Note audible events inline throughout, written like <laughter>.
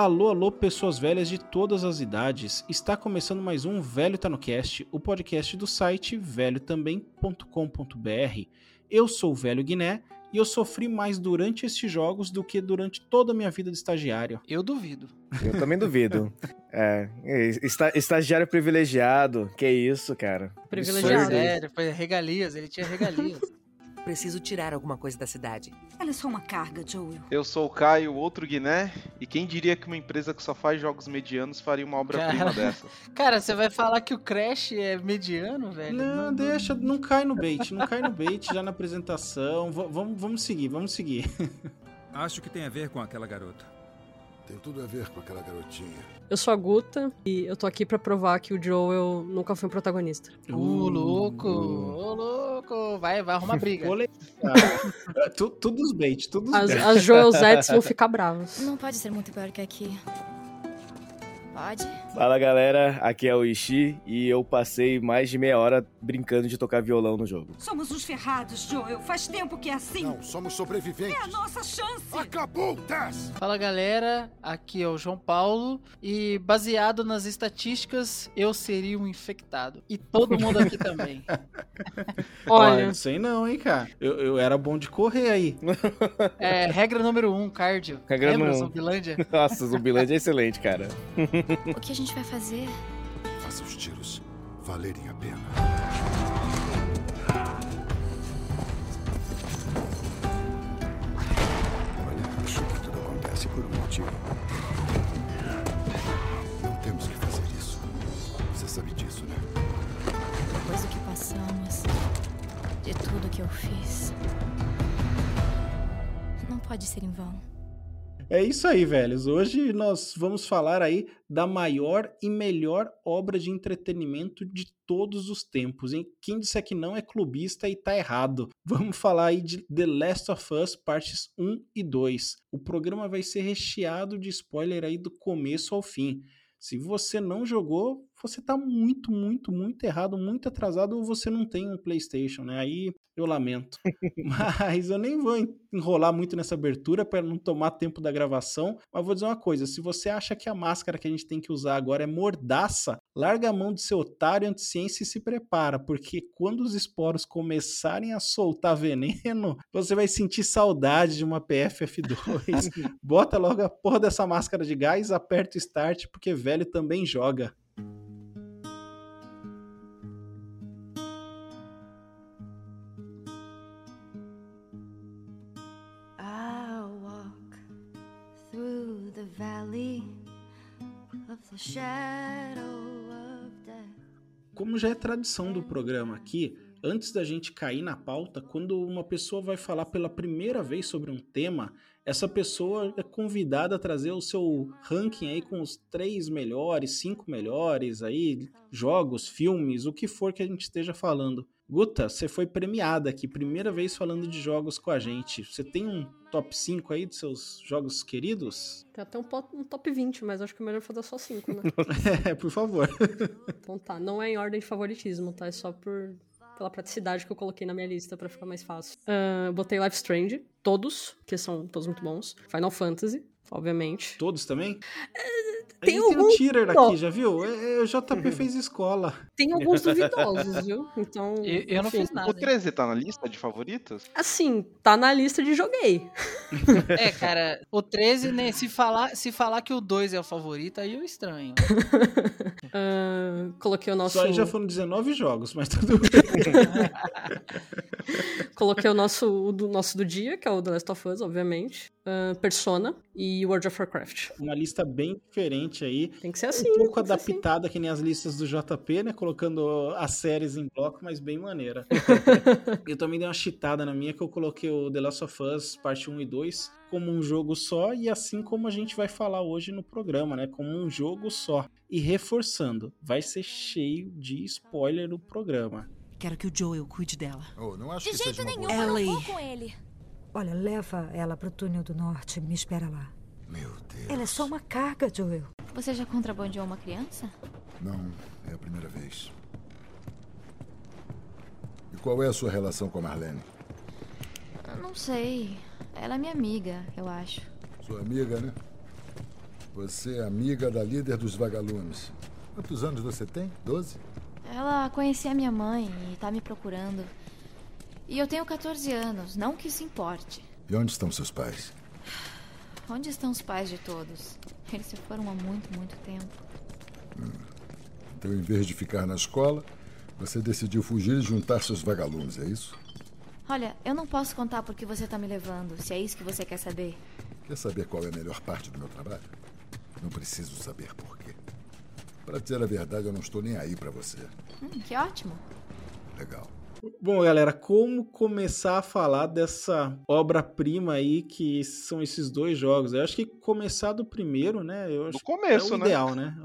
Alô, alô, pessoas velhas de todas as idades. Está começando mais um Velho Tá no Cast, o podcast do site velhotambém.com.br. Eu sou o Velho Guiné e eu sofri mais durante estes jogos do que durante toda a minha vida de estagiário. Eu duvido. Eu também duvido. <laughs> É, esta, estagiário privilegiado, que isso, cara. Privilegiado. Sério, foi regalias, ele tinha regalias. Preciso tirar alguma coisa da cidade. Ela é só uma carga, Joel. Eu sou o Caio, outro Guiné, e quem diria que uma empresa que só faz jogos medianos faria uma obra-prima Cara. <laughs> dessa? Cara, você vai falar que o Crash é mediano, velho? Não, deixa, não cai no bait, não cai no bait já na apresentação. V- vamos, vamos seguir, vamos seguir. <laughs> Acho que tem a ver com aquela garota. Tem tudo a ver com aquela garotinha. Eu sou a Guta e eu tô aqui pra provar que o Joel nunca foi um protagonista. Ô, louco, ô, louco. Vai, vai arrumar <laughs> briga. Polêmica. <laughs> Tu- Tudo os bait, tudo os As, bait. as Joelzettes <laughs> vão ficar bravas. Não pode ser muito pior que aqui. Pode? Fala galera, aqui é o Ishi e eu passei mais de meia hora brincando de tocar violão no jogo. Somos uns ferrados, Joel. Faz tempo que é assim. Não, somos sobreviventes. É a nossa chance. Acabou, Tess! Fala galera, aqui é o João Paulo e baseado nas estatísticas, eu seria um infectado. E todo mundo aqui também. <laughs> Olha, não sei não, hein, cara. Eu, eu era bom de correr aí. <laughs> É, regra número um, cardio. Regra Lembra, número um. Zumbilândia? Nossa, Zumbilândia é excelente, cara. O que a gente vai fazer? Faça os tiros valerem a pena. Olha, acho que tudo acontece por um motivo. Não temos que fazer isso. Você sabe disso, né? Depois do que passamos, de tudo que eu fiz. Não pode ser em vão. É isso aí, velhos. Hoje nós vamos falar aí da maior e melhor obra de entretenimento de todos os tempos, hein? Quem disser que não é clubista e tá errado. <laughs> Vamos falar aí de The Last of Us partes 1 e 2. O programa vai ser recheado de spoiler aí do começo ao fim. Se você não jogou, você tá muito, muito, muito errado, muito atrasado ou você não tem um PlayStation, né? Aí eu lamento. <laughs> Mas eu nem vou enrolar muito nessa abertura para não tomar tempo da gravação. Mas vou dizer uma coisa: se você acha que a máscara que a gente tem que usar agora é mordaça, larga a mão de seu otário anti-ciência e se prepara, porque quando os esporos começarem a soltar veneno, você vai sentir saudade de uma PFF2. <laughs> Bota logo a porra dessa máscara de gás, aperta o start, porque velho também joga. Como já é tradição do programa aqui, antes da gente cair na pauta, quando uma pessoa vai falar pela primeira vez sobre um tema, essa pessoa é convidada a trazer o seu ranking aí com os três melhores, cinco melhores aí, jogos, filmes, o que for que a gente esteja falando. Guta, você foi premiada aqui, primeira vez falando de jogos com a gente. Você tem um top 5 aí dos seus jogos queridos? tem até um, um top 20, mas acho que é melhor fazer só 5, né? <laughs> É, por favor. Então tá, não é em ordem de favoritismo, tá? É só por, pela praticidade que eu coloquei na minha lista pra ficar mais fácil. Eu botei Life Strange, todos, que são todos muito bons. Final Fantasy, obviamente. Todos também? A tem gente tem um algum- Ó. aqui, já viu? É, é, o JP <laughs> fez escola. Tem alguns duvidosos, viu? Então. Eu, eu não fiz nada. O 13 tá na lista de favoritos? Assim, tá na lista de joguei. É, cara, o 13, né? Se falar, se falar que o 2 é o favorito, aí eu estranho. <laughs> Ah, coloquei o nosso. Só aí já foram 19 jogos, mas tudo bem. <laughs> <laughs> Coloquei o nosso, o do nosso do dia, que é o The Last of Us, obviamente. Ah, Persona e World of Warcraft. Uma lista bem diferente aí. Tem que ser assim. um pouco assim. adaptada, que nem as listas do JP, né? Colocando as séries em bloco, mas bem maneira. <laughs> eu também dei uma chitada na minha, que eu coloquei o The Last of Us, parte 1 e 2, como um jogo só, e assim como a gente vai falar hoje no programa, né? Como um jogo só. E reforçando, vai ser cheio de spoiler o programa. Quero que o Joel cuide dela. Oh, não acho De que jeito nenhum, eu não vou com ele. Olha, leva ela pro túnel do norte. Me espera lá. Meu Deus. Ela é só uma carga, Joel. Você já contrabandeou uma criança? Não, é a primeira vez. E qual é a sua relação com a Marlene? Não sei. Ela é minha amiga, eu acho. Sua amiga, né? Você é amiga da líder dos vagalumes. Quantos anos você tem? Doze? Ela conhecia minha mãe e tá me procurando. E eu tenho 14 anos, não que isso importe. E onde estão seus pais? Onde estão os pais de todos? Eles se foram há muito, muito tempo. Então, em vez de ficar na escola, você decidiu fugir e juntar seus vagalumes, é isso? Olha, eu não posso contar por que você tá me levando, se é isso que você quer saber. Quer saber qual é a melhor parte do meu trabalho? Não preciso saber por quê. Para dizer a verdade, eu não estou nem aí para você. Hum, que ótimo. Legal. Bom, galera, como começar a falar dessa obra-prima aí que são esses dois jogos? Eu acho que começar do primeiro, né? Eu acho Do começo, é o né? ideal, né?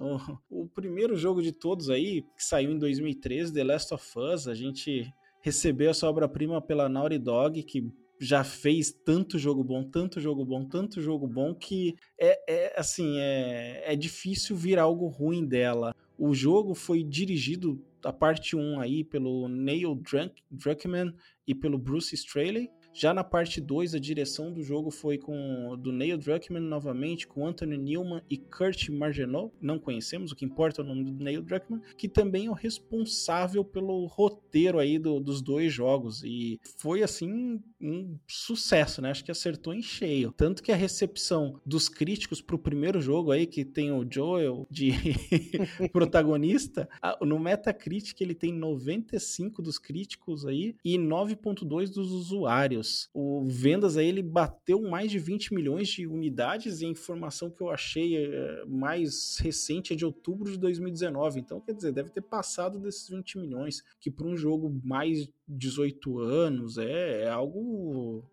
O, o primeiro jogo de todos aí, que saiu em 2013, The Last of Us, a gente recebeu essa obra-prima pela Naughty Dog, que já fez tanto jogo bom, tanto jogo bom, tanto jogo bom, que é, é assim, é, é difícil vir algo ruim dela. O jogo foi dirigido, a parte 1 aí, pelo Neil Drunk, Druckmann e pelo Bruce Straley. Já na parte 2, a direção do jogo foi com do Neil Druckmann novamente, com Anthony Newman e Kurt Margenot. Não conhecemos, o que importa é o nome do Neil Druckmann, que também é o responsável pelo roteiro aí do- dos dois jogos. E foi assim um sucesso, né? Acho que acertou em cheio. Tanto que a recepção dos críticos pro primeiro jogo aí, que tem o Joel de <laughs> protagonista, no Metacritic ele tem 95 dos críticos aí e 9.2 dos usuários. O vendas aí ele bateu mais de 20 milhões de unidades e a informação que eu achei eh, mais recente é de outubro de 2019. Então, quer dizer, deve ter passado desses 20 milhões, que para um jogo mais 18 anos é, é algo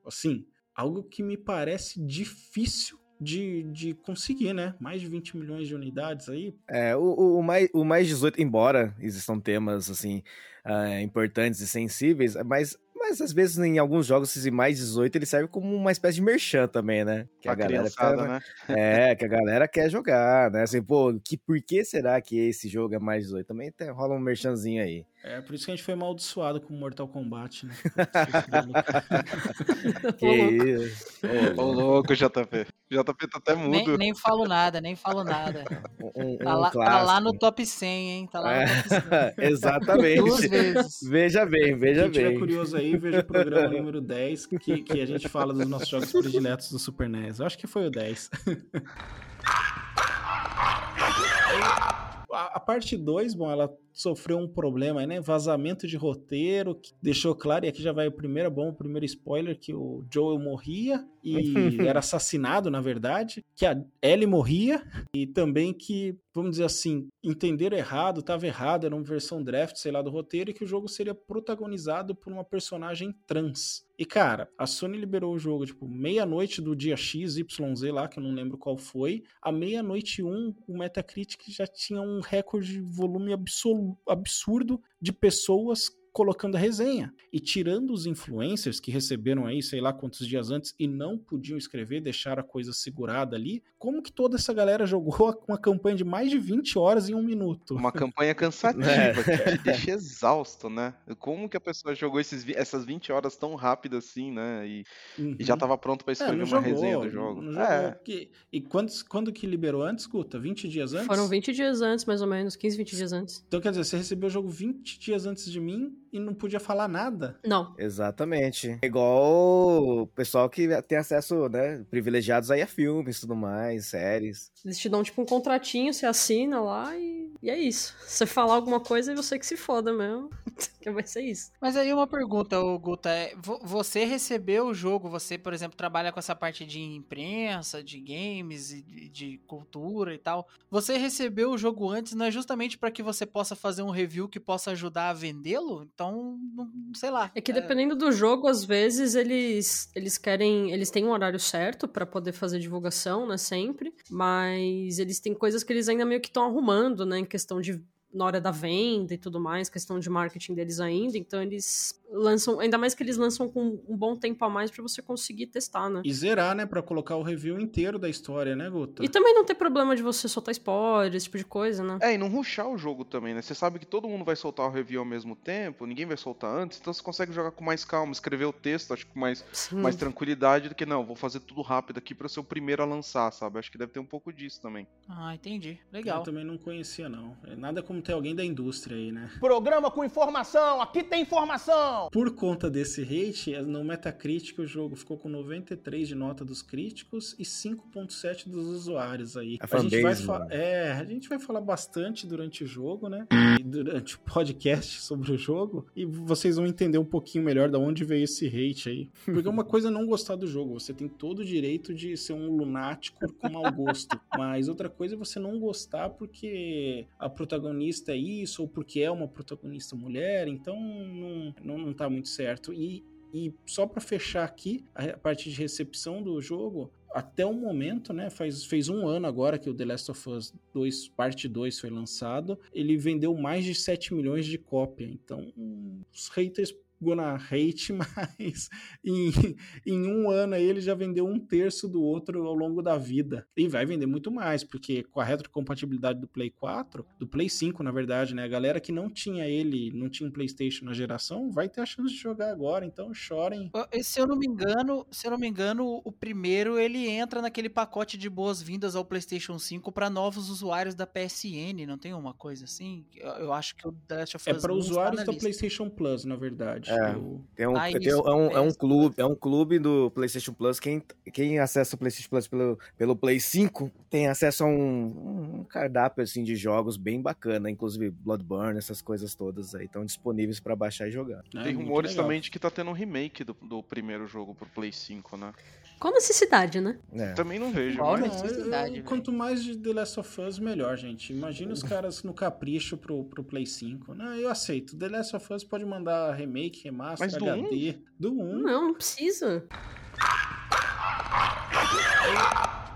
assim, algo que me parece difícil de, de conseguir, né? Mais de 20 milhões de unidades aí. É, o, o, o mais, o mais 18, embora existam temas, assim, ah, importantes e sensíveis, mas, mas às vezes em alguns jogos esse mais 18 ele serve como uma espécie de merchan também, né? Que Pra a galera fica- né? É, que a galera quer jogar, né? Assim, pô, que, por que será que esse jogo é mais 18? Também tem- rola um merchanzinho aí. É por isso que a gente foi amaldiçoado com Mortal Kombat, né? <laughs> Que isso. Ô, louco, JP. JP tá até Nem, mudo. nem falo nada, nem falo nada. Um, Tá um lá, tá lá no top 100, hein? Tá lá no É, top 100. <laughs> Duas Exatamente. vezes. Veja bem, veja Quem tiver bem. curioso aí, veja o programa número 10, que, que a gente fala dos nossos jogos prediletos do Super NES. Eu acho que foi o 10. <laughs> A, a parte 2, bom, ela sofreu um problema né? Vazamento de roteiro, que deixou claro, e aqui já vai o primeiro, bom, o primeiro spoiler, que o Joel morria e <laughs> era assassinado, na verdade, que a Ellie morria, e também que, vamos dizer assim, entenderam errado, estava errado, era uma versão draft, sei lá, do roteiro, e que o jogo seria protagonizado por uma personagem trans. E, cara, a Sony liberou o jogo, tipo, meia-noite do dia X, YZ lá, que eu não lembro qual foi. A meia-noite 1, o Metacritic já tinha um recorde de volume absolu- absurdo de pessoas colocando a resenha. E tirando os influencers que receberam aí, sei lá quantos dias antes, e não podiam escrever, deixaram a coisa segurada ali, como que toda essa galera jogou com uma campanha de mais de 20 horas em um minuto? Uma campanha cansativa, É. que te deixa exausto, né? Como que a pessoa jogou esses, essas 20 horas tão rápido assim, né? E, e já Uhum. tava pronto pra É, escrever não uma jogou, resenha do jogo. não jogou, é, E quando, quando que liberou antes, Guta? 20 dias antes? Foram 20 dias antes, mais ou menos, 15, 20 dias antes. Então quer dizer, você recebeu o jogo 20 dias antes de mim e não podia falar nada? Não. Exatamente. É Igual o pessoal que tem acesso, né, privilegiados aí a filmes e tudo mais, séries. Eles te dão tipo um contratinho, você assina lá e, e é isso. Você falar alguma coisa e você que se foda mesmo. <laughs> que vai ser isso. Mas aí uma pergunta, ô, Guta, é, vo- você recebeu o jogo, você, por exemplo, trabalha com essa parte de imprensa, de games e de, de cultura e tal. Você recebeu o jogo antes, não é justamente para que você possa fazer um review que possa ajudar a vendê-lo? Então, não, sei lá. É que dependendo do jogo, às vezes eles eles querem, eles têm um horário certo pra poder fazer divulgação, né, sempre, mas eles têm coisas que eles ainda meio que estão arrumando, né, em questão de na hora da venda e tudo mais, questão de marketing deles ainda, então eles lançam, ainda mais que eles lançam com um bom tempo a mais para você conseguir testar, né? E zerar, né, para colocar o review inteiro da história, né, Guta? E também não ter problema de você soltar spoiler, esse tipo de coisa, né? É, e não ruxar o jogo também, né? Você sabe que todo mundo vai soltar o review ao mesmo tempo, ninguém vai soltar antes, então você consegue jogar com mais calma, escrever o texto, acho que com mais, mais tranquilidade do que não, vou fazer tudo rápido aqui para ser o primeiro a lançar, sabe? Acho que deve ter um pouco disso também. Ah, entendi. Legal. Eu também não conhecia, não. É nada como ter alguém da indústria aí, né? Programa com informação, aqui tem informação! Por conta desse hate, no Metacritic o jogo ficou com 93 de nota dos críticos e 5.7 dos usuários aí. A, a gente vai fa- é, a gente vai falar bastante durante o jogo, né? E durante o podcast <laughs> sobre o jogo e vocês vão entender um pouquinho melhor da onde veio esse hate aí. Porque uma coisa é não gostar do jogo, você tem todo o direito de ser um lunático com mau gosto, <laughs> mas outra coisa é você não gostar porque a protagonista é isso ou porque é uma protagonista mulher, então não, não, não tá muito certo. E, e só para fechar aqui a parte de recepção do jogo, até o momento, né, faz, fez um ano agora que o The Last of Us 2, parte 2 foi lançado, ele vendeu mais de 7 milhões de cópia, então os haters gonna hate, <laughs> mas em, em um ano aí ele já vendeu um terço do outro ao longo da vida. E vai vender muito mais, porque com a retrocompatibilidade do Play 4, do Play 5, na verdade, né? A galera que não tinha ele, não tinha um PlayStation na geração, vai ter a chance de jogar agora, então chorem. Se eu não me engano, se eu não me engano, o primeiro ele entra naquele pacote de boas-vindas ao PlayStation 5 para novos usuários da PSN, não tem uma coisa assim? Eu, eu acho que o Last of É Us para 1 está usuários na da lista. PlayStation Plus, na verdade. É, Eu- tem um, tem um- é, um, é um clube, é um clube do PlayStation Plus. Quem, quem acessa o PlayStation Plus pelo, pelo Play 5 tem acesso a um, um cardápio assim de jogos bem bacana, inclusive Bloodborne, essas coisas todas aí estão disponíveis para baixar e jogar. É, Tem rumores legal. também de que tá tendo um remake do, do primeiro jogo pro Play 5, né? Qual necessidade, né? É. Também não vejo, Qual mas... necessidade? eu- velho. quanto mais de The Last of Us, melhor, gente. Imagina os caras no capricho pro, pro Play 5. Não, eu aceito. The Last of Us pode mandar remake, remaster, Mas do HD. Do 1. Não, não precisa.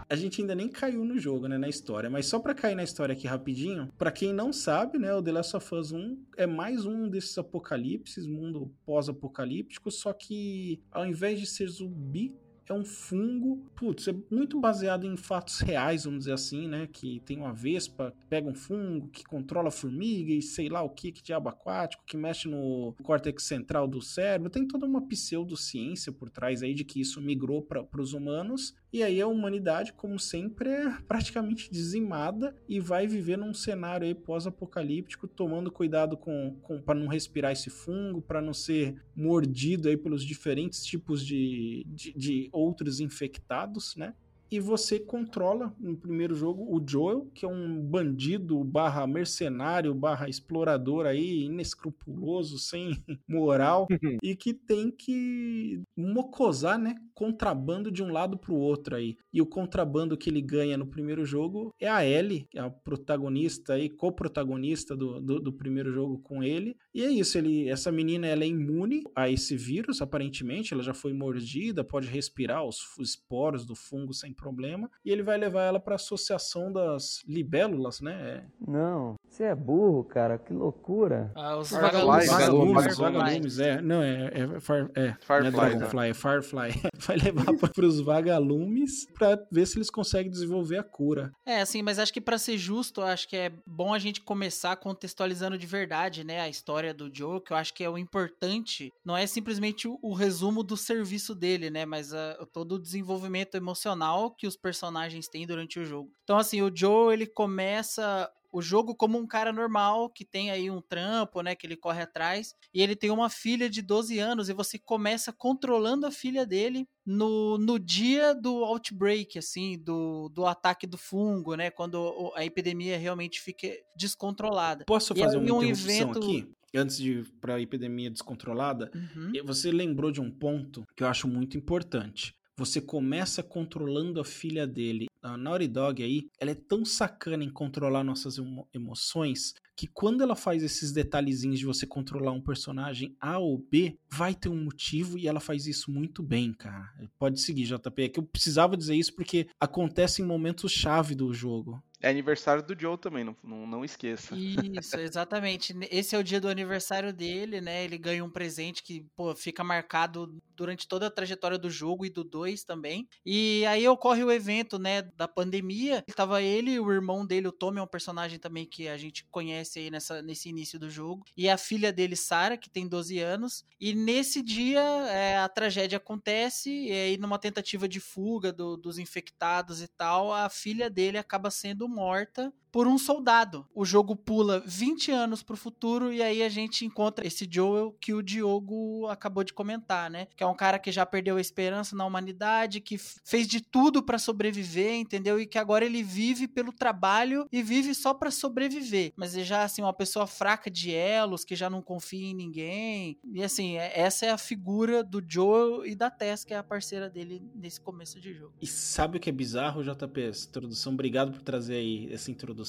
A gente ainda nem caiu no jogo, né, na história, mas só pra cair na história aqui rapidinho, pra quem não sabe, né, o The Last of Us 1 é mais um desses apocalipses, mundo pós-apocalíptico, só que ao invés de ser zumbi, é um fungo, putz, é muito baseado em fatos reais, vamos dizer assim, né? Que tem uma vespa que pega um fungo, que controla a formiga e sei lá o que, que diabo aquático, que mexe no córtex central do cérebro. Tem toda uma pseudociência por trás aí de que isso migrou para os humanos. E aí a humanidade, como sempre, é <laughs> praticamente dizimada e vai viver num cenário aí pós-apocalíptico, tomando cuidado com, com para não respirar esse fungo, para não ser mordido aí pelos diferentes tipos de, de, de outros infectados, né? E você controla no primeiro jogo o Joel, que é um bandido barra mercenário, barra explorador aí, inescrupuloso, sem <laughs> moral, <laughs> e que tem que mocosar, né? Contrabando de um lado pro outro aí. E o contrabando que ele ganha no primeiro jogo é a Ellie, que é a protagonista aí, co-protagonista do, do, do primeiro jogo com ele. E é isso, ele, essa menina ela é imune a esse vírus, aparentemente, ela já foi mordida, pode respirar os esporos do fungo sem problema, e ele vai levar ela para a associação das libélulas, né? Não, você é burro, cara, que loucura. Ah, os Firefly, vagalumes. Vagalumes, Vagalumes. vagalumes, é. Não, é, é, far, é, não é Firefly, Dragonfly, é Firefly. <laughs> Vai levar para os vagalumes para ver se eles conseguem desenvolver a cura. É, assim, mas acho que pra ser justo, acho que é bom a gente começar contextualizando de verdade, né, a história do Joe, que eu acho que é o importante, não é simplesmente o, o resumo do serviço dele, né, mas ah, todo o desenvolvimento emocional que os personagens têm durante o jogo. Então, assim, o Joe, ele começa o jogo como um cara normal, que tem aí um trampo, né, que ele corre atrás, e ele tem uma filha de 12 anos, e você começa controlando a filha dele no, no dia do outbreak, assim, do, do ataque do fungo, né, quando a epidemia realmente fica descontrolada. Posso fazer aí uma um evento- aqui? Antes de ir para a epidemia descontrolada, Uhum. Você lembrou de um ponto que eu acho muito importante. Você começa controlando a filha dele. A Naughty Dog aí, ela é tão sacana em controlar nossas emo- emoções que quando ela faz esses detalhezinhos de você controlar um personagem A ou B, vai ter um motivo e ela faz isso muito bem, cara. Pode seguir, JP. É que eu precisava dizer isso porque acontece em momentos chave do jogo. É aniversário do Joe também, não, não, não, esqueça. Isso, exatamente. Esse é o dia do aniversário dele, né? Ele ganha um presente que pô, fica marcado durante toda a trajetória do jogo e do 2 também. E aí ocorre o evento, né, da pandemia. Tava ele, o irmão dele, o Tommy, é um personagem também que a gente conhece aí nessa, nesse início do jogo. E a filha dele, Sarah, que tem 12 anos. E nesse dia é, a tragédia acontece, e aí numa tentativa de fuga do, dos infectados e tal, a filha dele acaba sendo morta por um soldado. O jogo pula 20 anos pro futuro e aí a gente encontra esse Joel que o Diogo acabou de comentar, né? Que é um cara que já perdeu a esperança na humanidade, que fez de tudo para sobreviver, entendeu? E que agora ele vive pelo trabalho e vive só para sobreviver. Mas ele já assim uma pessoa fraca de elos, que já não confia em ninguém. E assim, é, essa é a figura do Joel e da Tess, que é a parceira dele nesse começo de jogo. E sabe o que é bizarro, JP? Essa introdução, obrigado por trazer aí essa introdução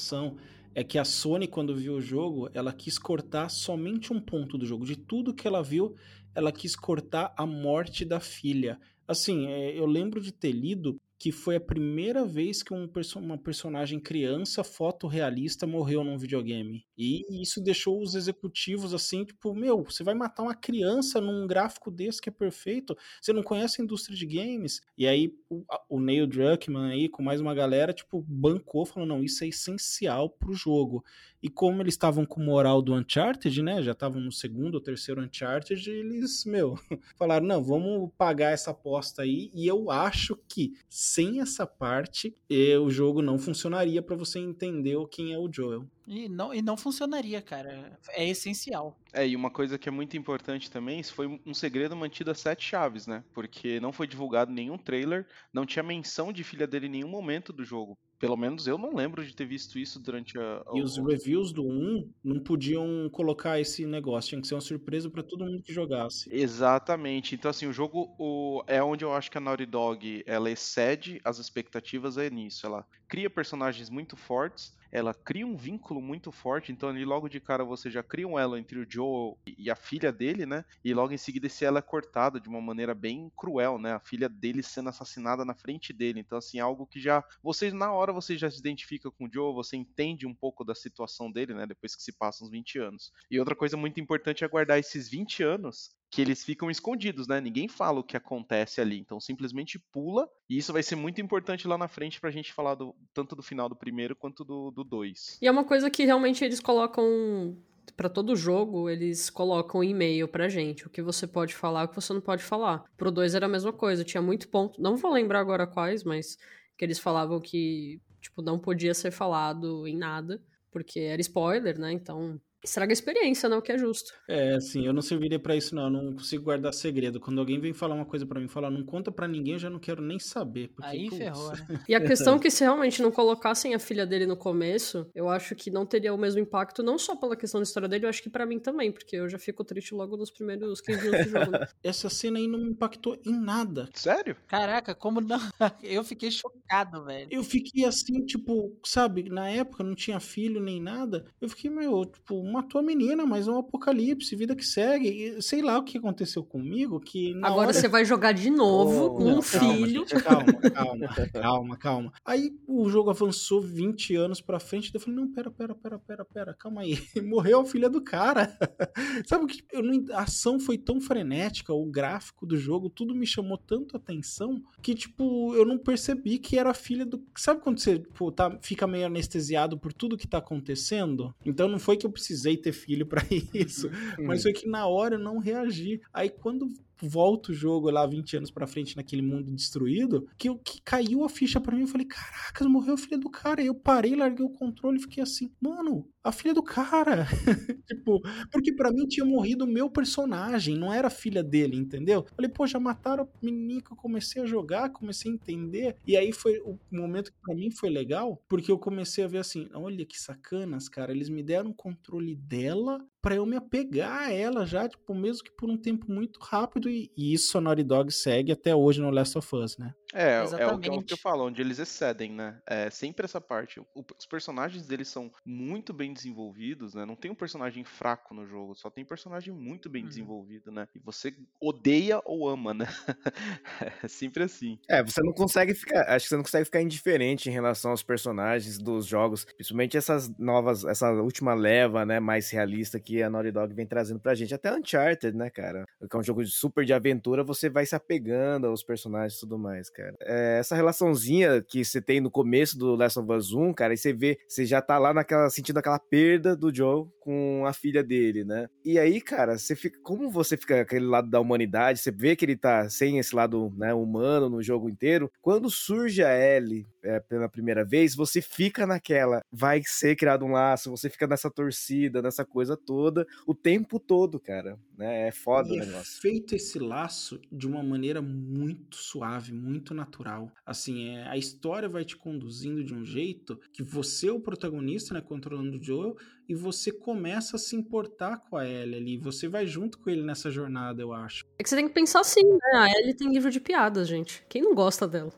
é que a Sony, quando viu o jogo, ela quis cortar somente um ponto do jogo. De tudo que ela viu, ela quis cortar a morte da filha. Assim, é, eu lembro de ter lido que foi a primeira vez que um perso uma personagem criança fotorrealista morreu num videogame. E isso deixou os executivos assim, tipo, meu, você vai matar uma criança num gráfico desse que é perfeito? Você não conhece a indústria de games? E aí o, o Neil Druckmann aí, com mais uma galera, tipo, bancou, falou, não, isso é essencial pro jogo. E como eles estavam com moral do Uncharted, né? Já estavam no segundo ou terceiro Uncharted, eles, meu, <laughs> falaram: não, vamos pagar essa aposta aí. E eu acho que sem essa parte, eh, o jogo não funcionaria para você entender quem é o Joel. E não, e não funcionaria, cara. É essencial. É, e uma coisa que é muito importante também, isso foi um segredo mantido a sete chaves, né? Porque não foi divulgado nenhum trailer, não tinha menção de filha dele em nenhum momento do jogo. Pelo menos eu não lembro de ter visto isso durante a. E os reviews do 1 não podiam colocar esse negócio, tinha que ser uma surpresa para todo mundo que jogasse. Exatamente. Então, assim, o jogo o... é onde eu acho que a Naughty Dog ela excede as expectativas, é nisso. Ela cria personagens muito fortes, ela cria um vínculo muito forte, então ali logo de cara você já cria um elo entre o Joel e a filha dele, né? E logo em seguida esse elo é cortado de uma maneira bem cruel, né? A filha dele sendo assassinada na frente dele. Então assim, algo que já você na hora você já se identifica com o Joel, você entende um pouco da situação dele, né, depois que se passam uns 20 anos. E outra coisa muito importante é guardar esses 20 anos que eles ficam escondidos, né? Ninguém fala o que acontece ali, então simplesmente pula, e isso vai ser muito importante lá na frente pra gente falar do, tanto do final do primeiro quanto do 2. E é uma coisa que realmente eles colocam para todo jogo, eles colocam e-mail pra gente, o que você pode falar, o que você não pode falar. Pro 2 era a mesma coisa, tinha muito ponto, não vou lembrar agora quais, mas que eles falavam que, tipo, não podia ser falado em nada, porque era spoiler, né? Então, estraga a experiência, né? O que é justo. É, assim, eu não serviria para isso, não. Eu não consigo guardar segredo. Quando alguém vem falar uma coisa para mim, falar, não conta para ninguém, eu já não quero nem saber. Porque, Aí putz. ferrou, né? <laughs> E a questão é que se realmente não colocassem a filha dele no começo, eu acho que não teria o mesmo impacto, não só pela questão da história dele, eu acho que para mim também, porque eu já fico triste logo nos primeiros 15 minutos de jogo. Né? <laughs> Essa cena aí não me impactou em nada. Sério? Caraca, como não? <laughs> Eu fiquei chocado, velho. Eu fiquei assim, tipo, sabe, na época não tinha filho nem nada. Eu fiquei, meu, tipo, matou a menina, mas é um apocalipse, vida que segue. Sei lá o que aconteceu comigo, que Agora hora... você vai jogar de novo com um filho. Calma, calma, calma, calma. Aí o jogo avançou 20 anos pra frente, eu falei, não, pera, pera, pera, pera, pera, calma aí. <laughs> Morreu a filha do cara. <laughs> Sabe o que? Eu não... A ação foi tão frenética, o gráfico do jogo, tudo me chamou tanto atenção que, tipo, eu não percebi que era a filha do. Sabe quando você pô, tá, fica meio anestesiado por tudo que tá acontecendo? Então não foi que eu precisei ter filho para <laughs> isso, mas foi que na hora eu não reagi. Aí quando volta o jogo lá 20 anos pra frente naquele mundo destruído, que, que caiu a ficha para mim, eu falei, caracas, morreu a filha do cara. Aí eu parei, larguei o controle e fiquei assim, mano, a filha do cara. <laughs> tipo, porque para mim tinha morrido o meu personagem, não era a filha dele, entendeu? Falei, pô, já mataram a menininha que eu comecei a jogar, comecei a entender. E aí foi o momento que pra mim foi legal, porque eu comecei a ver assim, olha que sacanas, cara, eles me deram o controle dela para eu me apegar a ela já, tipo, mesmo que por um tempo muito rápido, e, e isso a Naughty Dog segue até hoje no Last of Us, né? É, é o, que, é o que eu Exatamente. falo, onde eles excedem, né? É sempre essa parte. O- os personagens deles são muito bem desenvolvidos, né? Não tem um personagem fraco no jogo, só tem personagem muito bem Uhum. desenvolvido, né? E você odeia ou ama, né? <laughs> É sempre assim. É, você não consegue ficar. Acho que você não consegue ficar indiferente em relação aos personagens dos jogos, principalmente essas novas, essa última leva, né, mais realista que a Naughty Dog vem trazendo pra gente. Até Uncharted, né, cara? Que é um jogo de super de aventura, você vai se apegando aos personagens e tudo mais, cara. É, essa relaçãozinha que você tem no começo do Last of Us 1, cara, e você vê, você já tá lá naquela, sentindo aquela perda do Joe com a filha dele, né? E aí, cara, você fica. Como você fica aquele lado da humanidade, você vê que ele tá sem esse lado né, humano no jogo inteiro. Quando surge a Ellie é, pela primeira vez, você fica naquela. Vai ser criado um laço, você fica nessa torcida, nessa coisa toda, o tempo todo, cara. Né? É foda E o é negócio. feito esse laço de uma maneira muito suave, muito natural. Assim, é, a história vai te conduzindo de um jeito que você é o protagonista, né, controlando o Joel, e você começa a se importar com a Ellie ali. Você vai junto com ele nessa jornada, eu acho. É que você tem que pensar assim, né? A Ellie tem livro de piadas, gente. Quem não gosta dela?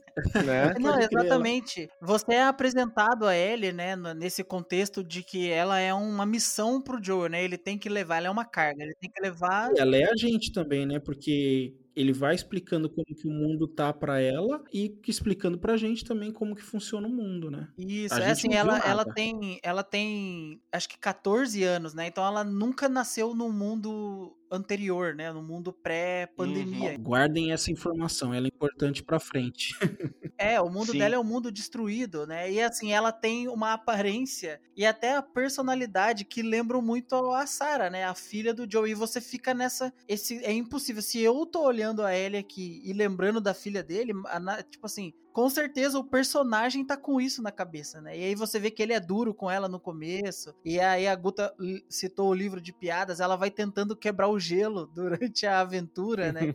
Né? <laughs> Não, exatamente. Você é apresentado a Ellie, né, nesse contexto de que ela é uma missão pro Joe, né? Ele tem que levar, ela é uma carga, ele tem que levar. Ela é a gente também, né? Porque ele vai explicando como que o mundo tá pra ela e explicando pra gente também como que funciona o mundo, né? Isso, A é gente assim, ela, ela tem, ela tem, acho que 14 anos, né? Então ela nunca nasceu no mundo anterior, né? No mundo pré-pandemia. Guardem essa informação, ela é importante pra frente. <laughs> É, o mundo Sim. dela é um mundo destruído, né? E assim, ela tem uma aparência e até a personalidade que lembram muito a Sarah, né? A filha do Joe. E você fica nessa. Esse, é impossível. Se eu tô olhando a Ellie aqui e lembrando da filha dele, a tipo assim. Com certeza o personagem tá com isso na cabeça, né? E aí você vê que ele é duro com ela no começo. E aí a Guta citou o livro de piadas, ela vai tentando quebrar o gelo <laughs> durante a aventura, né?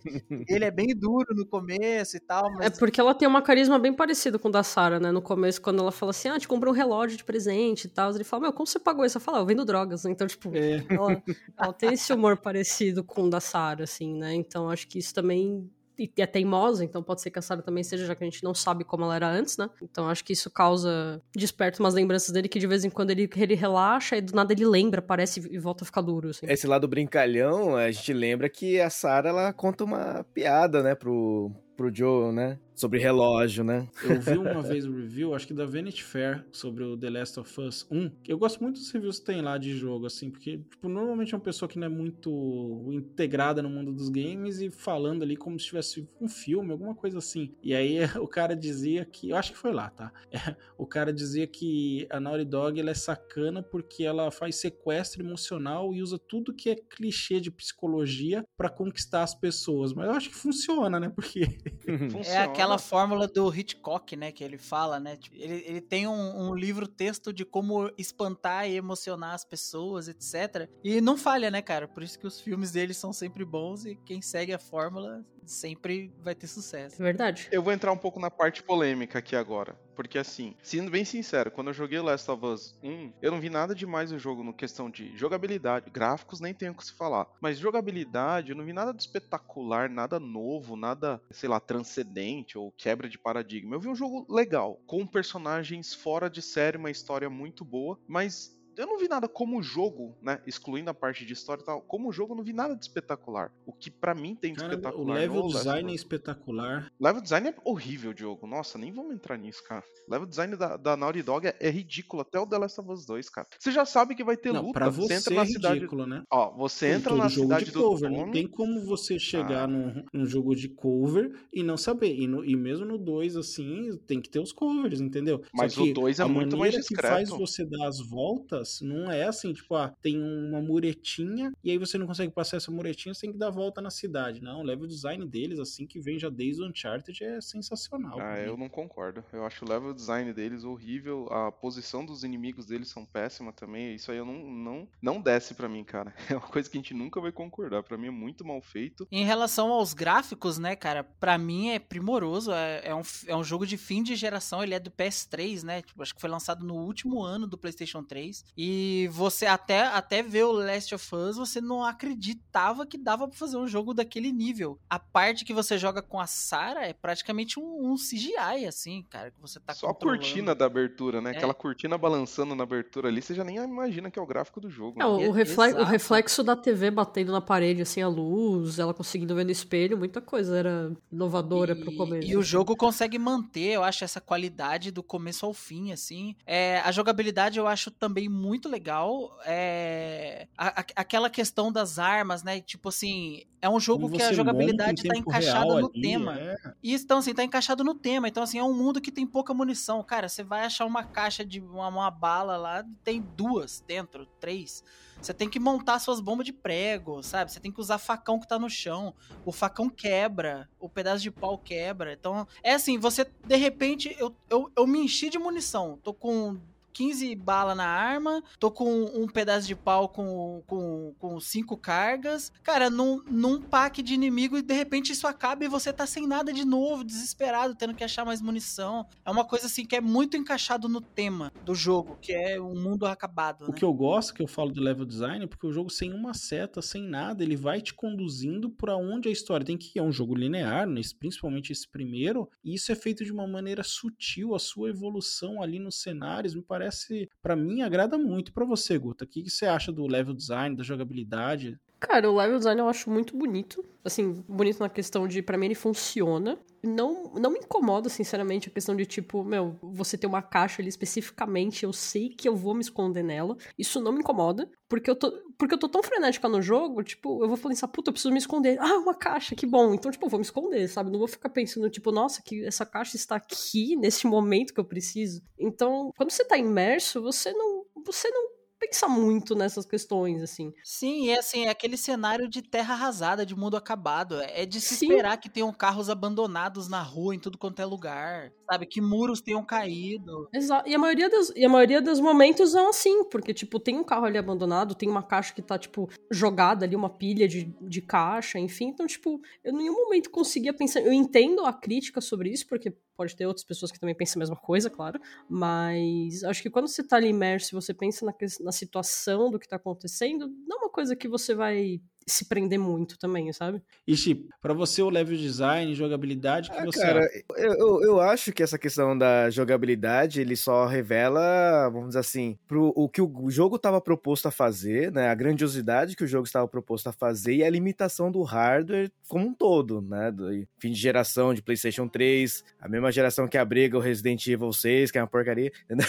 ele é bem duro no começo e tal, É mas porque ela tem uma carisma bem parecida com o da Sarah, né? No começo, quando ela fala assim, ah, te comprei um relógio de presente e tal. Ele fala, meu, como você pagou isso? Eu falo, ah, eu vendo drogas. Então, tipo, É. ela, ela tem esse humor parecido com o da Sarah, assim, né? Então, acho que isso também... E é teimosa, então pode ser que a Sarah também seja, já que a gente não sabe como ela era antes, né? Então acho que isso causa... Desperta umas lembranças dele que de vez em quando ele, ele relaxa e do nada ele lembra, parece e volta a ficar duro, assim. Esse lado brincalhão, a gente lembra que a Sarah ela conta uma piada, né, pro, pro Joel, né? Sobre relógio, né? Eu vi <laughs> uma vez o review, acho que da Vanity Fair, sobre o The Last of Us 1. Eu gosto muito dos reviews que tem lá de jogo, assim, porque, tipo, normalmente é uma pessoa que não é muito integrada no mundo dos games e falando ali como se tivesse um filme, alguma coisa assim. E aí <laughs> o cara dizia que. Eu acho que foi lá, tá? É, o cara dizia que a Naughty Dog ela é sacana porque ela faz sequestro emocional e usa tudo que é clichê de psicologia pra conquistar as pessoas. Mas eu acho que funciona, né? Porque. <laughs> É aquela fórmula do Hitchcock, né? Que ele fala, né? tipo, Ele, ele tem um, um livro-texto de como espantar e emocionar as pessoas, etc. E não falha, né, cara? Por isso que os filmes dele são sempre bons e quem segue a fórmula sempre vai ter sucesso. É verdade. Eu vou entrar um pouco na parte polêmica aqui agora. Porque assim, sendo bem sincero, quando eu joguei Last of Us 1, eu não vi nada demais no jogo no questão de jogabilidade. Gráficos nem tenho o que se falar. Mas jogabilidade, eu não vi nada de espetacular, nada novo, nada, sei lá, transcendente ou quebra de paradigma. Eu vi um jogo legal, com personagens fora de série, uma história muito boa, mas eu não vi nada como jogo, né? Excluindo a parte de história e tal. Como jogo, eu não vi nada de espetacular. O que pra mim tem de Cara, espetacular. o level no Last design é espetacular. Level design é horrível, Diogo. Nossa, nem vamos entrar nisso, cara. Level design da, da Naughty Dog é, é ridículo, até o The Last of Us 2, cara. Você já sabe que vai ter Não, luta. pra você entra é na cidade. ridículo, né? Ó, você entra na jogo cidade de do cover. Não Tommy. tem como você chegar Ah. num, num jogo de cover e não saber. E, no- e mesmo no 2, assim, tem que ter os covers, entendeu? Mas o que 2 é a muito mais maneira que faz discreto. você dar as voltas não é assim, tipo, ah, tem uma muretinha e aí você não consegue passar essa muretinha, você tem que dar a volta na cidade. Não, o level design deles, assim, que vem já desde o Uncharted, é sensacional. Ah, eu não concordo. Eu acho o level design deles horrível. A posição dos inimigos deles são péssima também. Isso aí eu não, não, não desce pra mim, cara. <laughs> É uma coisa que a gente nunca vai concordar. Pra mim é muito mal feito. Em relação aos gráficos, né, cara, pra mim é primoroso. É, é um, é um jogo de fim de geração, ele é do PS3, né? Tipo, acho que foi lançado no último ano do PlayStation 3. E você até, até ver o Last of Us, você não acreditava que dava pra fazer um jogo daquele nível. A parte que você joga com a Sarah é praticamente um, um CGI, assim, cara, que você tá Só a cortina da abertura, né? É. Aquela cortina balançando na abertura ali, você já nem imagina que é o gráfico do jogo. É, né? o, reflexo, o, reflexo da TV batendo na parede, assim, a luz, ela conseguindo ver no espelho, muita coisa era inovadora e, pro começo. E o jogo consegue manter, eu acho, essa qualidade do começo ao fim, assim. É, a jogabilidade eu acho também muito legal. É, a, a, aquela questão das armas, né? Tipo assim, é um jogo que a jogabilidade tá encaixada no ali, tema. É. E então, assim, tá encaixado no tema. Então, assim, é um mundo que tem pouca munição. Cara, você vai achar uma caixa de uma, uma bala lá, tem duas dentro, três. Você tem que montar suas bombas de prego, sabe? Você tem que usar facão que tá no chão. O facão quebra, o pedaço de pau quebra. Então, é assim, você, de repente, eu, eu, eu me enchi de munição. Tô com 15 balas na arma, tô com um pedaço de pau com, com, com cinco cargas. Cara, num, num pack de inimigo e de repente isso acaba e você tá sem nada de novo, desesperado, tendo que achar mais munição. É uma coisa assim que é muito encaixado no tema do jogo, que é um mundo acabado. O né? que eu gosto que eu falo do level design, porque o jogo sem uma seta, sem nada, ele vai te conduzindo para onde a história tem que ir. É um jogo linear, principalmente esse primeiro, e isso é feito de uma maneira sutil, a sua evolução ali nos cenários me parece parece, para mim, agrada muito. para você, Guta, o que, que você acha do level design, da jogabilidade? Cara, o level design eu acho muito bonito. Assim, bonito na questão de, para mim, ele funciona. Não, não me incomoda, sinceramente, a questão de, tipo, meu, você ter uma caixa ali especificamente, eu sei que eu vou me esconder nela. Isso não me incomoda, porque eu tô, porque eu tô tão frenética no jogo, tipo, eu vou pensar, puta, eu preciso me esconder. Ah, uma caixa, que bom. Então, tipo, eu vou me esconder, sabe? Não vou ficar pensando, tipo, nossa, que essa caixa está aqui nesse momento que eu preciso. Então, quando você tá imerso, você não. Você não pensa muito nessas questões, assim. Sim, é assim, é aquele cenário de terra arrasada, de mundo acabado. É de se Sim. esperar que tenham carros abandonados na rua, em tudo quanto é lugar. Sabe? Que muros tenham caído. Exato. E a maioria, das, e a maioria dos momentos são assim, porque, tipo, tem um carro ali abandonado, tem uma caixa que tá, tipo, jogada ali, uma pilha de, de caixa, enfim. Então, tipo, eu em nenhum momento conseguia pensar. Eu entendo a crítica sobre isso, porque pode ter outras pessoas que também pensam a mesma coisa, claro. Mas acho que quando você tá ali imerso e você pensa na, na situação do que tá acontecendo, não é uma coisa que você vai se prender muito também, sabe? E, Chip, pra você o level design, jogabilidade, que ah, você cara, eu, eu acho que essa questão da jogabilidade, ele só revela, vamos dizer assim, pro, o que o jogo estava proposto a fazer, né? A grandiosidade que o jogo estava proposto a fazer e a limitação do hardware como um todo, né? Do fim de geração de PlayStation 3, a mesma geração que abriga o Resident Evil 6, que é uma porcaria, <laughs> entendeu?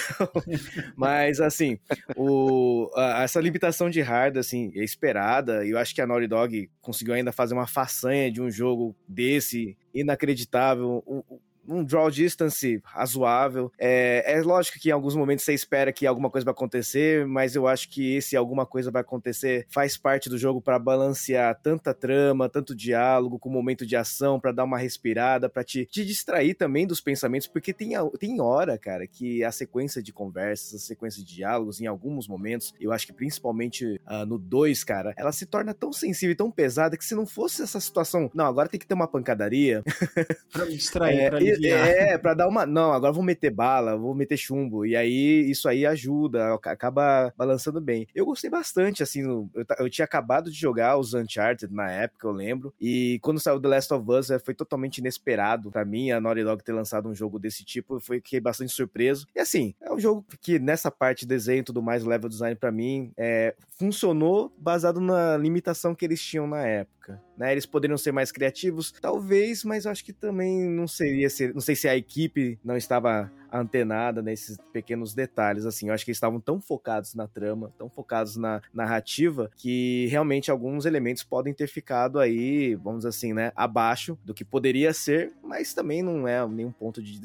Mas, assim, o, a, essa limitação de hardware, assim, é esperada, e eu acho que a Naughty Dog conseguiu ainda fazer uma façanha de um jogo desse inacreditável, um draw distance razoável. É, é lógico que em alguns momentos você espera que alguma coisa vai acontecer, mas eu acho que esse alguma coisa vai acontecer faz parte do jogo para balancear tanta trama, tanto diálogo com momento de ação, para dar uma respirada, para te, te distrair também dos pensamentos, porque tem, tem hora, cara, que a sequência de conversas, a sequência de diálogos, em alguns momentos, eu acho que principalmente uh, no 2, cara, ela se torna tão sensível e tão pesada que se não fosse essa situação, não, agora tem que ter uma pancadaria. pra me distrair, <laughs> é, pra é, pra dar uma. Não, agora vou meter bala, vou meter chumbo. E aí, isso aí ajuda, acaba balançando bem. Eu gostei bastante, assim, eu, eu tinha acabado de jogar os Uncharted na época, eu lembro. E quando saiu The Last of Us, é, foi totalmente inesperado para mim, a Naughty Dog ter lançado um jogo desse tipo. Foi fiquei bastante surpreso. E assim, é um jogo que nessa parte de desenho e tudo mais, level design para mim, é, funcionou baseado na limitação que eles tinham na época. Né? Eles poderiam ser mais criativos, talvez, mas acho que também não seria ser, não sei se a equipe não estava antenada nesses pequenos detalhes, assim. Eu acho que eles estavam tão focados na trama, tão focados na narrativa, que realmente alguns elementos podem ter ficado aí, vamos dizer assim, né, abaixo do que poderia ser, mas também não é nenhum ponto de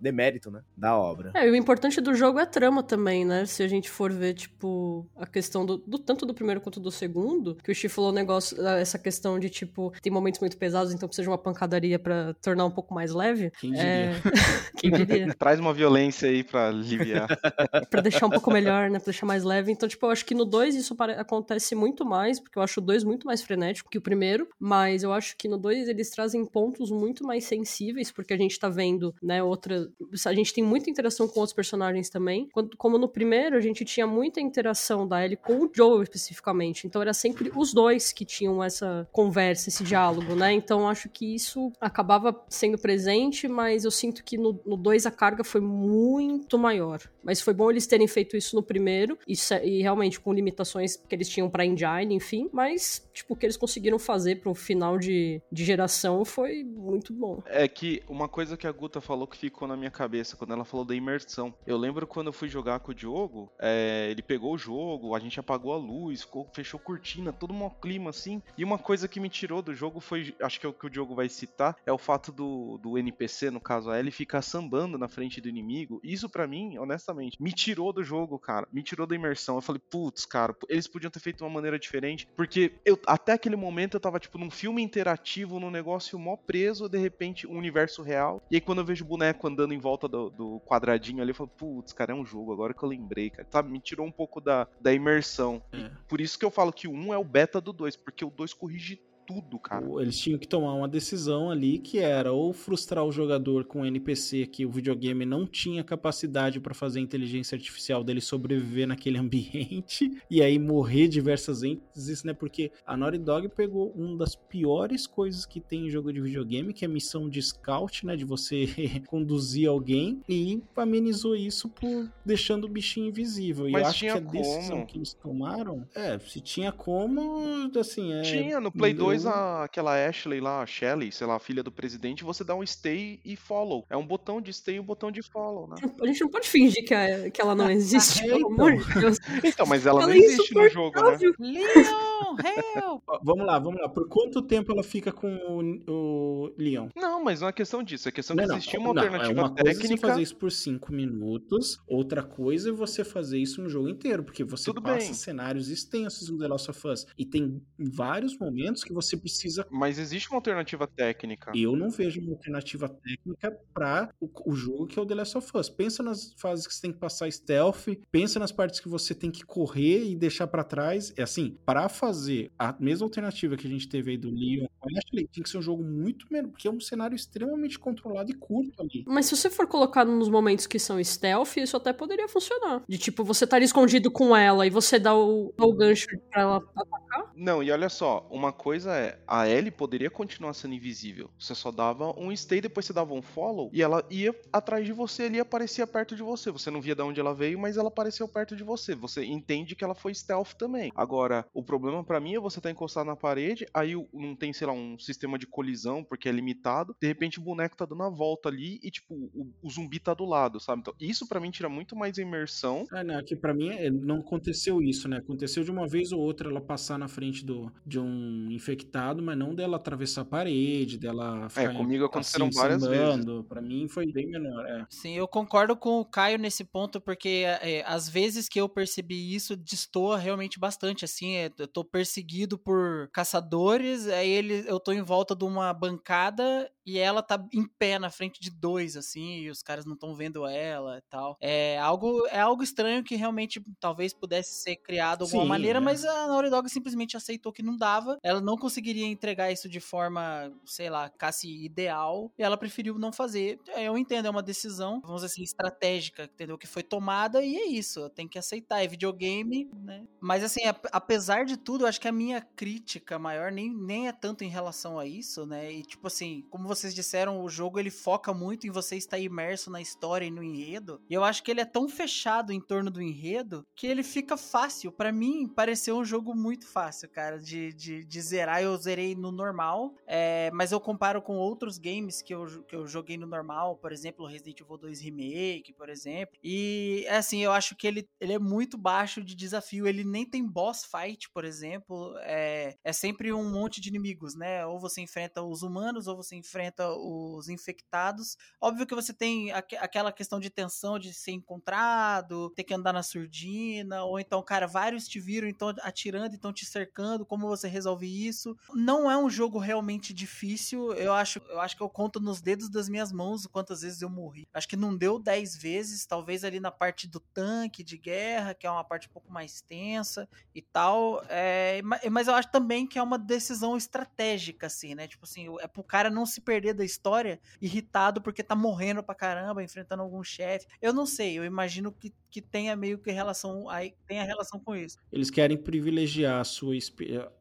demérito, né, da obra. É, e o importante do jogo é a trama também, né? Se a gente for ver, tipo, a questão do, do tanto do primeiro quanto do segundo, que o Steve falou o negócio, essa questão de, tipo, tem momentos muito pesados, então precisa de uma pancadaria para tornar um pouco mais leve. Quem diria? É... <laughs> Quem diria? É. <laughs> Traz uma violência aí pra aliviar. <laughs> pra deixar um pouco melhor, né? Pra deixar mais leve. Então, tipo, eu acho que no 2 isso acontece muito mais, porque eu acho o 2 muito mais frenético que o primeiro, mas eu acho que no 2 eles trazem pontos muito mais sensíveis, porque a gente tá vendo, né, outra. A gente tem muita interação com outros personagens também. Como no primeiro, a gente tinha muita interação da Ellie com o Joel especificamente. Então era sempre os dois que tinham essa conversa, esse diálogo, né? Então acho que isso acabava sendo presente, mas eu sinto que no 2 a carga foi muito maior. Mas foi bom eles terem feito isso no primeiro, e, e realmente com limitações que eles tinham pra engine, enfim. Mas, tipo, o que eles conseguiram fazer pro final de, de geração foi muito bom. É que uma coisa que a Guta falou que ficou na minha cabeça quando ela falou da imersão. Eu lembro quando eu fui jogar com o Diogo, é, ele pegou o jogo, a gente apagou a luz, ficou, fechou cortina, todo um clima assim. E uma coisa que me tirou do jogo foi, acho que é o que o Diogo vai citar, é o fato do, do NPC, no caso a Ellie, ficar sambando na frente do inimigo. Isso para mim, honestamente, me tirou do jogo, cara. Me tirou da imersão. Eu falei, putz, cara, eles podiam ter feito de uma maneira diferente. Porque eu, até aquele momento eu tava, tipo, num filme interativo, num negócio mó preso, de repente, um universo real. E aí quando eu vejo o boneco andando em volta do, do quadradinho ali, eu falo, putz, cara, é um jogo. Agora que eu lembrei, cara. Sabe, me tirou um pouco da, da imersão. É. Por isso que eu falo que o 1 é o beta do 2, porque o 2 corrige tudo, cara. Eles tinham que tomar uma decisão ali que era ou frustrar o jogador com um NPC que o videogame não tinha capacidade para fazer a inteligência artificial dele sobreviver naquele <laughs> ambiente e aí morrer diversas vezes, né? Porque a Naughty Dog pegou uma das piores coisas que tem em jogo de videogame, que é a missão de scout, né, de você <laughs> conduzir alguém e amenizou isso por deixando o bichinho invisível. E Mas eu acho que a decisão como. que eles tomaram, é, se tinha como, assim, é... Tinha no Play 2 depois uhum. a, aquela Ashley lá, a Shelley, sei lá, filha do presidente, você dá um stay e follow. É um botão de stay e um botão de follow, né? <laughs> A gente não pode fingir que, a, que ela não ah, existe, pelo então. amor de Deus. <laughs> Então, mas ela, ela não é existe no jogo, óbvio. né? Leon, help! Vamos lá, vamos lá. Por quanto tempo ela fica com o, o Leon? Não, mas não é questão disso. É questão não, de existir uma não, alternativa é uma é técnica. Coisa você fazer isso por 5 minutos, outra coisa é você fazer isso no jogo inteiro, porque você Tudo passa bem. cenários extensos no The Last of Us. E tem vários momentos que você precisa. Mas existe uma alternativa técnica. Eu não vejo uma alternativa técnica para o, o jogo que é o The Last of Us. Pensa nas fases que você tem que passar stealth, pensa nas partes que você tem que correr e deixar pra trás. É assim, para fazer a mesma alternativa que a gente teve aí do Leon Ashley, tem que ser um jogo muito menos, porque é um cenário extremamente controlado e curto ali. Mas se você for colocar nos momentos que são stealth, isso até poderia funcionar. De tipo, você tá ali escondido com ela e você dá o, o gancho pra ela atacar. Não, e olha só, uma coisa é, a Ellie poderia continuar sendo invisível. Você só dava um stay, depois você dava um follow, e ela ia atrás de você ali aparecia perto de você. Você não via de onde ela veio, mas ela apareceu perto de você. Você entende que ela foi stealth também. Agora, o problema pra mim é você tá encostado na parede, aí não tem, sei lá, um sistema de colisão, porque é limitado. De repente o boneco tá dando a volta ali e, tipo, o, o zumbi tá do lado, sabe? Então, isso pra mim tira muito mais imersão. Ah, não, aqui pra mim é- não aconteceu isso, né? Aconteceu de uma vez ou outra ela passar na frente do, de um infectado, mas não dela atravessar a parede, dela ficar comigo aconteceram assim, várias vezes. Pra mim foi bem menor, é. Sim, eu concordo com o Caio nesse ponto, porque é, às vezes que eu percebi isso, destoa realmente bastante, assim, é, eu tô perseguido por caçadores, aí ele, eu tô em volta de uma bancada e ela tá em pé na frente de dois, assim, e os caras não estão vendo ela e tal. É algo, é algo estranho que realmente talvez pudesse ser criado de alguma Sim, maneira, é. mas a Naughty Dog simplesmente aceitou que não dava, ela não conseguiria entregar isso de forma, sei lá, quase ideal, e ela preferiu não fazer. É, Eu entendo, é uma decisão, vamos dizer assim, estratégica, entendeu? Que foi tomada e é isso, tem que aceitar, é videogame, né? Mas assim, ap- apesar de tudo, eu acho que a minha crítica maior nem, nem é tanto em relação a isso, né? E tipo assim, como vocês disseram, o jogo ele foca muito em você estar imerso na história e no enredo, e eu acho que ele é tão fechado em torno do enredo que ele fica fácil. Pra mim, pareceu um jogo muito fácil, cara, de, de, de zerar. Eu zerei no normal, é, mas eu comparo com outros games que eu, que eu joguei no normal, por exemplo, Resident Evil 2 Remake, por exemplo. E assim, eu acho que ele, ele é muito baixo de desafio. Ele nem tem boss fight, por exemplo. É, é sempre um monte de inimigos, né? Ou você enfrenta os humanos, ou você enfrenta os infectados. Óbvio que você tem aque- aquela questão de tensão de ser encontrado, ter que andar na surdina, ou então, cara, vários te viram então atirando e estão te explicando como você resolve isso. Não é um jogo realmente difícil. Eu acho, eu acho que eu conto nos dedos das minhas mãos quantas vezes eu morri. Acho que não deu 10 vezes, talvez ali na parte do tanque de guerra, que é uma parte um pouco mais tensa e tal. É, mas eu acho também que é uma decisão estratégica, assim, né? Tipo assim, é pro cara não se perder da história irritado porque tá morrendo pra caramba, enfrentando algum chefe. Eu não sei, eu imagino que, que tenha meio que relação aí, tenha relação com isso. Eles querem privilegiar a sua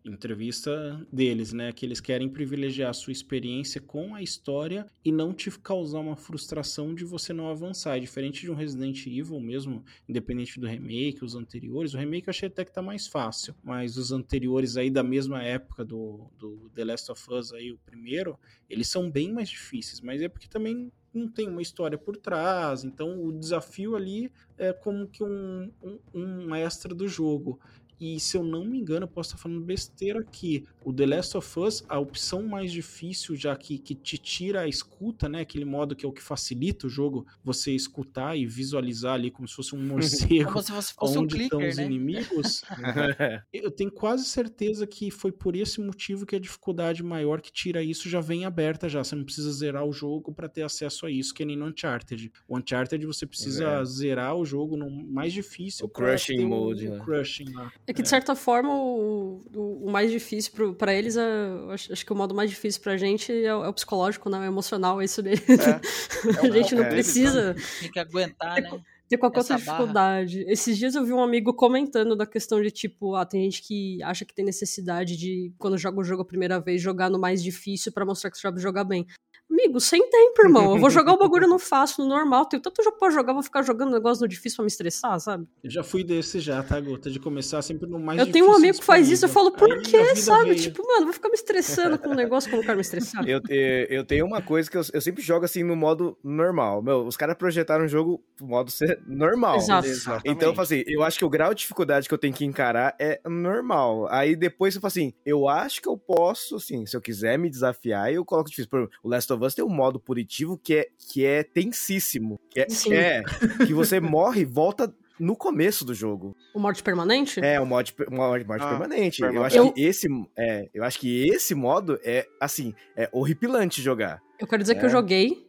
entrevista deles, né? Que eles querem privilegiar a sua experiência com a história e não te causar uma frustração de você não avançar. É diferente de um Resident Evil mesmo, independente do remake, os anteriores. O remake eu achei até que tá mais fácil, mas os anteriores aí da mesma época do, do The Last of Us aí, o primeiro, eles são bem mais difíceis, mas é porque também não tem uma história por trás, então o desafio ali é como que um, um, um extra do jogo. E se eu não me engano, eu posso estar falando besteira aqui. O The Last of Us, a opção mais difícil, já que, que te tira a escuta, né? Aquele modo que é o que facilita o jogo, você escutar e visualizar ali como se fosse um <laughs> morcego. como se fosse onde um clicker, estão os né? inimigos. <laughs> eu tenho quase certeza que foi por esse motivo que a dificuldade maior que tira isso já vem aberta já. Você não precisa zerar o jogo para ter acesso a isso, que nem no Uncharted. O Uncharted você precisa É. zerar o jogo no mais difícil. O crushing mode, o né? crushing lá. É que, de certa forma, o, o, o mais difícil pro, pra eles, é, acho, acho que o modo mais difícil pra gente é, o- é o psicológico, né? O emocional, isso dele. <laughs> a gente não é, precisa Tem que aguentar, né? ter qualquer outra Essa barra. dificuldade. Esses dias eu vi um amigo comentando da questão de, tipo, ah, tem gente que acha que tem necessidade de, quando joga o jogo a primeira vez, jogar no mais difícil pra mostrar que sabe jogar bem. Amigo, sem tempo, irmão. Eu vou jogar o bagulho no <laughs> fácil, no normal. Tenho tanto jogo pra jogar, vou ficar jogando negócio no difícil pra me estressar, sabe? Eu já fui desse já, tá, Gota? De começar sempre no mais eu tenho um amigo que faz isso, eu falo, por Aí quê, sabe? veio. Tipo, mano, vou ficar me estressando com um negócio que eu não quero me estressar. Eu, eu tenho uma coisa que eu, eu sempre jogo assim no modo normal. Meu, os caras projetaram o jogo no modo ser normal. Exato. Então, eu falo assim, eu acho que o grau de dificuldade que eu tenho que encarar é normal. Aí depois eu falo assim, eu acho que eu posso, assim, se eu quiser me desafiar, eu coloco difícil. Por exemplo, o Last of Us tem um modo punitivo que é, que é tensíssimo. Que é, Sim. é, que você morre e volta no começo do jogo. O morte permanente? É, o mod, mod, mod Ah, permanente. Eu acho Eu- que esse, é, eu acho que esse modo é assim, é horripilante jogar. Eu quero dizer que É. eu joguei,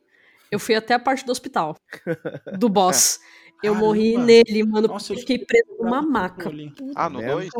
eu fui até a parte do hospital, <laughs> do boss. Eu Caramba. morri nele, mano, Nossa, porque eu fiquei preso numa maca. Ah, no Mesmo? 2?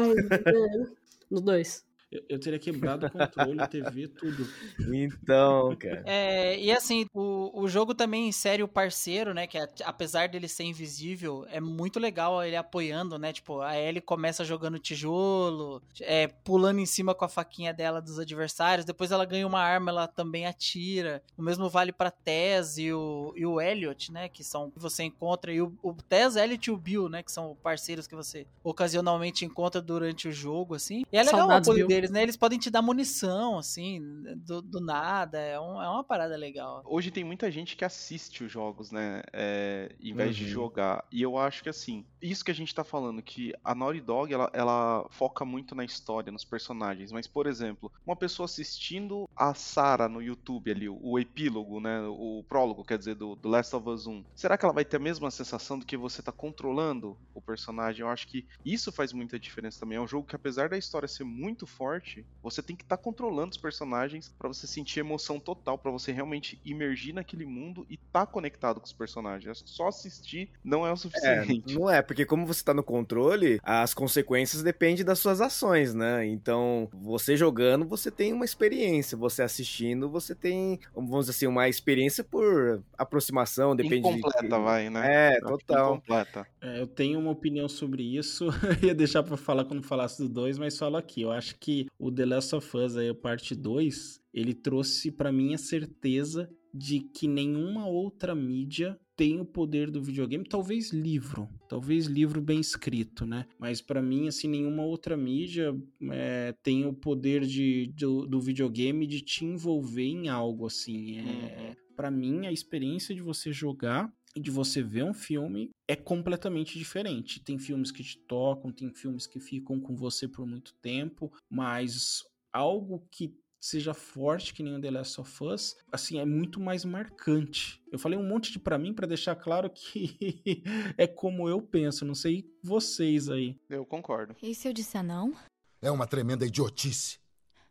No 2. Eu, eu teria quebrado o controle, TV, tudo. Então, cara. É, e assim, o, o jogo também insere o parceiro, né? Que a- apesar dele ser invisível, é muito legal ele apoiando, né? Tipo, a Ellie começa jogando tijolo, é, pulando em cima com a faquinha dela dos adversários. Depois ela ganha uma arma, ela também atira. O mesmo vale pra Tess e o, e o Elliot, né? Que são que você encontra. E o, o Tess, Elliot e o Bill, né? Que são parceiros que você ocasionalmente encontra durante o jogo, assim. E é legal Saudades, o apoio Bill. Deles, né? Eles podem te dar munição, assim, do, do nada. É, um- é uma parada legal. Hoje tem muita gente que assiste os jogos, né? É, em vez de Uhum. jogar. E eu acho que assim, isso que a gente tá falando, que a Naughty Dog ela, ela foca muito na história, nos personagens. Mas, por exemplo, uma pessoa assistindo a Sarah no YouTube ali, o, o epílogo, né? O prólogo, quer dizer, do, do Last of Us 1. Será que ela vai ter a mesma sensação do que você tá controlando o personagem? Eu acho que isso faz muita diferença também. É um jogo que, apesar da história ser muito forte, você tem que estar controlando os personagens pra você sentir emoção total, pra você realmente imergir naquele mundo e tá conectado com os personagens. Só assistir não é o É, suficiente. não é, porque como você tá no controle, as consequências dependem das suas ações, né? Então, você jogando, você tem uma experiência, você assistindo, você tem, vamos dizer assim, uma experiência por aproximação, depende de- Incompleta, vai, né? É, total. Incompleta. É, eu tenho uma opinião sobre isso. <laughs> Eu ia deixar pra falar quando falasse do 2, mas falo aqui. Eu acho que o The Last of Us, aí, a parte 2, ele trouxe pra mim a certeza de que nenhuma outra mídia tem o poder do videogame, talvez livro, talvez livro bem escrito, né? Mas pra mim, assim, nenhuma outra mídia é, tem o poder de, do, do videogame de te envolver em algo, assim. É, Pra mim, a experiência de você jogar e de você ver um filme é completamente diferente. Tem filmes que te tocam, tem filmes que ficam com você por muito tempo, mas algo que seja forte que nem o The Last of Us, assim, é muito mais marcante. Eu falei um monte de pra mim pra deixar claro que <laughs> é como eu penso, não sei vocês aí. Eu concordo. E se eu disser não? É uma tremenda idiotice.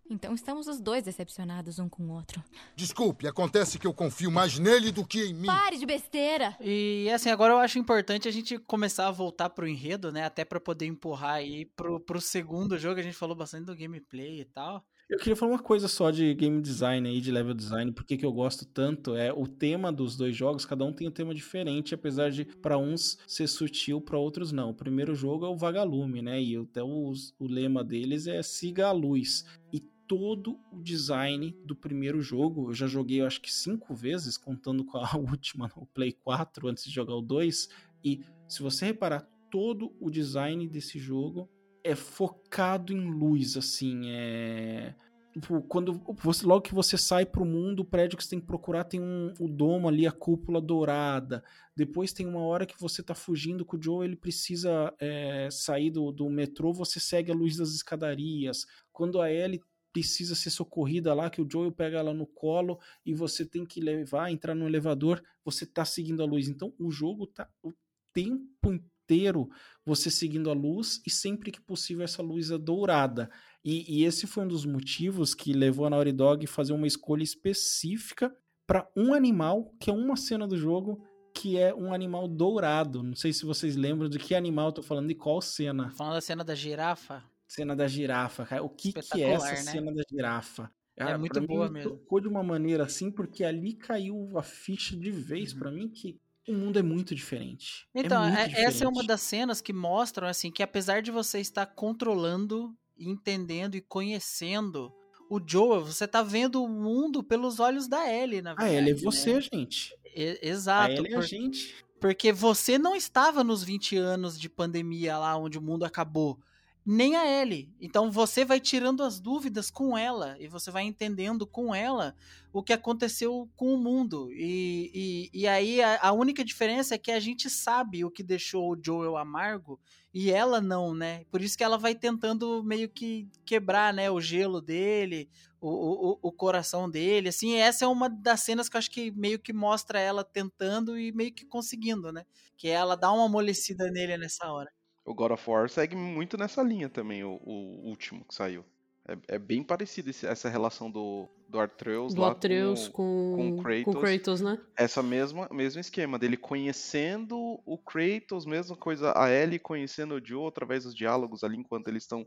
Então estamos os dois decepcionados um com o outro. Desculpe, acontece que eu confio mais nele do que em mim. Pare de besteira! E assim, agora eu acho importante a gente começar a voltar pro enredo, né? Até pra poder empurrar aí pro, pro segundo jogo. A gente falou bastante do gameplay e tal. Eu queria falar uma coisa só de game design aí, de level design, porque que eu gosto tanto é o tema dos dois jogos, cada um tem um tema diferente, apesar de para uns ser sutil, para outros não. O primeiro jogo é o Vagalume, né? E até o, o lema deles é siga a luz. E todo o design do primeiro jogo, eu já joguei eu acho que cinco vezes, contando com a <laughs> última no Play 4 antes de jogar o 2, e se você reparar, todo o design desse jogo é focado em luz, assim, é tipo, quando você, logo que você sai pro mundo, o prédio que você tem que procurar tem um, o domo ali, a cúpula dourada. Depois tem uma hora que você tá fugindo com o Joe, ele precisa é, sair do, do metrô, você segue a luz das escadarias. Quando a Ellie precisa ser socorrida lá, que o Joel pega ela no colo e você tem que levar, entrar no elevador, você tá seguindo a luz. Então o jogo tá o tempo inteiro você seguindo a luz e sempre que possível essa luz é dourada. E, e esse foi um dos motivos que levou a Naughty Dog fazer uma escolha específica para um animal, que é uma cena do jogo, que é um animal dourado. Não sei se vocês lembram de que animal eu tô falando, de qual cena. Falando da cena da girafa. Cena da girafa, cara. O que, que é essa né? cena da girafa? é muito boa mim, mesmo. Tocou de uma maneira assim, porque ali caiu a ficha de vez uhum. para mim que o mundo é muito diferente. Então, é muito é, diferente. essa é uma das cenas que mostram assim que apesar de você estar controlando, entendendo e conhecendo o Joel, você tá vendo o mundo pelos olhos da Ellie, na verdade. A Ellie é né? você, gente. E, exato. A Ellie é por, a gente. Porque você não estava nos 20 anos de pandemia lá onde o mundo acabou nem a Ellie. Então você vai tirando as dúvidas com ela e você vai entendendo com ela o que aconteceu com o mundo. E, e, e aí a, a, única diferença é que a gente sabe o que deixou o Joel amargo e ela não, né? Por isso que ela vai tentando meio que quebrar né, o gelo dele, o, o, o coração dele. Assim, essa é uma das cenas que eu acho que meio que mostra ela tentando e meio que conseguindo, né? Que ela dá uma amolecida nele nessa hora. O God of War segue muito nessa linha também, o, o último que saiu. É, é bem parecido esse, essa relação do, do Artreus do lá Atreus com, com, com, Kratos, com Kratos, né? Essa mesma mesmo esquema dele conhecendo o Kratos, mesma coisa a Ellie conhecendo o Joe através dos diálogos ali enquanto eles estão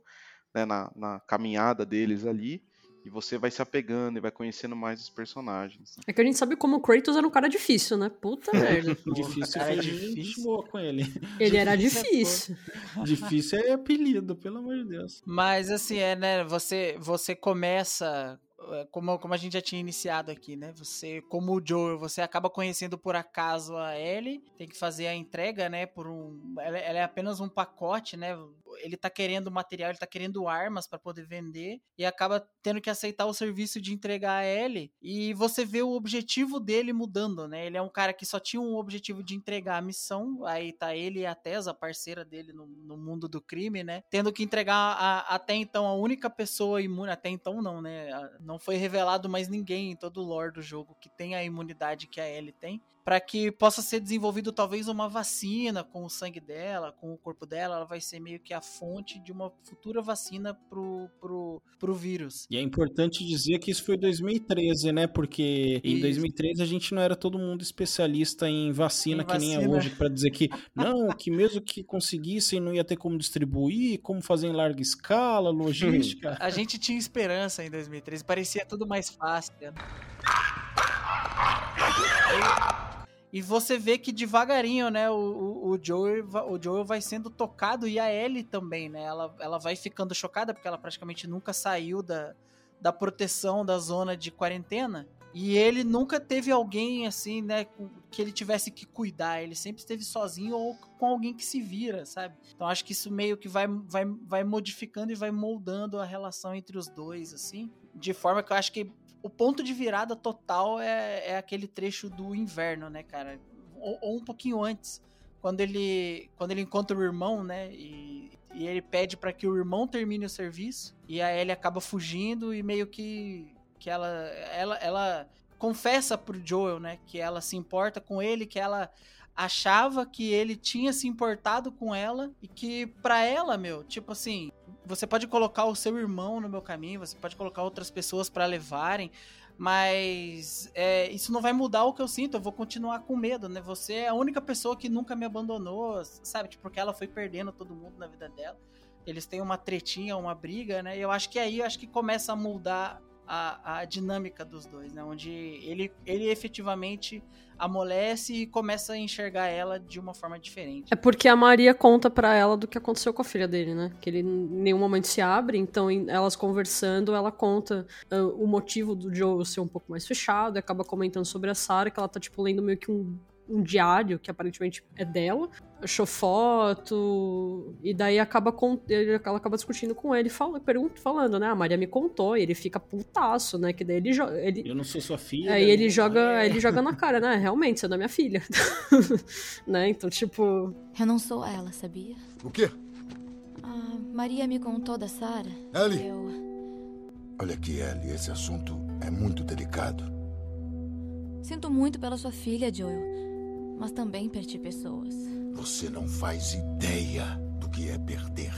né, na, na caminhada deles ali. E você vai se apegando e vai conhecendo mais os personagens. É que a gente sabe como o Kratos era um cara difícil, né? Puta merda. <laughs> difícil cara, é é difícil. boa com ele. <laughs> Ele era difícil. <laughs> difícil é apelido, pelo amor de Deus. Mas assim, é, né? Você, você começa como, como a gente já tinha iniciado aqui, né? Você, como o Joel, você acaba conhecendo por acaso a Ellie, tem que fazer a entrega, né? Por um, ela, ela é apenas um pacote, né? Ele tá querendo material, ele tá querendo armas para poder vender e acaba tendo que aceitar o serviço de entregar a Ellie. E você vê o objetivo dele mudando, né? Ele é um cara que só tinha um objetivo de entregar a missão. Aí tá ele e a Tessa, a parceira dele no, no mundo do crime, né? Tendo que entregar a, até então a única pessoa imune, até então não, né? Não foi revelado mais ninguém em todo o lore do jogo que tem a imunidade que a Ellie tem para que possa ser desenvolvido talvez uma vacina com o sangue dela, com o corpo dela, ela vai ser meio que a fonte de uma futura vacina pro, pro, pro vírus. E é importante dizer que isso foi 2013, né? Porque em 2013 a gente não era todo mundo especialista em vacina, em que vacina. nem é hoje, para dizer que <laughs> não, que mesmo que conseguissem não ia ter como distribuir, como fazer em larga escala, logística. a gente tinha esperança em 2013, parecia tudo mais fácil. Né? <laughs> E você vê que devagarinho, né, o, o, Joel, o Joel vai sendo tocado e a Ellie também, né? Ela, ela vai ficando chocada porque ela praticamente nunca saiu da, da proteção da zona de quarentena. E ele nunca teve alguém assim, né, que ele tivesse que cuidar. Ele sempre esteve sozinho ou com alguém que se vira, sabe? Então acho que isso meio que vai, vai, vai modificando e vai moldando a relação entre os dois, assim. De forma que eu acho que o ponto de virada total é, é aquele trecho do inverno, né, cara? Ou, ou, um pouquinho antes, quando ele quando ele encontra o irmão, né, e, e ele pede para que o irmão termine o serviço e a Ellie acaba fugindo e meio que que ela ela ela confessa pro Joel, né, que ela se importa com ele, que ela achava que ele tinha se importado com ela e que para ela, meu, tipo assim, Você pode colocar o seu irmão no meu caminho, você pode colocar outras pessoas para levarem, mas é, isso não vai mudar o que eu sinto, eu vou continuar com medo, né? Você é a única pessoa que nunca me abandonou, sabe? Tipo, porque ela foi perdendo todo mundo na vida dela. Eles têm uma tretinha, uma briga, né? E eu acho que aí eu acho que começa a mudar a, a dinâmica dos dois, né? Onde ele, ele efetivamente amolece e começa a enxergar ela de uma forma diferente. É porque a Maria conta para ela do que aconteceu com a filha dele, né? Que ele em nenhum momento se abre, então em, elas conversando, ela conta uh, o motivo do Joe ser um pouco mais fechado, acaba comentando sobre a Sarah, que ela tá tipo lendo meio que um um diário que aparentemente é dela, achou foto, e daí acaba com, ele, ela acaba discutindo com ele, fala, pergunta, falando, né? A Maria me contou, e ele fica putaço, né? Que daí ele joga. Ele, Eu não sou sua filha. Aí ele né? joga, É. ele joga na cara, né? Realmente, você não é minha filha. <laughs> né? Então, tipo. Eu não sou ela, sabia? O quê? A Maria me contou da Sarah. Ellie? Eu. Olha aqui, Ellie, esse assunto é muito delicado. Sinto muito pela sua filha, Joel. Mas também perdi pessoas. Você não faz ideia do que é perder.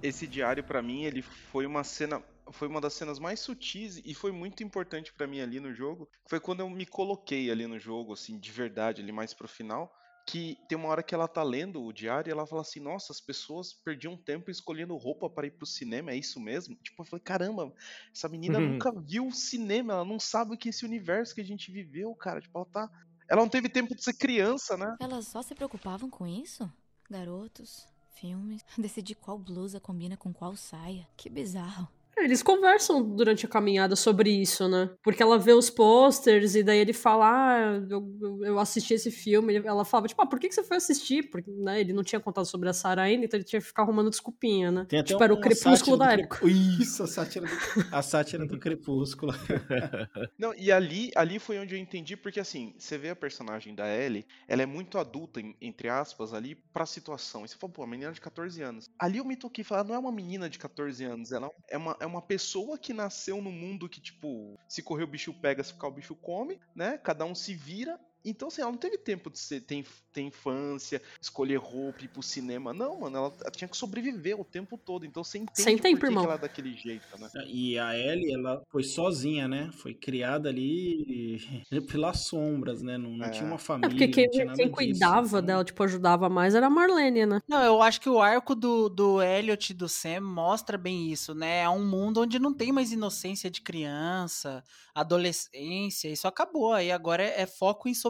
Esse diário pra mim, ele foi uma cena, foi uma das cenas mais sutis e foi muito importante pra mim ali no jogo. Foi quando eu me coloquei ali no jogo, assim, de verdade, ali mais pro final. Que tem uma hora que ela tá lendo o diário e ela fala assim: Nossa, as pessoas perdiam tempo escolhendo roupa para ir pro cinema, é isso mesmo? Tipo, eu falei: Caramba, essa menina <laughs> nunca viu o cinema, ela não sabe o que é esse universo que a gente viveu, cara. Tipo, ela tá. Ela não teve tempo de ser criança, né? Elas só se preocupavam com isso? Garotos, filmes, <laughs> decidir qual blusa combina com qual saia. Que bizarro. Eles conversam durante a caminhada sobre isso, né? Porque ela vê os posters e daí ele fala: Ah, eu, eu- assisti esse filme. Ela fala, tipo, ah, por que, que você foi assistir? Porque né, ele não tinha contado sobre a Sarah ainda, então ele tinha que ficar arrumando desculpinha, né? Tem até tipo, era o uma crepúsculo da época. Crep- Isso, a sátira do, a sátira do crepúsculo. <laughs> Não, e ali, ali foi onde eu entendi, porque assim, você vê a personagem da Ellie, ela é muito adulta, entre aspas, ali, pra situação. E você fala, pô, a menina de 14 anos. Ali eu me toquei e falei, ela não é uma menina de 14 anos, ela é uma, é uma pessoa que nasceu no mundo que, tipo, se correr o bicho pega, se ficar o bicho come, né? Cada um se vira. Então, assim, ela não teve tempo de ser, ter, ter infância, escolher roupa, ir pro cinema. Não, mano, ela, ela tinha que sobreviver o tempo todo. Então você entende Sem tempo, por que que irmão. ela é daquele jeito, né? E a Ellie, ela foi sozinha, né? Foi criada ali <laughs> pelas sombras, né? Não, não tinha uma É família. porque quem, não tinha nada quem disso. cuidava dela, tipo, ajudava mais era a Marlene, né? Não, eu acho que o arco do, do Elliot e do Sam mostra bem isso, né? É um mundo onde não tem mais inocência de criança, adolescência, isso acabou. Aí agora é, é foco em sobrevivência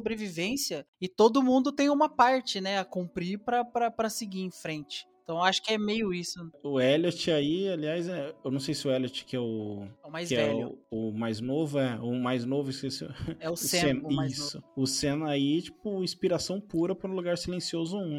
e todo mundo tem uma parte, né, a cumprir pra seguir em frente. Então acho que é meio isso. O Elliot aí, aliás, é- eu não sei se o Elliot que é o. É o mais que velho. É o, o mais novo, é. O mais novo, esqueci. É o <laughs> Sam, o mais isso. O Sam aí, tipo, inspiração pura para o Lugar Silencioso 1, né?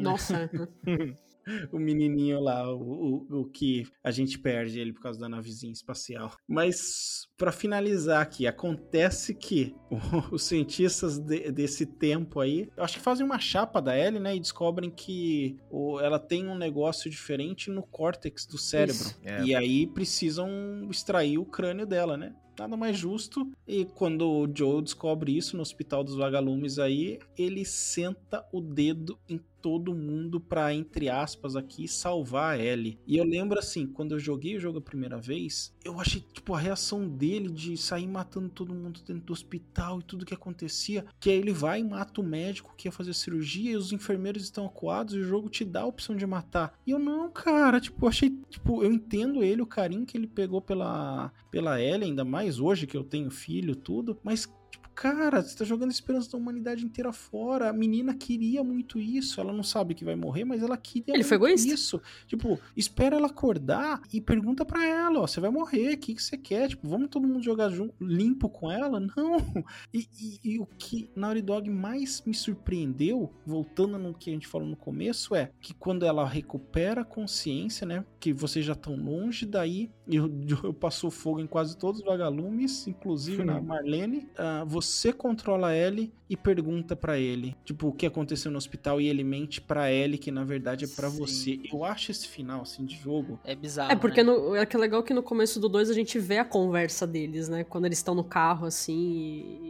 <laughs> O menininho lá, o, o, o que a gente perde ele por causa da navezinha espacial. Mas, pra finalizar aqui, acontece que <laughs> os cientistas de- desse tempo aí, eu acho que fazem uma chapa da Ellie, né? E descobrem que o- ela tem um negócio diferente no córtex do cérebro. É. E aí precisam extrair o crânio dela, né? Nada mais justo. E quando o Joe descobre isso no Hospital dos Vagalumes aí, ele senta o dedo em todo mundo pra, entre aspas, aqui, salvar a Ellie. E eu lembro assim, quando eu joguei o jogo a primeira vez, eu achei, tipo, a reação dele de sair matando todo mundo dentro do hospital e tudo que acontecia. Que aí ele vai e mata o médico que ia fazer cirurgia e os enfermeiros estão acuados e o jogo te dá a opção de matar. E eu não, cara, tipo, achei, tipo, eu entendo ele, o carinho que ele pegou pela, pela Ellie, ainda mais hoje que eu tenho filho, tudo, mas cara, você tá jogando a esperança da humanidade inteira fora. A menina queria muito isso. Ela não sabe que vai morrer, mas ela queria Ele foi egoísta. isso. Tipo, espera ela acordar e pergunta pra ela, ó, você vai morrer, o que, que você quer? Tipo, vamos todo mundo jogar junto, limpo com ela? <laughs> Não. E, e- e o que Naughty Dog mais me surpreendeu, voltando no que a gente falou no começo, é que quando ela recupera a consciência, né? Que vocês já estão longe, daí eu, <laughs> eu passou fogo em quase todos os vagalumes, inclusive na Marlene. ah, você controla ele e pergunta pra ele, tipo, o que aconteceu no hospital e ele mente pra ele que na verdade é pra Sim. você. Eu acho esse final assim de jogo É bizarro. É, porque né? no, é que é legal que no começo do 2 a gente vê a conversa deles, né? Quando eles estão no carro, assim,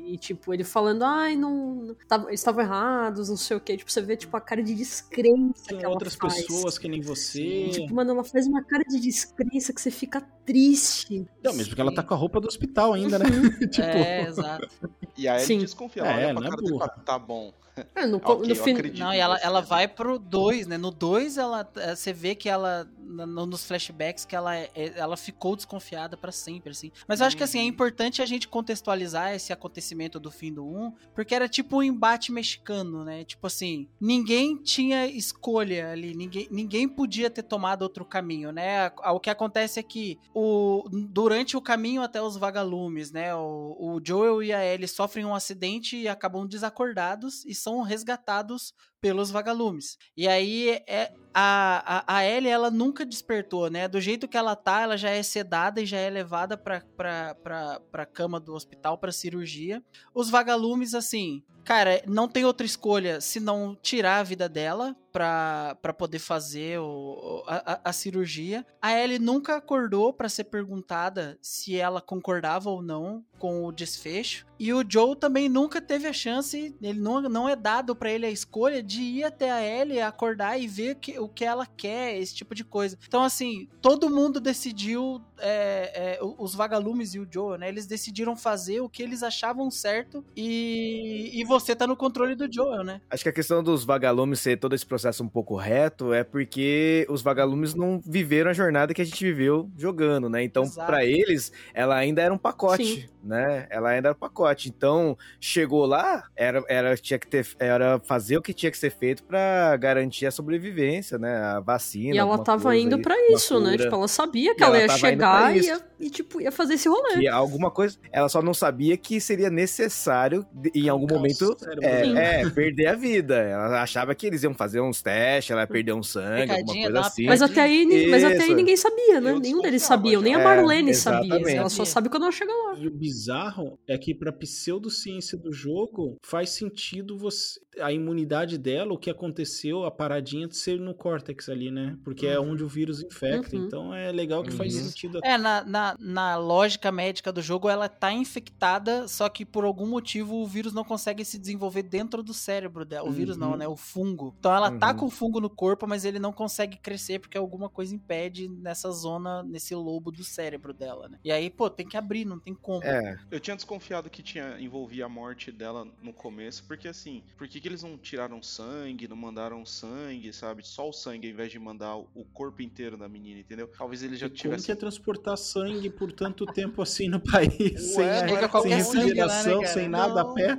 e, E, tipo, ele falando, ai, não. Tava, eles estavam errados, não sei o quê. Tipo, você vê, tipo, a cara de descrença Tem que ela outras faz. pessoas que nem você. Tipo, mano, ela faz uma cara de descrença que você fica triste. Não, mesmo porque ela tá com a roupa do hospital ainda, né? <laughs> tipo... É, exato. E aí Sim. ele desconfia, ela É, olha não pra é cara dele e burra. fala, tá bom. É, no, Ok, no fim. acredito. Não, e ela, ela vai pro 2, né? No 2, ela, eh, você vê que ela, no- nos flashbacks, que ela, é- ela ficou desconfiada pra sempre, assim. Mas eu acho que, assim, é importante a gente contextualizar esse acontecimento do fim do 1, porque era tipo um embate mexicano, né? Tipo assim, ninguém tinha escolha ali, ninguém, ninguém podia ter tomado outro caminho, né? O que acontece é que o, durante o caminho até os vagalumes, né? O, o Joel e a Ellie sofrem um acidente e acabam desacordados e são resgatados pelos vagalumes. E aí é a, a, a Ellie, ela nunca despertou, né? Do jeito que ela tá, ela já é sedada e já é levada pra, pra, pra, pra cama do hospital pra cirurgia. Os vagalumes, assim, cara, não tem outra escolha senão tirar a vida dela pra, pra poder fazer o, a, a- a cirurgia. A Ellie nunca acordou pra ser perguntada se ela concordava ou não com o desfecho. E o Joe também nunca teve a chance, ele não, não é dado pra ele a escolha de ir até a Ellie, acordar e ver que, o que ela quer, esse tipo de coisa. Então, assim, todo mundo decidiu, é, é, os vagalumes e o Joe, né? Eles decidiram fazer o que eles achavam certo e, e você tá no controle do Joel, né? Acho que a questão dos vagalumes ser todo esse processo um pouco reto é porque os vagalumes não viveram a jornada que a gente viveu jogando, né? Então, pra eles, ela ainda era um pacote, Sim. né? Ela ainda era um pacote. Então, chegou lá, era, era tinha que ter, era fazer o que tinha que ser feito pra garantir a sobrevivência, né? A vacina. E ela tava coisa indo uma isso, né? Tipo, ela sabia que E ela, ela ia chegar e, ia, e, tipo, ia fazer esse rolê. Que alguma coisa, ela só não sabia que seria necessário em algum o momento é, é, perder a vida. Ela achava que eles iam fazer uns testes, ela ia perder um sangue, alguma Picadinha, coisa dá uma assim. Mas até, aí, mas até aí ninguém sabia, né? Eu Nenhum deles sabia, nem a já. Marlene É, sabia. exatamente. Ela só sabe quando ela chega lá. E o bizarro é que pra pseudociência do jogo faz sentido você a imunidade dela, o que aconteceu, a paradinha de ser no córtex ali, né? Porque é onde o vírus infecta. Uhum. Então é legal que faz Uhum. sentido. É, na, na, na lógica médica do jogo, ela tá infectada, só que por algum motivo o vírus não consegue se desenvolver dentro do cérebro dela. O vírus não, Uhum. né? O fungo. Então ela tá Uhum. com o fungo no corpo, mas ele não consegue crescer porque alguma coisa impede nessa zona, nesse lobo do cérebro dela, né? E aí, pô, tem que abrir, não tem como. É, Eu tinha desconfiado que tinha envolvia a morte dela no começo, porque assim, por que, que eles não tiraram sangue, não mandaram sangue, sabe? Só o sangue ao invés de mandar o corpo inteiro da menina, entendeu? Talvez ele já E como tivesse. que é transportar sangue por tanto tempo assim no país? sem, Ué, a- não sem sangue lá, né, sem nada a Não. pé.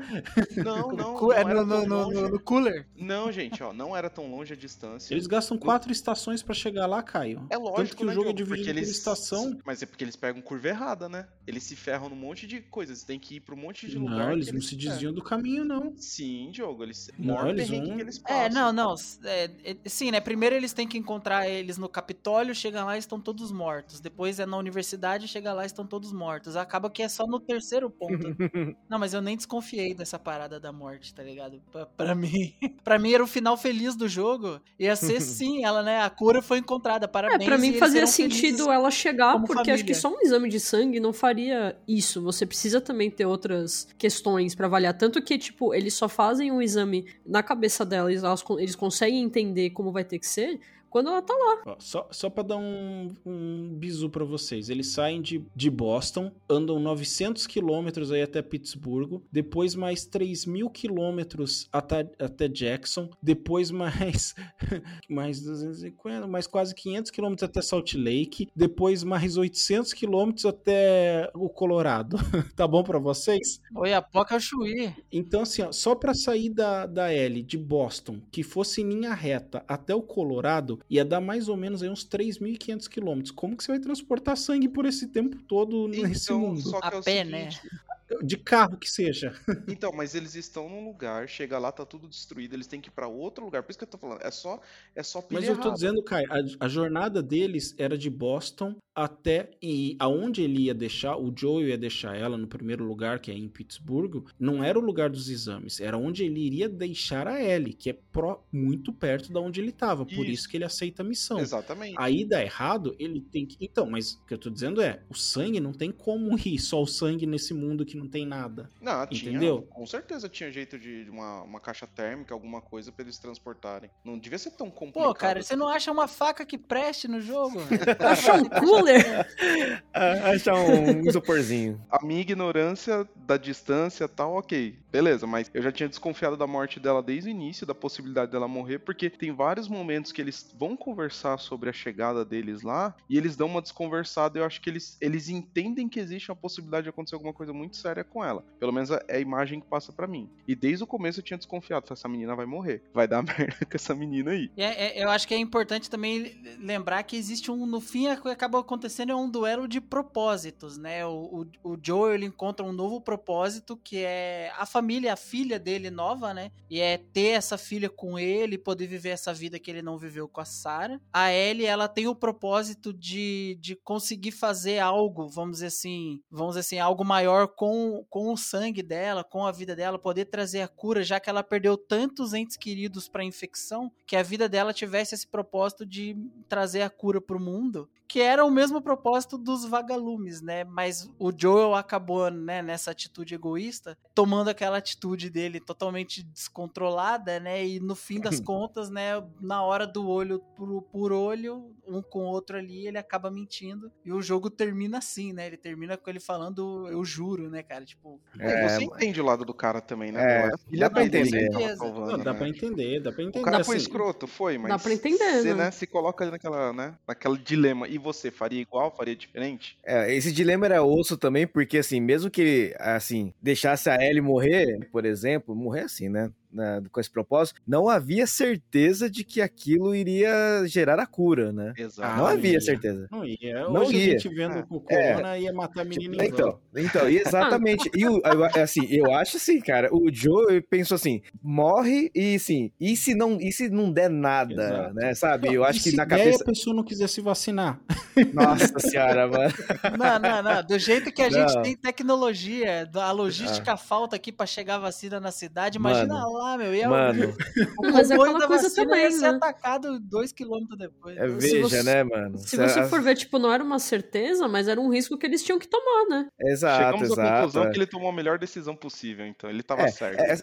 Não, <laughs> não, Cu- não é era no, no, no, no- cooler. Não, gente, ó, não era tão longe a distância. Eles gastam quatro estações pra chegar lá, Caio. É Tanto lógico, que o né, jogo é dividido porque por eles... estação. Mas é porque eles pegam curva errada, né? Eles se ferram num monte de coisas. Eles têm que ir pra um monte de lugar. Não, que eles não se ferram. desviam do caminho, não. Sim, Diogo, eles. Não, eles vão- que eles É, passam. não, não. é, é, sim, né? Primeiro eles têm que encontrar eles no Capitólio, chegam lá e estão todos mortos. Depois é na universidade, chega lá e estão todos mortos. Acaba que é só no terceiro ponto. <laughs> não, mas eu nem desconfiei dessa parada da morte, tá ligado? Pra, pra <laughs> mim. pra mim era o final feliz do jogo. Ia ser <laughs> sim, ela, né? A cura foi encontrada. É, Parabéns. pra e mim fazia sentido ela chegar, porque acho que família. só um exame de sangue não faria isso. Você precisa também ter outras questões pra avaliar. Tanto que, tipo, eles só fazem um exame na cabeça delas, elas con- eles conseguem entender como vai ter que ser quando ela tá lá. Ó, só, só pra dar um, um bizu pra vocês. Eles saem de, de Boston, andam 900 quilômetros aí até Pittsburgh, depois mais 3 mil quilômetros até, até Jackson, depois mais, <laughs> mais 250, mais quase 500 quilômetros até Salt Lake, depois mais 800 quilômetros até o Colorado. <laughs> tá bom pra vocês? Oi, a Poca é Chuí. Então, assim, ó, só pra sair da, da L de Boston, que fosse em linha reta até o Colorado, ia dar mais ou menos aí uns 3.500 quilômetros. Como que você vai transportar sangue por esse tempo todo nesse Então, mundo? só que A é o pé, seguinte, De carro que seja. <laughs> Então, mas eles estão num lugar, chega lá, tá tudo destruído, eles têm que ir pra outro lugar. Por isso que eu tô falando, é só, é só Mas eu tô errada. dizendo, Kai, a, a jornada deles era de Boston até e aonde ele ia deixar, o Joe ia deixar ela no primeiro lugar, que é em Pittsburgh, não era o lugar dos exames, era onde ele iria deixar a Ellie, que é pró- muito perto da onde ele tava, por Isso. isso que ele aceita a missão. Exatamente. Aí dá errado, ele tem que. Então, mas o que eu tô dizendo é: o sangue não tem como <laughs> ir só o sangue nesse mundo que não tem nada. Não, tinha. Entendeu? Com certeza tinha jeito de uma, uma caixa térmica, alguma coisa pra eles transportarem. Não devia ser tão complicado. Pô, cara, você não acha uma faca que preste no jogo? <laughs> <laughs> Achar um cooler? Ah, Achar um isoporzinho. A minha ignorância da distância tal, ok, beleza, mas eu já tinha desconfiado da morte dela desde o início, da possibilidade dela morrer, porque tem vários momentos que eles vão conversar sobre a chegada deles lá e eles dão uma desconversada. e Eu acho que eles, eles entendem que existe a possibilidade de acontecer alguma coisa muito séria com ela. Pelo menos é a imagem que passa pra mim. E desde o começo eu tinha desconfiado: essa menina vai morrer, vai dar <laughs> merda com essa menina aí. É- é- eu acho que é importante também lembrar que existe um. No fim, o que acaba acontecendo é um duelo de propósitos, né? O, o, o Joe ele encontra um novo propósito que é a família, a filha dele nova, né? E é ter essa filha com ele, poder viver essa vida que ele não viveu com a Sarah. A Ellie, ela tem o propósito de, de conseguir fazer algo, vamos dizer assim, vamos dizer assim, algo maior com, com o sangue dela, com a vida dela, poder trazer a cura, já que ela perdeu tantos entes queridos para infecção, que a vida dela tivesse esse propósito de trazer a cura pro mundo, que era o mesmo propósito dos vagalumes, né? Mas o Joel acabou, né, nessa atitude egoísta, tomando aquela atitude dele totalmente descontrolada, né? E no fim das <laughs> contas, né, na hora do olho por, por olho, um com o outro ali, ele acaba mentindo. E o jogo termina assim, né? Ele termina com ele falando, eu juro, né, cara? Tipo, É, você entende o lado do cara também, né? É, dá pra entender. salvando, Não, dá né? pra entender, dá pra entender. O cara foi assim. escroto, foi, mas. Dá pra entender, Você, né? né, se coloca ali naquela, né? Naquele dilema. E você, faria igual, faria diferente? É, esse dilema era osso também, porque assim, mesmo que assim, deixasse a Ellie morrer, por exemplo, morrer assim, né? Na- com esse propósito, não havia certeza de que aquilo iria gerar a cura, né? Exato. não Ah, havia ia. certeza. Não ia. Não Hoje ia. a gente vendo É. com o Corona ia matar a menina em Então, então, exatamente. E o, eu- assim, eu acho assim, cara, o Joe pensou assim, morre e assim, e se não, e se não der nada, Exato. né? Sabe? Eu acho e que se na cabeça. a pessoa não quiser se vacinar. Nossa senhora, mano. Não, não, não. Do jeito que a gente Não. tem tecnologia, a logística falta aqui pra chegar a vacina na cidade, imagina Mano. lá, meu. Ia, Mano, <laughs> o Mas é aquela coisa também, ia ser né? atacado dois quilômetros depois. é, veja, você- né, mano? Se você for ver, tipo, não era uma certeza, mas era um risco que eles tinham que tomar, né? Exato, Chegamos à exato. conclusão é. que ele tomou a melhor decisão possível, então. Ele tava É, certo. é,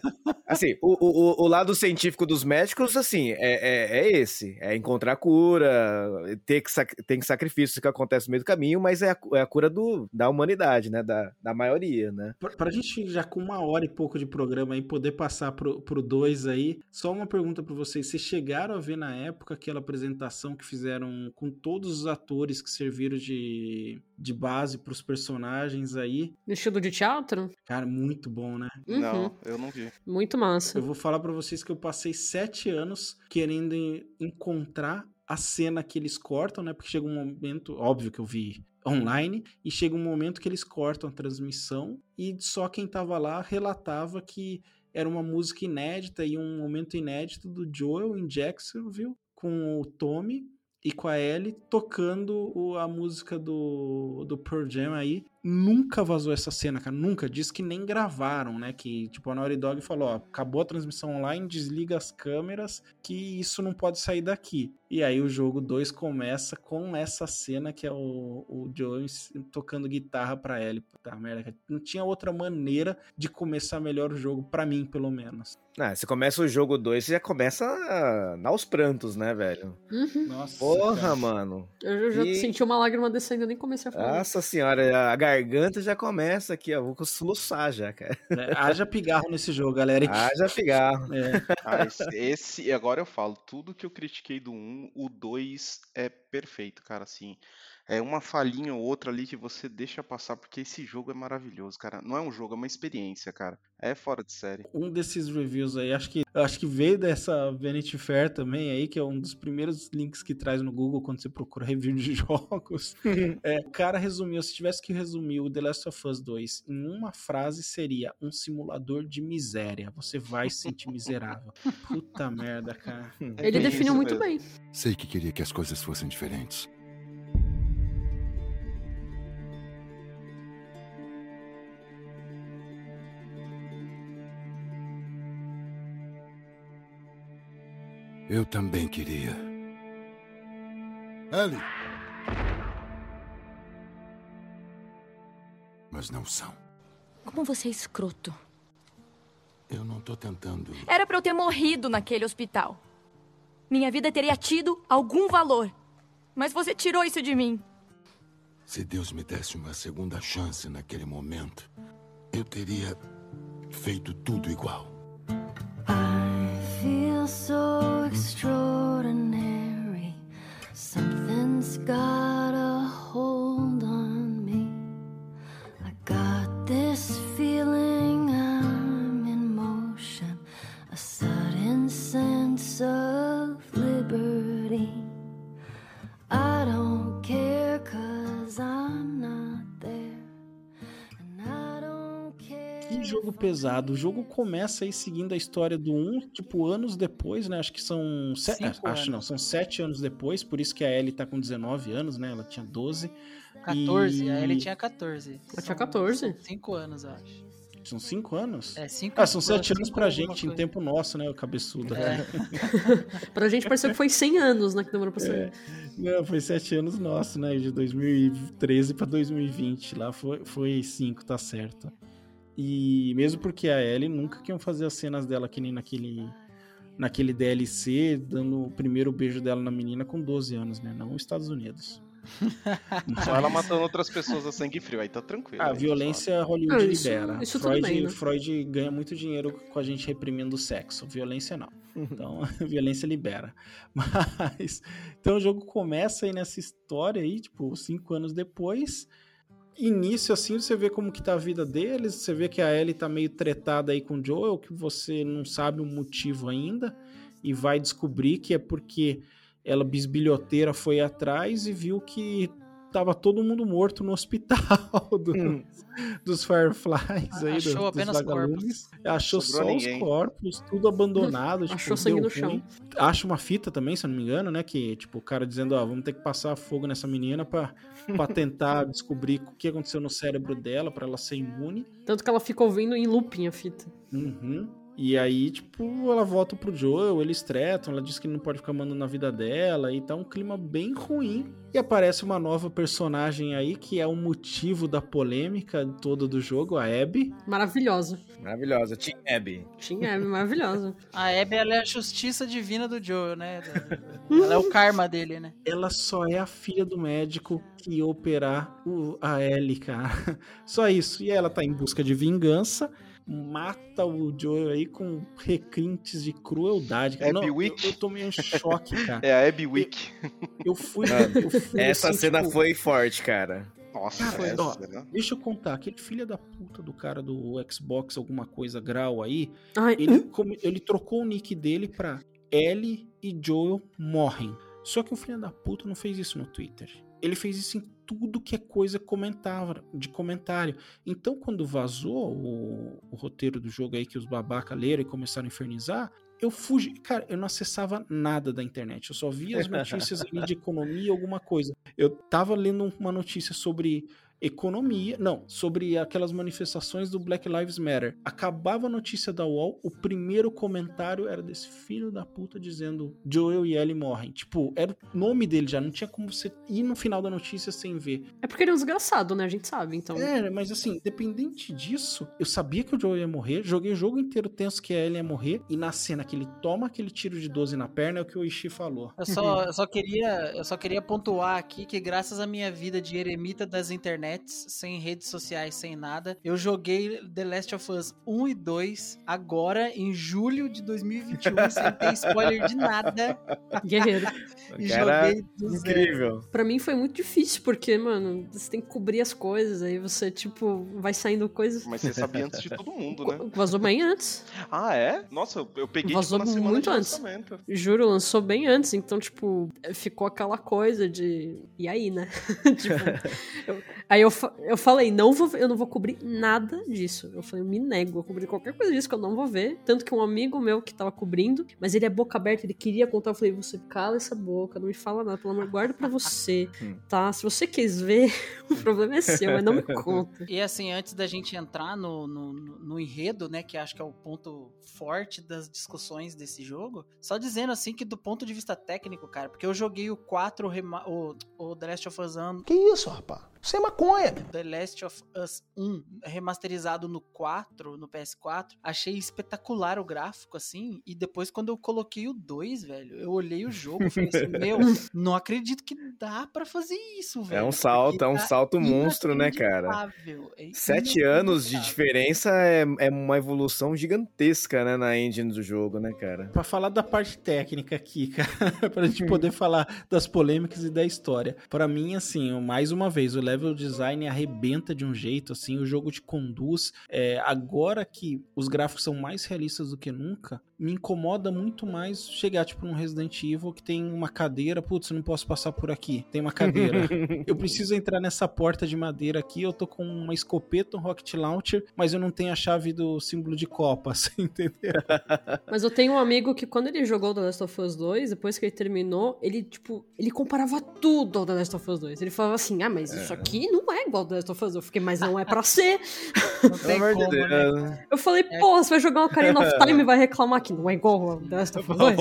assim, o, o, o lado científico dos médicos, assim, é, é, é esse. É encontrar cura, ter que, tem sacrifícios que acontecem no meio do caminho, mas é a, é a cura do, da humanidade, né? Da, da maioria, né? Pra, pra gente já com uma hora e pouco de programa aí poder passar pro, pro dois aí, só uma pergunta pra vocês. Vocês chegaram a ver na época aquela apresentação que fizeram com todos os atores que serviram de, de base pros personagens aí? No estilo de teatro. Cara, muito bom, né? Não, Uhum. eu não vi. Muito massa. Eu vou falar pra vocês que eu passei sete anos querendo en- encontrar a cena que eles cortam, né? Porque chega um momento, óbvio que eu vi online, e chega um momento que eles cortam a transmissão e só quem tava lá relatava que era uma música inédita e um momento inédito do Joel em Jacksonville com o Tommy e com a Ellie tocando o- a música do, do Pearl Jam aí. Nunca vazou essa cena, cara. Nunca. Diz que nem gravaram, né? Que, tipo, a Naughty Dog falou, ó, acabou a transmissão online, desliga as câmeras, que isso não pode sair daqui. E aí o jogo 2 começa com essa cena que é o, o tocando guitarra pra Ellie. Puta merda, cara. não tinha outra maneira de começar melhor o jogo, pra mim, pelo menos. Ah, você começa o jogo 2, você já começa a... aos prantos, né, velho? Uhum. Nossa, Porra, cara. mano. Eu já E- senti uma lágrima descendo, eu nem comecei a falar. Nossa senhora, a garganta já começa aqui, ó. Vou soluçar já, cara. É, haja pigarro nesse jogo, galera. Haja cigarro. É. Ah, esse, esse- agora eu falo, tudo que eu critiquei do 1, o 2 é perfeito, cara, assim. É uma falhinha ou outra ali que você deixa passar, porque esse jogo é maravilhoso, cara. Não é um jogo, é uma experiência, cara. É fora de série. um desses reviews aí, acho que acho que veio dessa Vanity Fair também aí, que é um dos primeiros links que traz no Google quando você procura <laughs> review de jogos. É, o cara resumiu, se tivesse que resumir o The Last of Us 2 em uma frase seria um simulador de miséria. Você vai se sentir miserável. <laughs> Puta merda, cara. É Ele definiu muito mesmo. bem. Sei que queria que as coisas fossem diferentes. Eu também queria. Ellie! Mas não são. Como você é escroto. Eu não tô tentando. Era pra eu ter morrido naquele hospital. Minha vida teria tido algum valor. Mas você tirou isso de mim. Se Deus me desse uma segunda chance naquele momento, eu teria feito tudo igual. feel so extraordinary. Something's got pesado. O jogo começa aí seguindo a história do 1, tipo, anos depois, né? Acho que são. se- Cinco Acho anos. não, são 7 anos depois, por isso que a Ellie tá com 19 anos, né? Ela tinha 12. 14, E- a Ellie tinha 14. Ela tinha 14? 5 anos, eu acho. São 5 anos? É, 5 Ah, são 7 anos cinco pra gente, em tempo nosso, né? O cabeçudo. É. <laughs> Pra gente pareceu que foi 100 anos, né? Que demorou pra sair. É. Não, foi 7 anos nosso, né? De 2013 pra 2020. Lá foi 5, foi cinco, tá certo. E mesmo porque a Ellie nunca queriam fazer as cenas dela que nem naquele, naquele DLC, dando o primeiro beijo dela na menina com 12 anos, né? Não os Estados Unidos. Só <laughs> ela matando outras pessoas a sangue frio, aí tá tranquilo. A aí, violência Hollywood Ah, isso- libera. isso Freud, bem, né? Freud ganha muito dinheiro com a gente reprimindo o sexo. Violência não. Então, a <laughs> violência libera. <laughs> Mas. Então o jogo começa aí nessa história aí, tipo, cinco anos depois. Início, assim, você vê como que tá a vida deles. Você vê que a Ellie tá meio tretada aí com o Joel, que você não sabe o motivo ainda. E vai descobrir que é porque ela, bisbilhoteira, foi atrás e viu que tava todo mundo morto no hospital <laughs> do- dos Fireflies aí, Achou do- apenas vagalumes. Achou Sobrou só ninguém. os corpos, tudo abandonado. <laughs> tipo, Achou sangue no chão. Acha uma fita também, se eu não me engano, né? Que, tipo, o cara dizendo, ó, vamos ter que passar fogo nessa menina pra, pra <laughs> tentar descobrir o que aconteceu no cérebro dela, pra ela ser imune. Tanto que ela fica ouvindo em looping a fita. Uhum. E aí, tipo, ela volta pro Joel, eles tretam, ela diz que não pode ficar mandando na vida dela, e tá um clima bem ruim. E aparece uma nova personagem aí, que é o motivo da polêmica toda do jogo, a Abby. Maravilhosa. Maravilhosa. Team Abby. Tinha, é maravilhosa. <laughs> A Abby ela é a justiça divina do Joel, né? Ela é o karma dele, né? Ela só é a filha do médico que ia operar o, a Ellie, cara. <laughs> Só isso. E ela tá em busca de vingança, mata o Joel aí com requintes de crueldade. cara. Abby Não, Wick? Eu, eu tomei um choque, <laughs> cara. É a Abby Wick. Eu fui. Mano, eu fui Essa assim, cena tipo, foi forte, cara. Nossa, Cara, essa, ó, né? deixa eu contar, aquele filho da puta do cara do Xbox, alguma coisa grau aí, Ai, ele, come- ele trocou o nick dele pra Ellie e Joel morrem. Só que o filho da puta não fez isso no Twitter. Ele fez isso em tudo que é coisa comentava, de comentário. Então, quando vazou o, o roteiro do jogo aí que os babaca leram e começaram a infernizar, eu fugi. Cara, eu não acessava nada da internet. Eu só via as <laughs> notícias ali de economia, alguma coisa. Eu tava lendo uma notícia sobre economia, não, sobre aquelas manifestações do Black Lives Matter. Acabava a notícia da UOL, o primeiro comentário era desse filho da puta dizendo Joel e Ellie morrem. Tipo, era o nome dele já, não tinha como você ir no final da notícia sem ver. É porque ele é um desgraçado, né? A gente sabe, então. É, mas assim, independente disso, eu sabia que o Joel ia morrer, joguei o jogo inteiro tenso que a Ellie ia morrer, e na cena que ele toma aquele tiro de 12 na perna é o que o Ishi falou. Eu só, eu só queria, eu só queria pontuar aqui que graças à minha vida de eremita das internets, sem redes sociais, sem nada, eu joguei The Last of Us 1 e 2 agora em julho de 2021, <laughs> sem ter spoiler de nada. Guerreiro. <laughs> E Cara, joguei do zero. incrível. Pra mim foi muito difícil, porque, mano, você tem que cobrir as coisas, aí você, tipo, vai saindo coisas. Mas você sabia antes de todo mundo, né? <laughs> Vazou bem antes. Ah, é? Nossa, eu, eu peguei Vazou tipo, na semana muito de antes. lançamento. Juro, lançou bem antes, então, tipo, ficou aquela coisa de. E aí, né? tipo, eu- Aí eu, eu falei, não vou, eu não vou cobrir nada disso. Eu falei, eu me nego a cobrir qualquer coisa disso que eu não vou ver. Tanto que um amigo meu que tava cobrindo, mas ele é boca aberta, ele queria contar. Eu falei, você cala essa boca, não me fala nada, pelo amor, guarda pra você, <laughs> tá? Se você quis ver, <laughs> o problema é seu, mas não me conta. E assim, antes da gente entrar no, no, no- enredo, né, que acho que é o ponto forte das discussões desse jogo, só dizendo assim que do ponto de vista técnico, cara, porque eu joguei o 4, rema- o, o The Last of Us 1 Que isso, rapaz? Isso é maconha. The Last of Us 1, remasterizado no 4, no PS4, achei espetacular o gráfico, assim, e depois quando eu coloquei o 2, velho, eu olhei o jogo e falei assim, <laughs> meu, não acredito que dá pra fazer isso, velho. É um salto, é um tá salto monstro, né, cara? é Sete anos de diferença é, é uma evolução gigantesca, né, na engine do jogo, né, cara? Pra falar da parte técnica aqui, <laughs> cara, pra gente poder falar das polêmicas e da história. Pra mim, assim, mais uma vez, o level design arrebenta de um jeito, assim, o jogo te conduz. É, agora que os gráficos são mais realistas do que nunca, me incomoda muito mais chegar, tipo, num Resident Evil que tem uma cadeira, putz, eu não posso passar por aqui, tem uma cadeira. <laughs> eu preciso entrar nessa porta de madeira aqui, eu tô com uma escopeta, um rocket launcher, mas eu não tenho a chave do símbolo de copas, <laughs> entendeu? Mas eu tenho um amigo que quando ele jogou The Last of Us 2, depois que ele terminou, ele, tipo, ele comparava tudo ao The Last of Us 2. Ele falava assim, ah, mas isso aqui não é igual ao The Last of Us 2. Eu fiquei, mas não é pra ser. Não tem como, né? Eu falei, pô, você vai jogar uma Ocarina of <laughs> Time e vai reclamar que não é igual ao The Last of Us 2?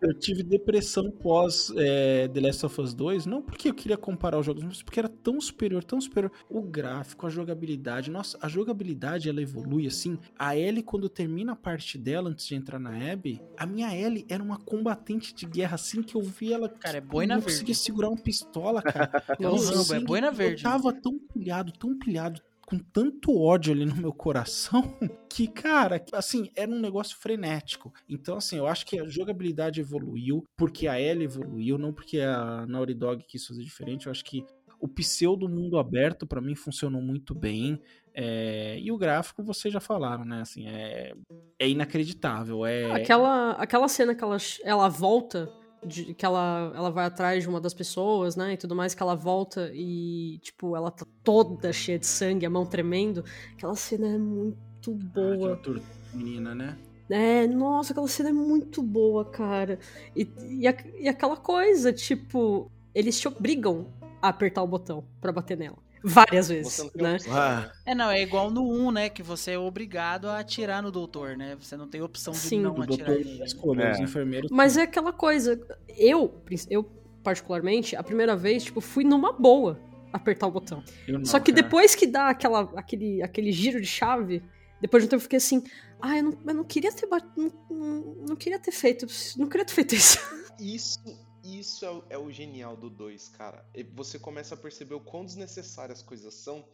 Eu tive depressão pós é, The Last of Us 2, não porque eu queria comparar os jogos, mas porque era tão superior, tão superior. O gráfico, a jogabilidade, nossa, a jogabilidade ela evolui assim. A Ellie, quando termina a parte dela antes de entrar na Abby, a minha Ellie era uma combatente de guerra assim que eu vi ela. Cara, é tipo, boina não verde. conseguia segurar uma pistola, cara. <laughs> É o O Rambo, é boina verde. Eu tava tão pilhado, tão pilhado, com tanto ódio ali no meu coração, <laughs> que, cara, assim, era um negócio frenético. Então, assim, eu acho que a jogabilidade evoluiu, porque a Ellie evoluiu, não porque a Naughty Dog quis fazer diferente. Eu acho que o pseudo mundo aberto, pra mim, funcionou muito bem. É, e o gráfico, vocês já falaram, né? Assim, é, é inacreditável. É, Aquela, aquela cena que ela, ela volta, de, que ela, ela vai atrás de uma das pessoas, né, e tudo mais, que ela volta e, tipo, ela tá toda cheia de sangue, a mão tremendo. Aquela cena é muito boa. aquela tur- menina, né? É, nossa, aquela cena é muito boa, cara. E, e, a- e aquela coisa, tipo, eles te obrigam a apertar o botão pra bater nela. Várias vezes, né? Ah, É, não, é igual no 1, né? Que você é obrigado a atirar no doutor, né? Você não tem opção de Sim. não O atirar nele. escolheu, os É. enfermeiros. Mas é aquela coisa, eu, eu particularmente, a primeira vez, tipo, fui numa boa apertar o botão. Não, Só que cara. depois que dá aquela, aquele, aquele giro de chave, depois de um tempo eu fiquei assim, ah, eu não, eu não queria ter bat... não, não, não queria ter feito, não queria ter feito isso. Isso, isso é o, é o genial do 2, cara. Você começa a perceber o quão desnecessárias as coisas são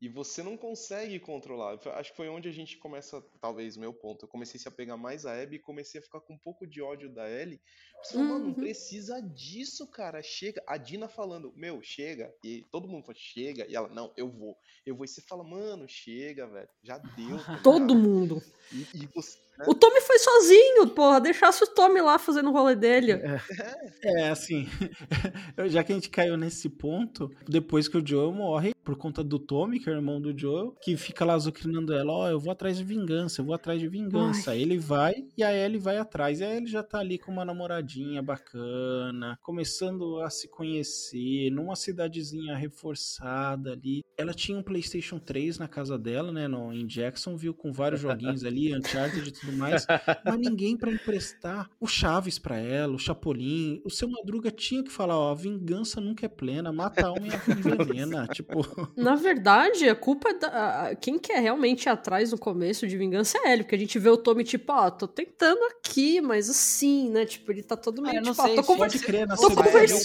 e você não consegue controlar. Acho que foi onde a gente começa, talvez, meu ponto. Eu comecei a se apegar mais à Abby e comecei a ficar com um pouco de ódio da Ellie. Você mano, não Uhum. precisa disso, cara. Chega. A Dina falando, meu, chega. E todo mundo fala, chega. E ela, não, eu vou. Eu vou. E você fala, mano, chega, velho. Já deu. tá Todo mundo. E, e você. O Tommy foi sozinho, porra, deixasse o Tommy lá fazendo o rolê dele. É, assim, eu- <laughs> já que a gente caiu nesse ponto, depois que o Joel morre, por conta do Tommy, que é o irmão do Joel, que fica lá azucrinando ela, ó, eu vou atrás de vingança, eu vou atrás de vingança. Aí ele vai e a Ellie vai atrás. E a Ellie já tá ali com uma namoradinha bacana, começando a se conhecer, numa cidadezinha reforçada ali. Ela tinha um PlayStation 3 na casa dela, né, no, em Jacksonville, com vários joguinhos ali, <laughs> Uncharted e tudo mais, mas ninguém pra emprestar o Chaves pra ela, o Chapolin. O seu Madruga tinha que falar, ó, a vingança nunca é plena, mata a um e envenena. tipo, Na verdade, a culpa é da. Quem quer realmente ir atrás no começo de vingança é ele, porque a gente vê o Tommy, tipo, ó, tô tentando aqui, mas assim, né? Tipo, ele tá todo meio eu não tipo, ó, sei tô, se conver- pode crer na tô que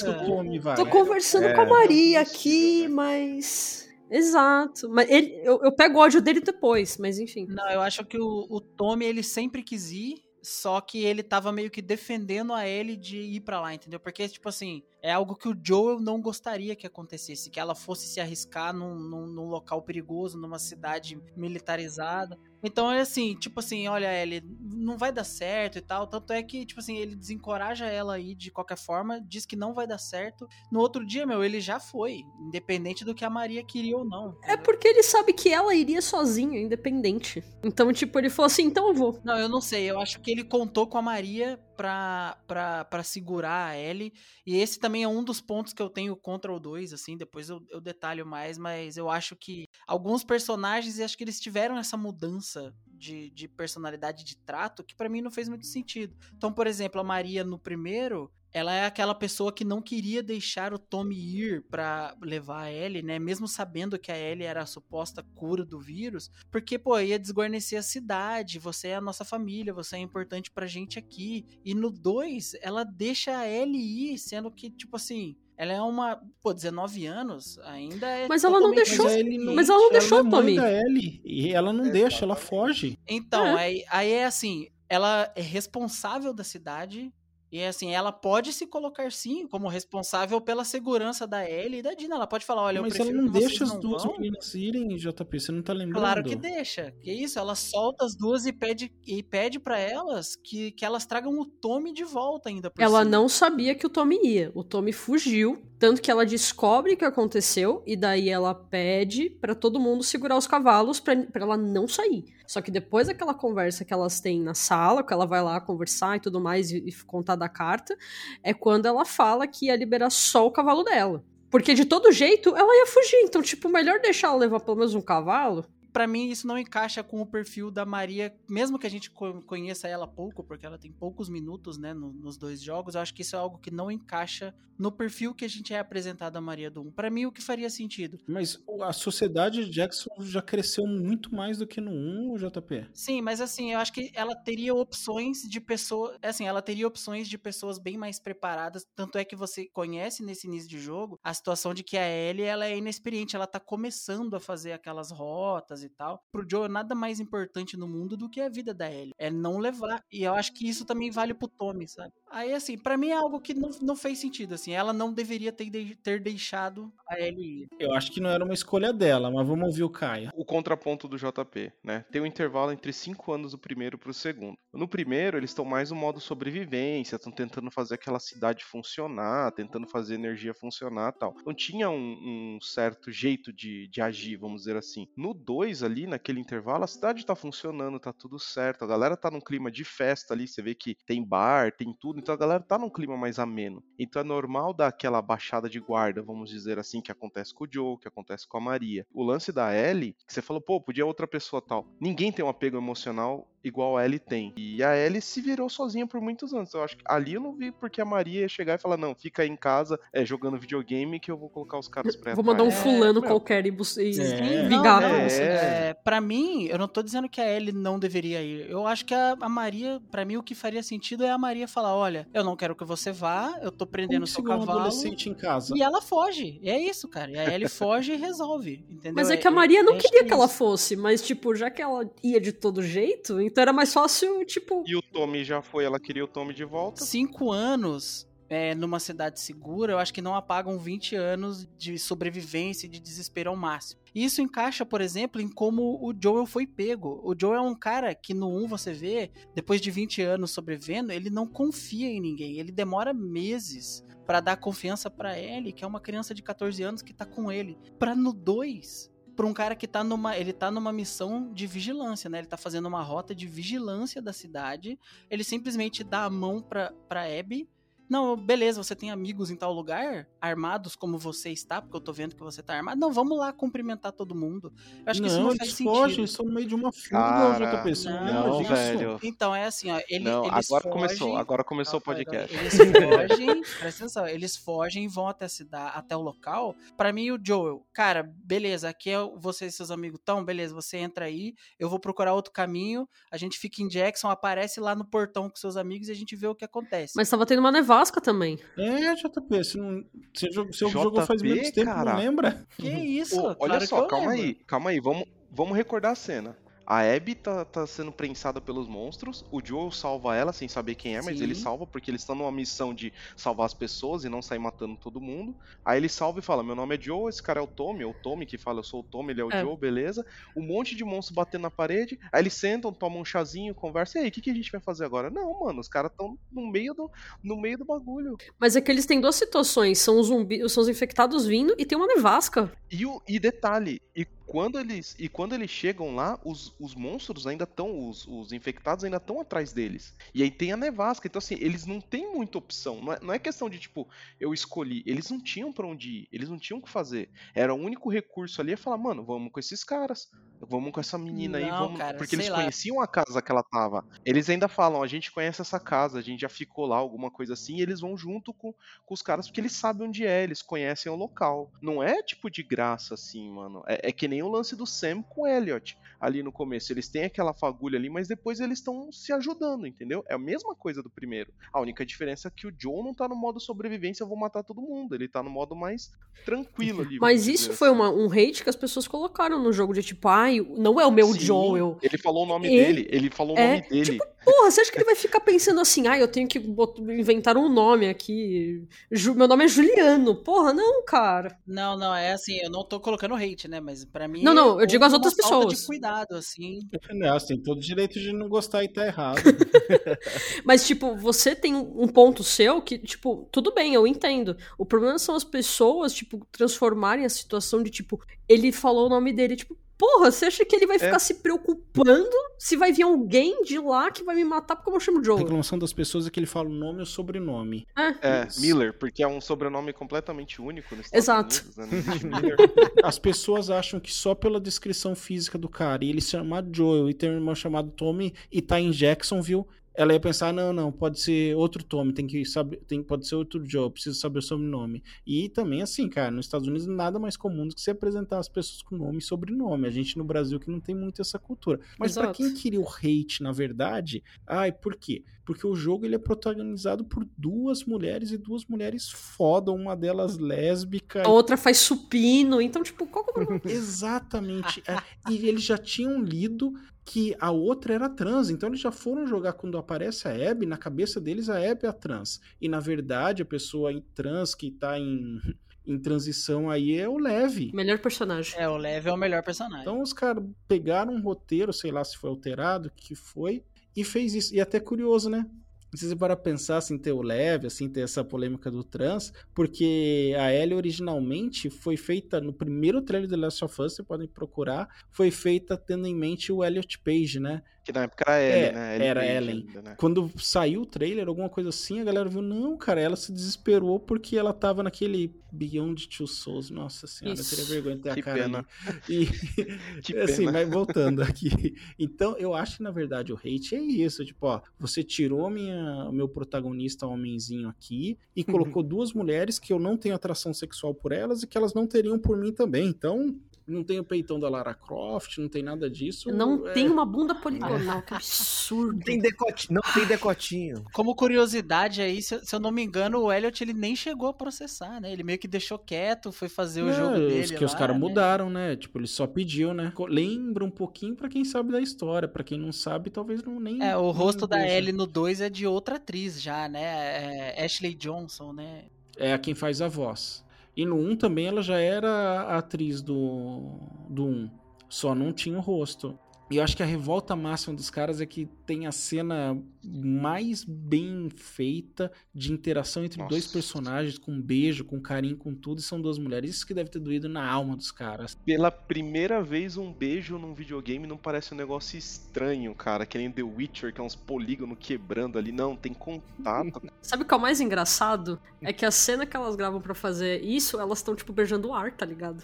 o Tommy vai. tô conversando É. com a Maria aqui, mas. Exato. Mas ele, eu, eu pego o ódio dele depois, mas enfim. Não, eu acho que o, o Tommy, ele sempre quis ir, só que ele tava meio que defendendo a Ellie de ir pra lá, entendeu? Porque, tipo assim, é algo que o Joel não gostaria que acontecesse, que ela fosse se arriscar num, num, num local perigoso, numa cidade militarizada. Então é assim, tipo assim, olha, Ellie, não vai dar certo e tal. Tanto é que, tipo assim, ele desencoraja ela aí de qualquer forma, diz que não vai dar certo. No outro dia, meu, ele já foi, independente do que a Maria queria ou não. É porque ele sabe que ela iria sozinha, independente. Então, tipo, ele falou assim: então eu vou. Não, eu não sei. Eu acho que ele contou com a Maria pra segurar a Ellie. E esse também é um dos pontos que eu tenho contra o 2, assim. Depois eu, eu detalho mais, mas eu acho que alguns personagens, e acho que eles tiveram essa mudança de, de personalidade de trato que pra mim não fez muito sentido. Então, por exemplo, a Maria no primeiro. Ela é aquela pessoa que não queria deixar o Tommy ir pra levar a Ellie, né? Mesmo sabendo que a Ellie era a suposta cura do vírus, porque, pô, ia desguarnecer a cidade, você é a nossa família, você é importante pra gente aqui. E no 2, ela deixa a Ellie ir, sendo que, tipo assim, ela é uma, pô, 19 anos, ainda é Mas ela não deixou- não- mas ela não deixou é o mãe Tommy. da Ellie, e ela não deixa, ela foge. Então, É. aí, aí é assim, ela é responsável da cidade. E assim, ela pode se colocar sim como responsável pela segurança da Ellie e da Dina. Ela pode falar, olha, eu Mas ela prefiro não que vocês deixa as não duas meninas irem, JP, você não tá lembrando? Claro que deixa. Que isso, ela solta as duas e pede e pede para elas que, que elas tragam o Tommy de volta ainda por Ela cima. não sabia que o Tommy ia. O Tommy fugiu, tanto que ela descobre o que aconteceu e daí ela pede pra todo mundo segurar os cavalos pra ela não sair. Só que depois daquela conversa que elas têm na sala, que ela vai lá conversar e tudo mais e, e contar da carta, é quando ela fala que ia liberar só o cavalo dela. Porque de todo jeito ela ia fugir, então tipo, melhor deixar ela levar pelo menos um cavalo. Pra mim, isso não encaixa com o perfil da Maria, mesmo que a gente co- conheça ela pouco, porque ela tem poucos minutos, né, no- nos dois jogos, eu acho que isso é algo que não encaixa no perfil que a gente é apresentado a Maria do 1. Pra mim, o que faria sentido? Mas a sociedade de Jackson já cresceu muito mais do que no 1, JP. Sim, mas assim, eu acho que ela teria opções de pessoas. Assim, ela teria opções de pessoas bem mais preparadas. Tanto é que você conhece nesse início de jogo a situação de que a Ellie ela é inexperiente, ela tá começando a fazer aquelas rotas e tal. Pro Joe, nada mais importante no mundo do que a vida da Ellie. É não levar. E eu acho que isso também vale pro Tommy, sabe? Aí, assim, pra mim é algo que não, não fez sentido, assim. Ela não deveria ter, de- ter deixado a Ellie ir. Eu acho que não era uma escolha dela, mas vamos ouvir o Caio. o contraponto do JP, né? Tem um intervalo entre 5 anos do primeiro pro segundo. No primeiro, eles estão mais no modo sobrevivência, estão tentando fazer aquela cidade funcionar, tentando fazer a energia funcionar tal. Então tinha um, um certo jeito de, de agir, vamos dizer assim. No 2 ali, naquele intervalo, a cidade tá funcionando, tá tudo certo. A galera tá num clima de festa ali, você vê que tem bar, tem tudo, então a galera tá num clima mais ameno. Então é normal dar aquela baixada de guarda, vamos dizer assim, que acontece com o Joe, que acontece com a Maria. O lance da Ellie, que você falou, pô, podia outra pessoa tal. Ninguém tem um apego emocional igual a Ellie tem. E a Ellie se virou sozinha por muitos anos. Eu acho que ali eu não vi porque a Maria ia chegar e falar, não, fica aí em casa é, jogando videogame que eu vou colocar os caras pra Vou mandar um atrás." fulano Meu, qualquer e, bus- e É. ligar pra não, você. é, pra mim, eu não tô dizendo que a Ellie não deveria ir. Eu acho que a, a Maria, pra mim, o que faria sentido é a Maria falar: olha, eu não quero que você vá, eu tô prendendo o seu segura um cavalo. adolescente em casa? E ela foge. E é isso, cara. E a Ellie foge e resolve. Entendeu? Mas é que a Maria não queria é que ela fosse, mas, tipo, já que ela ia de todo jeito, então era mais fácil, tipo. E o Tommy já foi, ela queria o Tommy de volta. Cinco anos é, numa cidade segura, eu acho que não apagam 20 anos de sobrevivência e de desespero ao máximo. E isso encaixa, por exemplo, em como o Joel foi pego. O Joel é um cara que no 1 você vê, depois de 20 anos sobrevivendo, ele não confia em ninguém. Ele demora meses pra dar confiança pra Ellie, que é uma criança de 14 anos que tá com ele. Pra no 2, pra um cara que tá numa, ele tá numa missão de vigilância, né? Ele tá fazendo uma rota de vigilância da cidade. Ele simplesmente dá a mão pra, pra Abby. Não, beleza, você tem amigos em tal lugar, armados como você está, porque eu tô vendo que você tá armado. Não, vamos lá cumprimentar todo mundo. Eu acho que isso não, não eles faz fogem, sentido. eles estão no meio de uma fuga, Cara, JP. Você não, não, velho. Então, é assim, ó, ele, Não, eles agora fogem, começou, agora começou o podcast. Eles fogem, <laughs> presta atenção, eles fogem e vão até a cidade, até o local. Pra mim, o Joel, cara, beleza, aqui é você e seus amigos estão, beleza, você entra aí, eu vou procurar outro caminho, a gente fica em Jackson, aparece lá no portão com seus amigos e a gente vê o que acontece. Mas tava tendo uma nevasca também. É, JP, você, não, você, jogou, você JP, jogou faz menos tempo, cara. não lembra? Que isso? Ô, olha claro só, calma lembro. aí, calma aí, vamos, vamos recordar a cena. A Abby tá, tá sendo prensada pelos monstros, o Joel salva ela sem saber quem é, mas Sim. ele salva porque eles estão numa missão de salvar as pessoas e não sair matando todo mundo. Aí ele salva e fala: Meu nome é Joe, esse cara é o Tommy, é o Tommy que fala, eu sou o Tommy, ele é o É. Joe, beleza. Um monte de monstros batendo na parede, aí eles sentam, tomam um chazinho, conversam, e aí, o que, que a gente vai fazer agora? Não, mano, os caras estão no meio do no meio do bagulho. Mas é que eles têm duas situações: são os zumbis, são os infectados vindo e tem uma nevasca. E, o, e detalhe, e quando eles e quando eles chegam lá, os, os monstros ainda estão, os, os infectados ainda estão atrás deles. E aí tem a nevasca, então assim, eles não têm muita opção. Não é, não é questão de tipo, eu escolhi. Eles não tinham pra onde ir, eles não tinham o que fazer. Era o único recurso ali é falar, mano, vamos com esses caras. Vamos com essa menina aí, Não, vamos. cara, Porque eles lá. conheciam a casa que ela tava. Eles ainda falam, a gente conhece essa casa, a gente já ficou lá, alguma coisa assim, e eles vão junto com, com os caras porque eles sabem onde é, eles conhecem o local. Não é tipo de graça assim, mano. É, é que nem o lance do Sam com o Elliot ali no começo. Eles têm aquela fagulha ali, mas depois eles estão se ajudando, entendeu? É a mesma coisa do primeiro. A única diferença é que o Joe não tá no modo sobrevivência, eu vou matar todo mundo. Ele tá no modo mais tranquilo ali. Mas isso dizer foi assim. uma- um hate que as pessoas colocaram no jogo de tipo, ai, não é o meu Sim, Joel. Ele falou o nome dele, ele falou o é, nome dele. Porra, você acha que ele vai ficar pensando assim, ah, eu tenho que inventar um nome aqui. Ju- meu nome é Juliano. Porra, não, cara. Não, não, é assim, eu não tô colocando hate, né? Mas pra mim. Não, não, eu digo as outras uma falta pessoas. de cuidado, assim. Não, você tem todo o direito de não gostar e tá errado. <laughs> Mas, tipo, você tem um ponto seu que, tipo, tudo bem, eu entendo. O problema são as pessoas, tipo, transformarem a situação de, tipo, ele falou o nome dele, tipo, porra, você acha que ele vai ficar É. se preocupando se vai vir alguém de lá que vai me matar porque eu chamo A Joel? reclamação das pessoas é que ele fala o nome ou sobrenome. É, Miller, porque é um sobrenome completamente único nos Estados Exato. Unidos, né? <laughs> As pessoas acham que só pela descrição física do cara e ele se chamar Joel e ter um irmão chamado Tommy e tá em Jacksonville, ela ia pensar, não, não, pode ser outro Tommy, tem que saber, tem, pode ser outro Joe, preciso saber o sobrenome. E também assim, cara, nos Estados Unidos nada mais comum do que você apresentar as pessoas com nome e sobrenome. A gente no Brasil que não tem muito essa cultura. Mas pra Exato. quem queria o hate, na verdade, ai, por quê? Porque o jogo ele é protagonizado por duas mulheres e duas mulheres foda, uma delas lésbica. A outra faz supino, então, tipo, qual que é o problema? Exatamente. É, e eles já tinham lido que a outra era trans, então eles já foram jogar quando aparece a Abby, na cabeça deles a Abby é a trans. E na verdade a pessoa em trans que tá em, em transição aí é o Leve. Melhor personagem. É, o Lev é o melhor personagem. Então os caras pegaram um roteiro, sei lá se foi alterado, o que foi, e fez isso. E até curioso, né? Se você para pensar assim, ter o leve, assim, ter essa polêmica do trans, porque a Ellie originalmente foi feita no primeiro trailer do Last of Us, você podem procurar, foi feita tendo em mente o Elliot Page, né? Que na época era Ellen, É, né? Ellie era Page Ellen. ainda, né? Quando saiu o trailer, alguma coisa assim, a galera viu, não, cara, ela se desesperou porque ela tava naquele Beyond Two Souls. Nossa senhora, eu teria Isso. vergonha de ter Que a cara pena. ali. E, <laughs> Que <laughs> assim, pena. mas <laughs> voltando aqui. Então, eu acho que, na verdade, o hate é isso. Tipo, ó, você tirou minha, o meu protagonista homenzinho aqui e colocou duas mulheres que eu não tenho atração sexual por elas e que elas não teriam por mim também. Então, não tem o peitão da Lara Croft, não tem nada disso. Não é- tem uma bunda poligonal, que absurdo. Tem decote, não tem decotinho. Como curiosidade aí, se, eu- se eu não me engano, o Elliot ele nem chegou a processar, né? Ele meio que deixou quieto, foi fazer o Não, jogo dele. os que os lá, caras né? mudaram, né? Tipo, ele só pediu, né? Lembra um pouquinho pra quem sabe da história, pra quem não sabe, talvez não nem É, o nem rosto da. Ellie no 2 é de outra atriz já, né? É Ashley Johnson, né? É a quem faz a voz. E no 1 também ela já era atriz do do 1, só não tinha o rosto. E eu acho que a revolta máxima dos caras é que tem a cena mais bem feita de interação entre dois Nossa. personagens, com um beijo, com carinho, com tudo, e são duas mulheres. Isso que deve ter doído na alma dos caras. Pela primeira vez, um beijo num videogame não parece um negócio estranho, cara. Que nem The Witcher, que é uns polígonos quebrando ali. Não, tem contato. <laughs> Sabe o que é o mais engraçado? É que a cena que elas gravam pra fazer isso, elas estão, tipo, beijando o ar, tá ligado?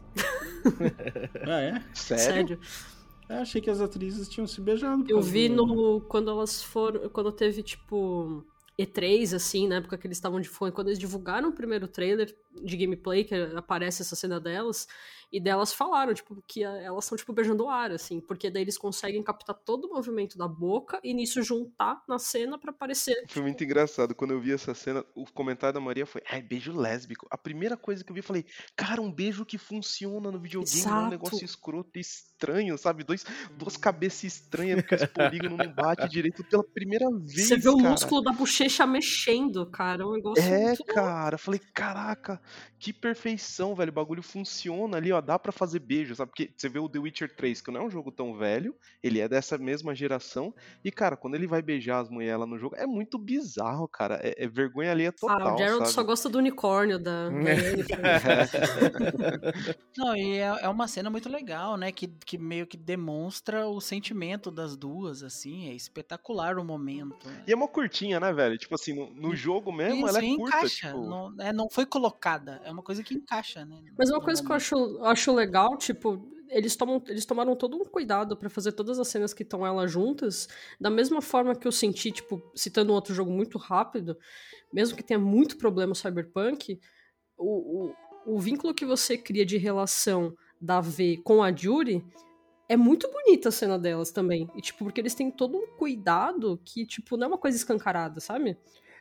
Ah, é? Sério. Eu achei que as atrizes tinham se beijado. Eu vi no. Quando elas foram. Quando teve, tipo. E3, assim, na época que eles estavam de fone, quando eles divulgaram o primeiro trailer de gameplay, que aparece essa cena delas, e delas falaram, tipo, que elas estão, tipo, beijando o ar, assim, porque daí eles conseguem captar todo o movimento da boca e nisso juntar na cena pra aparecer. Foi muito engraçado. Quando eu vi essa cena, o comentário da Maria foi: ai, beijo lésbico. A primeira coisa que eu vi, eu falei: cara, um beijo que funciona no videogame, não é um Exato. negócio escroto e estranho, sabe? Dois, duas cabeças estranhas, porque os polígonos não batem <laughs> direito pela primeira vez. Você vê o músculo da bochecha mexendo, cara, é um negócio É, muito cara, eu falei, caraca, que perfeição, velho. O bagulho funciona ali, ó. Dá pra fazer beijo, sabe? Porque você vê o The Witcher 3, que não é um jogo tão velho, ele é dessa mesma geração. E, cara, quando ele vai beijar as mulheres lá no jogo, é muito bizarro, cara. É, é vergonha ali, é total. Ah, o Gerald sabe? só gosta do unicórnio da. <laughs> Não, e é, é uma cena muito legal, né? Que, que meio que demonstra o sentimento das duas, assim. É espetacular o momento. né? E é uma curtinha, né, velho? Tipo assim, no, no jogo mesmo, Isso, ela é curta, encaixa. tipo. Não, é, não foi colocada. É uma coisa que encaixa, né? Mas uma coisa que eu acho, acho legal, tipo, eles, tomam, eles tomaram todo um cuidado pra fazer todas as cenas que estão elas juntas, da mesma forma que eu senti, tipo, citando um outro jogo muito rápido, mesmo que tenha muito problema o Cyberpunk, o, o, o vínculo que você cria de relação da V com a Judy é muito bonita a cena delas também. E, tipo, porque eles têm todo um cuidado que, tipo, não é uma coisa escancarada, sabe?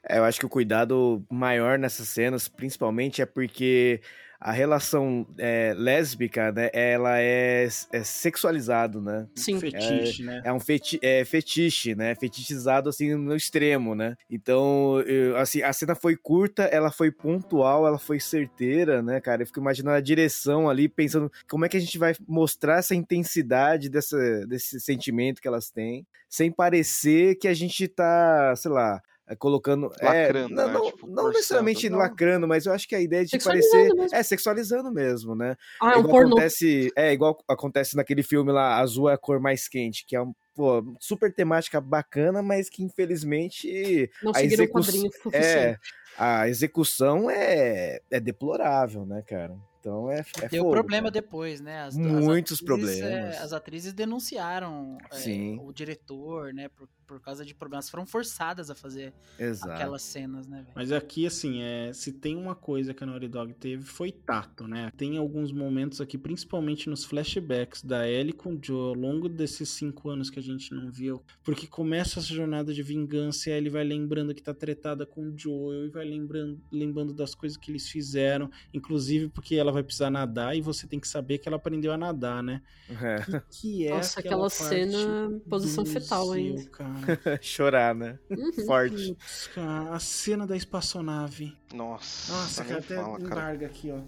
É, eu acho que o cuidado maior nessas cenas, principalmente, é porque a relação é, lésbica, né, ela é, é sexualizado, né? Sim. Fetiche, é, né? É um feti é fetiche, né? Fetichizado, assim, no extremo, né? Então, eu, assim, a cena foi curta, ela foi pontual, ela foi certeira, né, cara? Eu fico imaginando a direção ali, pensando como é que a gente vai mostrar essa intensidade dessa, desse sentimento que elas têm, sem parecer que a gente tá, sei lá, colocando. Lacrando, é, não, né? não, Tipo, não necessariamente Não. lacrando, mas eu acho que a ideia de Sexualizando parecer. mesmo. É, sexualizando mesmo, né? Ah, é um igual pornô. acontece, é igual acontece naquele filme lá, Azul é a cor mais quente, que é um. Pô, super temática bacana, mas que infelizmente Não a seguiram o execu- quadrinho é, suficiente. a execução é, é deplorável, né, cara? Então é, é Deu fogo, problema cara. depois, né? As, Muitos as atrizes, problemas. é, as atrizes denunciaram é, o diretor, né? Por, por causa de problemas. Foram forçadas a fazer Exato. aquelas cenas, né, velho? Mas aqui, assim, é, se tem uma coisa que a Naughty Dog teve, foi tato, né? Tem alguns momentos aqui, principalmente nos flashbacks da Ellie com o Joe, ao longo desses cinco anos que a gente não viu. Porque começa essa jornada de vingança e a Ellie vai lembrando que tá tretada com o Joel e vai lembrando, lembrando das coisas que eles fizeram, inclusive porque ela vai precisar nadar e você tem que saber que ela aprendeu a nadar, né? É. Que, que é Nossa, aquela, aquela cena, parte posição fetal ainda. <laughs> Chorar, né? Uhum. Forte. Putz, cara, a cena da espaçonave. Nossa, Nossa, cara, até fala, cara. embarga aqui, ó.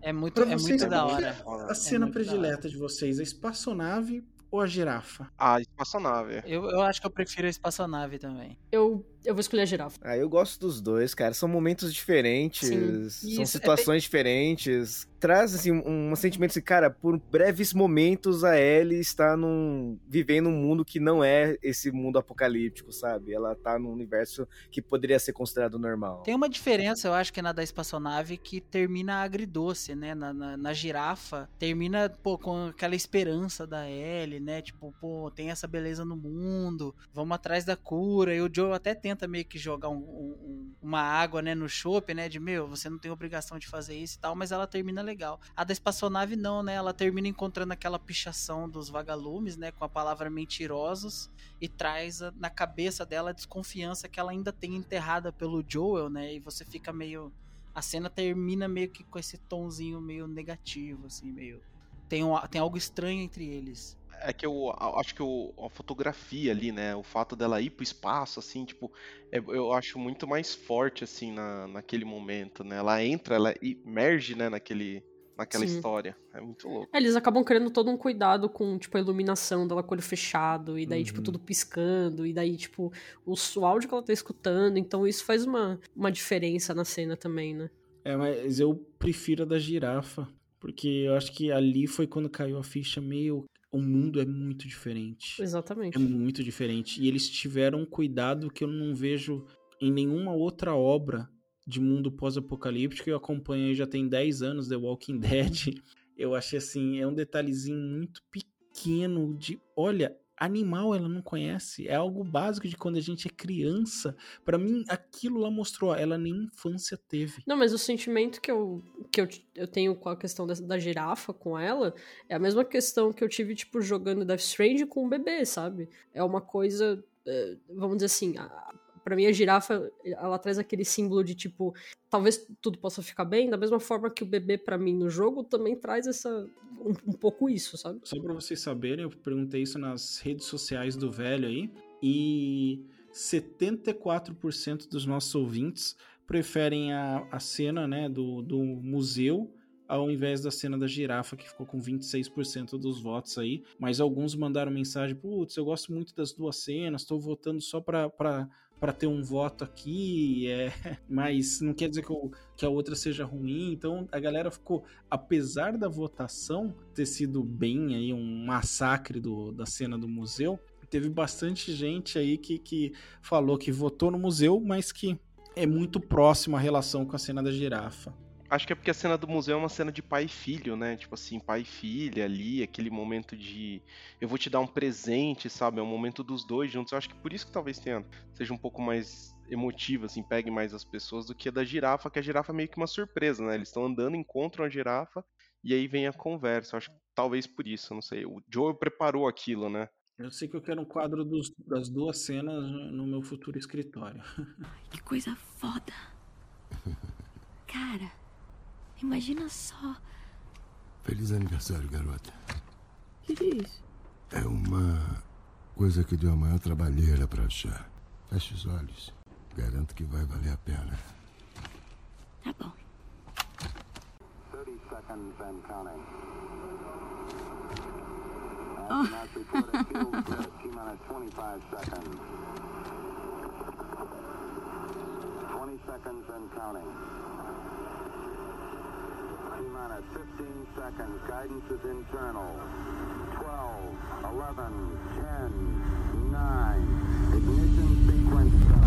É muito, Pra é vocês, muito da hora. é É A cena hora. predileta de vocês, a espaçonave ou a girafa? Ah, espaçonave. Eu, eu acho que eu prefiro a espaçonave também. Eu, eu vou escolher a girafa. Ah, eu gosto dos dois, cara. São momentos diferentes, Sim. são é situações diferentes. Traz, assim, um, um sentimento assim, cara, por breves momentos a Ellie está num, vivendo um mundo que não é esse mundo apocalíptico, sabe? Ela tá num universo que poderia ser considerado normal. Tem uma diferença, eu acho que é na da espaçonave que termina agridoce, né? Na, na, na girafa, termina, pô, com aquela esperança da Ellie, né? Tipo, pô, tem essa beleza no mundo, vamos atrás da cura. E o Joe até tenta meio que jogar um- um- um- uma água, né, no chopp, né? De, meu, você não tem obrigação de fazer isso e tal, mas ela termina legal. A da espaçonave não, né? Ela termina encontrando aquela pichação dos vagalumes, né? Com a palavra mentirosos e traz na cabeça dela a desconfiança que ela ainda tem enterrada pelo Joel, né? E você fica meio. A cena termina meio que com esse tonzinho meio negativo, assim, meio. Tem, um, tem algo estranho entre eles. É que eu acho que o- a fotografia ali, né? O fato dela ir pro espaço, assim, tipo, é- eu acho muito mais forte, assim, na, naquele momento, né? Ela entra, ela emerge, né, naquele, naquela Sim. história. É muito louco. É, Eles acabam criando todo um cuidado com, tipo, a iluminação dela com o olho fechado, e daí, tipo, Uhum. tudo piscando, e daí, tipo, o, o áudio que ela tá escutando, então isso faz uma, uma diferença na cena também, né? É, mas eu prefiro a da girafa, porque eu acho que ali foi quando caiu a ficha meio. O mundo é muito diferente. Exatamente. É muito diferente. E eles tiveram um cuidado que eu não vejo em nenhuma outra obra de mundo pós-apocalíptico. Eu acompanho já tem 10 anos The Walking Dead. Eu achei assim, é um detalhezinho muito pequeno de, olha, animal ela não conhece. É algo básico de quando a gente é criança. Pra mim, aquilo lá mostrou, ela nem infância teve. Não, mas o sentimento que eu, que eu, eu tenho com a questão da, da girafa com ela é a mesma questão que eu tive, tipo, jogando Death Strange com o bebê, sabe? É uma coisa, eh, vamos dizer assim, a, pra mim a girafa, ela traz aquele símbolo de, tipo, talvez tudo possa ficar bem, da mesma forma que o bebê, pra mim, no jogo, também traz essa, um, um pouco isso, sabe? Só pra vocês saberem, eu perguntei isso nas redes sociais do velho aí, e 74% dos nossos ouvintes preferem a, a cena né, do, do museu ao invés da cena da girafa, que ficou com 26% dos votos aí. Mas alguns mandaram mensagem: putz, eu gosto muito das duas cenas, tô votando só pra. Para ter um voto aqui, é, <laughs> mas não quer dizer que, o, que, a outra seja ruim. Então a galera ficou, apesar da votação ter sido bem aí um massacre do, da cena do museu, teve bastante gente aí que, que falou que votou no museu, mas que é muito próximo a relação com a cena da girafa. Acho que é porque a cena do museu é uma cena de pai e filho, né? Tipo assim, pai e filha ali, aquele momento de eu vou te dar um presente, sabe? É um momento dos dois juntos. Eu acho que por isso que talvez tenha, seja um pouco mais emotivo, assim, pegue mais as pessoas do que a da girafa, que a girafa é meio que uma surpresa, né? Eles estão andando, encontram a girafa e aí vem a conversa. Eu acho que talvez por isso, não sei. O Joe preparou aquilo, né? Eu sei que eu quero um quadro dos- das duas cenas no meu futuro escritório. Que coisa foda. <laughs> Cara, imagina só. Feliz aniversário, garota. O que é isso? É uma coisa que deu a maior trabalheira pra achar. Feche os olhos. Garanto que vai valer a pena. Tá bom. 30 seconds and counting. Astronauts report a fuel grid. T minus 25 seconds. 20 seconds and counting. Minus 15 seconds. Guidance is internal. 12, 11, 10, 9. Ignition sequence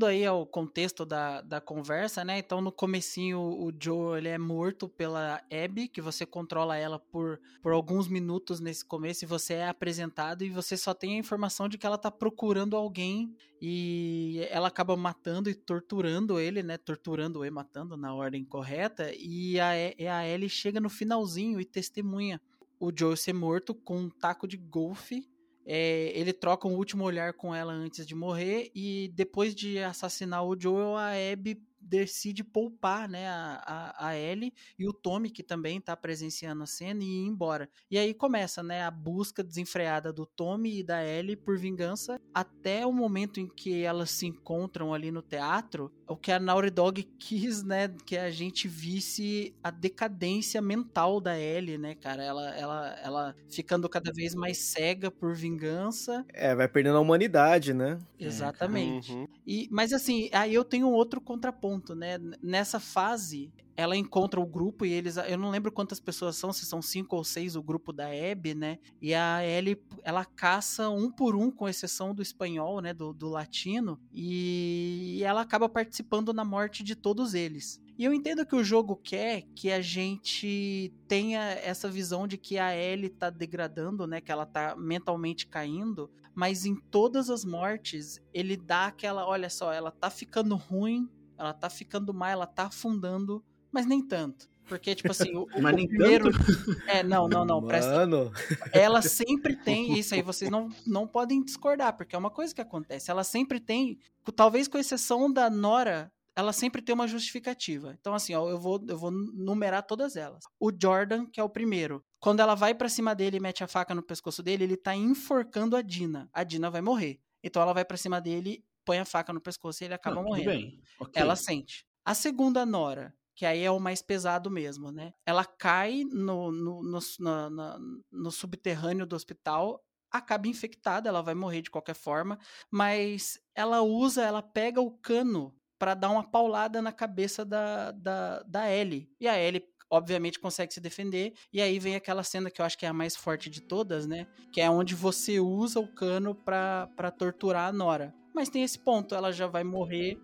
Voltando aí ao contexto da, da conversa, né? Então, no comecinho, o Joe, ele é morto pela Abby, que você controla ela por, por alguns minutos nesse começo, e você é apresentado, e você só tem a informação de que ela tá procurando alguém, e ela acaba matando e torturando ele, né? Torturando e matando na ordem correta, e a, E- a Ellie chega no finalzinho e testemunha o Joe ser morto com um taco de golfe, é, ele troca um último olhar com ela antes de morrer e depois de assassinar o Joel, a Abby decide poupar né, a, a, a Ellie e o Tommy, que também tá presenciando a cena, e ir embora. E aí começa né, a busca desenfreada do Tommy e da Ellie por vingança, até o momento em que elas se encontram ali no teatro, o que a Naughty Dog quis, né, que a gente visse a decadência mental da Ellie, né, cara, ela, ela, ela ficando cada vez mais cega por vingança, É, vai perdendo a humanidade, né? Exatamente. Uhum. E, mas assim, aí eu tenho outro contraponto, né? Nessa fase, ela encontra o grupo e eles. Eu não lembro quantas pessoas são, se são cinco ou seis o grupo da Abby, né? E a Ellie, ela caça um por um, com exceção do espanhol, né? Do, do latino. E ela acaba participando na morte de todos eles. E eu entendo que o jogo quer que a gente tenha essa visão de que a Ellie tá degradando, né? Que ela tá mentalmente caindo. Mas em todas as mortes, ele dá aquela, olha só, ela tá ficando ruim, ela tá ficando má, ela tá afundando, mas nem tanto. Porque, tipo assim, o, o primeiro. tanto? É, não, não, não. Presta... Mano. Ela sempre tem. Isso aí vocês não, não podem discordar, porque é uma coisa que acontece. Ela sempre tem, talvez com exceção da Nora, ela sempre tem uma justificativa. Então, assim, ó, eu vou, eu vou numerar todas elas. O Jordan, que é o primeiro. Quando ela vai pra cima dele e mete a faca no pescoço dele, ele tá enforcando a Dina. A Dina vai morrer. Então ela vai pra cima dele, põe a faca no pescoço e ele acaba Não, morrendo. bem, ok. Ela sente. A segunda Nora, que aí é o mais pesado mesmo, né? Ela cai no, no, no, na- na- no subterrâneo do hospital, acaba infectada, ela vai morrer de qualquer forma, mas ela usa, ela pega o cano pra dar uma paulada na cabeça da, da, da Ellie. E a Ellie, obviamente, consegue se defender. E aí vem aquela cena que eu acho que é a mais forte de todas, né? Que é onde você usa o cano pra torturar a Nora. Mas tem esse ponto, ela já vai morrer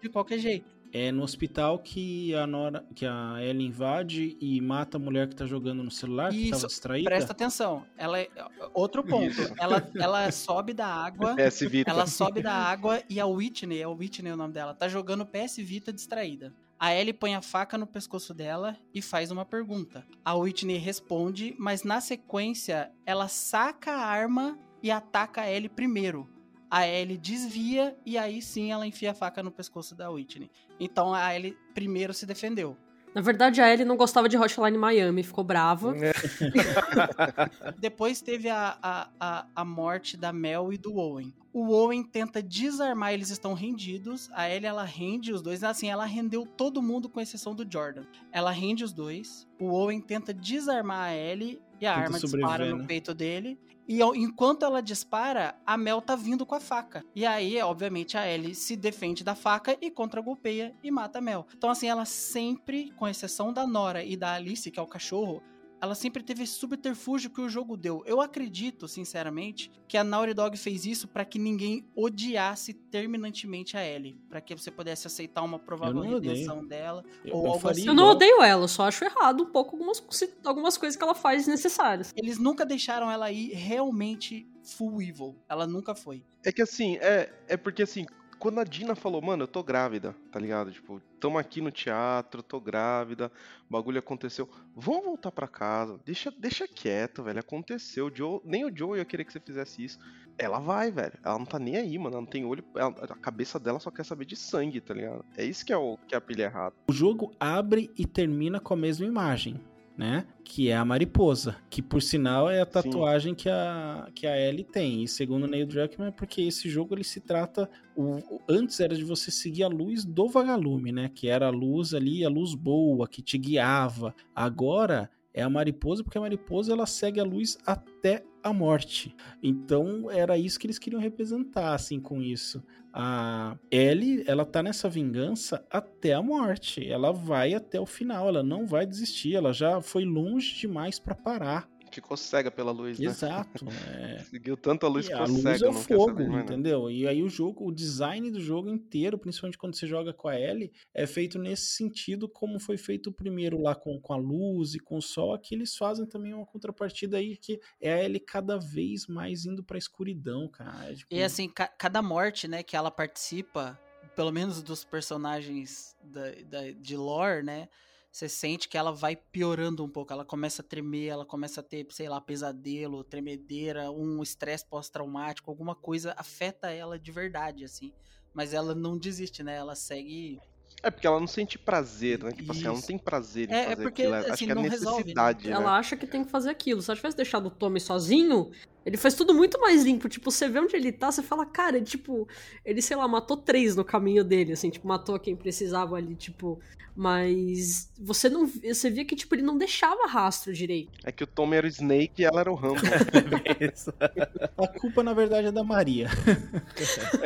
de qualquer jeito. É no hospital que a Nora, que a Ellie invade e mata a mulher que tá jogando no celular, que tava Isso, distraída. presta atenção. Ela é, outro ponto. Isso. Ela, ela sobe da água. <laughs> PS Vita. Ela sobe da água e a Whitney, é o Whitney o nome dela, tá jogando PS Vita distraída. A Ellie põe a faca no pescoço dela e faz uma pergunta. A Whitney responde, mas na sequência ela saca a arma e ataca a Ellie primeiro. A Ellie desvia e aí sim ela enfia a faca no pescoço da Whitney. Então a Ellie primeiro se defendeu. Na verdade, a Ellie não gostava de Hotline Miami, ficou brava. <laughs> Depois teve a, a, a, a morte da Mel e do Owen. O Owen tenta desarmar, eles estão rendidos. A Ellie, ela rende os dois. Assim, ela rendeu todo mundo com exceção do Jordan. Ela rende os dois. O Owen tenta desarmar a Ellie e a Tenta arma dispara no né? peito dele. E enquanto ela dispara, a Mel tá vindo com a faca. E aí, obviamente, a Ellie se defende da faca e contra-golpeia e mata a Mel. Então, assim, ela sempre, com exceção da Nora e da Alice, que é o cachorro, ela sempre teve esse subterfúgio que o jogo deu. Eu acredito, sinceramente, que a Naughty Dog fez isso pra que ninguém odiasse terminantemente a Ellie, Pra que você pudesse aceitar uma provável redenção dela Eu- ou eu algo assim. Eu não odeio ela, eu só acho errado um pouco algumas, algumas coisas que ela faz desnecessárias. Eles nunca deixaram ela ir realmente full evil. Ela nunca foi. É que assim, é, é porque assim, quando a Dina falou, mano, eu tô grávida, tá ligado? Tipo, tamo aqui no teatro, tô grávida, o bagulho aconteceu. Vamos voltar pra casa, deixa, deixa quieto, velho. Aconteceu. O Joe, nem o Joe ia querer que você fizesse isso. Ela vai, velho. Ela não tá nem aí, mano. Ela não tem olho. ela- a cabeça dela só quer saber de sangue, tá ligado? É isso que é, o, que é a pilha errada. O jogo abre e termina com a mesma imagem, né? Que é a mariposa, que por sinal é a tatuagem que a, que a Ellie tem. E segundo o Neil Druckmann, é porque esse jogo ele se trata. O, o- antes era de você seguir a luz do vagalume, né? Que era a luz ali, a luz boa, que te guiava. Agora é a mariposa, porque a mariposa ela segue a luz até a morte. Então era isso que eles queriam representar, assim, com isso. A Ellie, ela tá nessa vingança até a morte. Ela vai até o final, ela não vai desistir, ela já foi longe demais pra parar. Ficou cega pela luz, né? Exato. <laughs> é. Seguiu tanto a luz E que a ficou luz cega, é o fogo, entendeu? E aí o jogo, o design do jogo inteiro, principalmente quando você joga com a Ellie, é feito nesse sentido como foi feito o primeiro lá com, com a luz e com o sol. Aqui eles fazem também uma contrapartida aí que é a Ellie cada vez mais indo pra escuridão, cara. É, tipo, E assim, ca- cada morte, né, que ela participa, pelo menos dos personagens da, da- de lore, né? Você sente que ela vai piorando um pouco. Ela começa a tremer, ela começa a ter, sei lá, pesadelo, tremedeira, um estresse pós-traumático, alguma coisa afeta ela de verdade, assim. Mas ela não desiste, né? Ela segue. É porque ela não sente prazer, né? Tipo assim, ela não tem prazer em É- é fazer porque, aquilo. assim, Acho que é não resolve, né? necessidade, né? Ela acha que tem que fazer aquilo. Se ela tivesse deixado o Tommy sozinho, ele faz tudo muito mais limpo. Tipo, você vê onde ele tá, você fala, cara, ele, tipo, ele, sei lá, matou três no caminho dele, assim, tipo, matou quem precisava ali, tipo. Mas você não. Você via que, tipo, ele não deixava rastro direito. É que o Tom era o Snake e ela era o Rambo. <laughs> A culpa, na verdade, é da Maria. <laughs>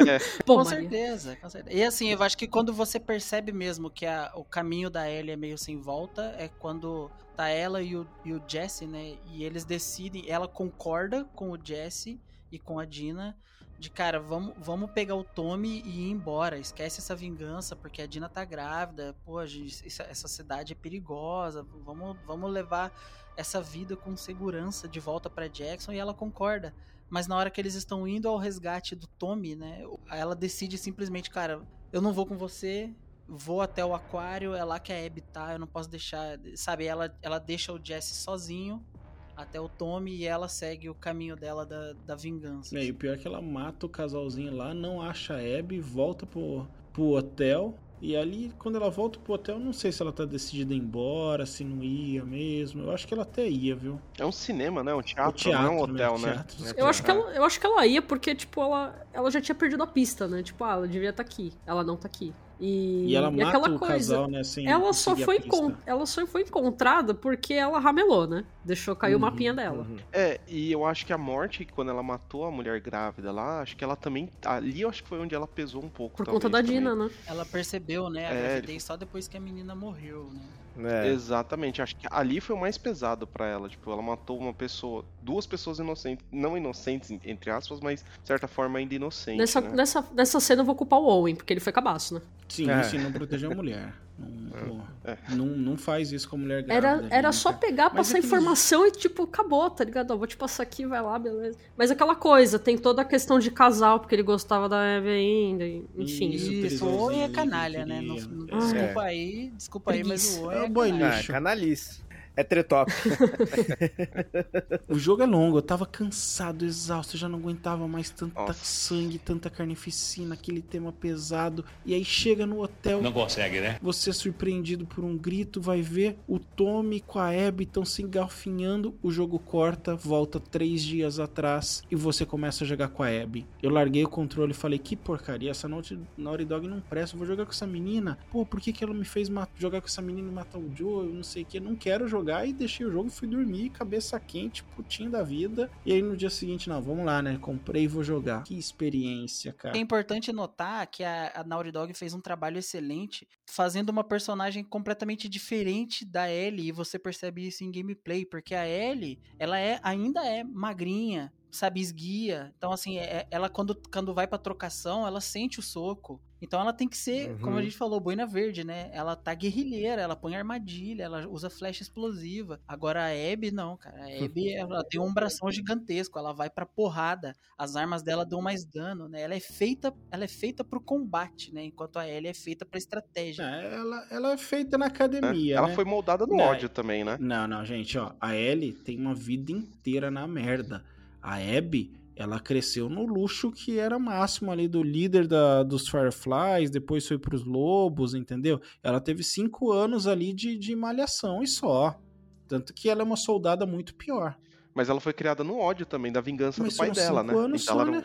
É. Pô, com Maria. certeza, com certeza. E assim, eu acho que quando você percebe mesmo que a- o caminho da Ellie é meio sem volta, é quando tá ela e o, e o Jesse, né? E eles decidem, ela concorda com o Jesse e com a Dina de cara, vamos, vamos pegar o Tommy e ir embora. Esquece essa vingança, porque a Dina tá grávida. Pô, gente, essa, cidade é perigosa. Vamos, vamos levar essa vida com segurança de volta pra Jackson e ela concorda. Mas na hora que eles estão indo ao resgate do Tommy, né? Ela decide simplesmente, cara, eu não vou com você, vou até o aquário, é lá que a Abby tá, eu não posso deixar. Sabe, ela, ela deixa o Jesse sozinho até o Tommy e ela segue o caminho dela da, da vingança. É, e o pior é que ela mata o casalzinho lá, não acha a Abby, volta pro, pro hotel. E ali, quando ela volta pro hotel, não sei se ela tá decidida a ir embora, se não ia mesmo. Eu acho que ela até ia, viu? É um cinema, né? Um teatro, teatro, não é um né? hotel, né? Teatro. É Eu acho, que teatro. ela, eu acho que ela ia porque, tipo, ela, ela já tinha perdido a pista, né? Tipo, ah, ela devia estar aqui. Ela não tá aqui. E, E ela mata aquela o coisa, casal, né, sem ela só foi ela só foi encontrada porque ela ramelou, né? Deixou cair o Uhum, mapinha dela. É, e eu acho que a morte, quando ela matou a mulher grávida lá, acho que ela também. Ali eu acho que foi onde ela pesou um pouco. Por talvez, conta da também. Dina, né? Ela percebeu, né, a É, gravidez só depois que a menina morreu, né? É. Exatamente, acho que ali foi o mais pesado pra ela. Tipo, ela matou uma pessoa, duas pessoas inocentes, não inocentes, entre aspas, mas de certa forma ainda inocentes. Nessa, né? nessa, nessa cena eu vou culpar o Owen, porque ele foi cabaço, né? Sim, É. e não proteger a mulher. Não, pô, É. não, não faz isso com a mulher grávida. Era, era só pegar, Mas passar aqueles- informação e, tipo, acabou, tá ligado? Ó, vou te passar aqui, vai lá, beleza. Mas aquela coisa, tem toda a questão de casal, porque ele gostava da Eve ainda, enfim. Isso, Isso, o é canalha, né? Não- não- É. desculpa aí, desculpa aí, mas o É Owen o é boy canalha. Ah, lixo. canalice. É tretop. <laughs> o jogo é longo, eu tava cansado, exausto, eu já não aguentava mais tanta Nossa. sangue, tanta carnificina, aquele tema pesado. E aí chega no hotel. Não consegue, né? Você é surpreendido por um grito, vai ver o Tommy com a Abby estão se engalfinhando, o jogo corta, volta três dias atrás e você começa a jogar com a Abby. Eu larguei o controle e falei, que porcaria, essa Naughty, Naughty Dog não presta, eu vou jogar com essa menina. Pô, por que, que ela me fez jogar com essa menina e matar o Joe? Eu não sei o que, não quero jogar e deixei o jogo e fui dormir, cabeça quente, putinho da vida. E aí no dia seguinte, não, vamos lá, né? Comprei e vou jogar. Que experiência, cara. É importante notar que a, a Naughty Dog fez um trabalho excelente fazendo uma personagem completamente diferente da Ellie e você percebe isso em gameplay, porque a Ellie, ela é ainda é magrinha, sabe, esguia. Então assim, é- ela quando, quando vai pra trocação, ela sente o soco. Então ela tem que ser, como a Uhum. gente falou, boina verde, né? Ela tá guerrilheira, ela põe armadilha, ela usa flecha explosiva. Agora a Abby não, cara. A Abby <laughs> ela tem um bração gigantesco, ela vai pra porrada. As armas dela dão mais dano, né? Ela é feita, ela é feita pro combate, né? Enquanto a Ellie é feita pra estratégia. É, ela, ela é feita na academia, Ela né? foi moldada no Não, ódio também, né? Não, não, gente, ó. A Ellie tem uma vida inteira na merda. A Abby, ela cresceu no luxo que era máximo ali do líder da, dos Fireflies, depois foi pros Lobos, entendeu? Ela teve cinco anos ali de, de malhação e só. Tanto que ela é uma soldada muito pior. Mas ela foi criada no ódio também, da vingança Mas do pai dela, né? anos Então só, ela né?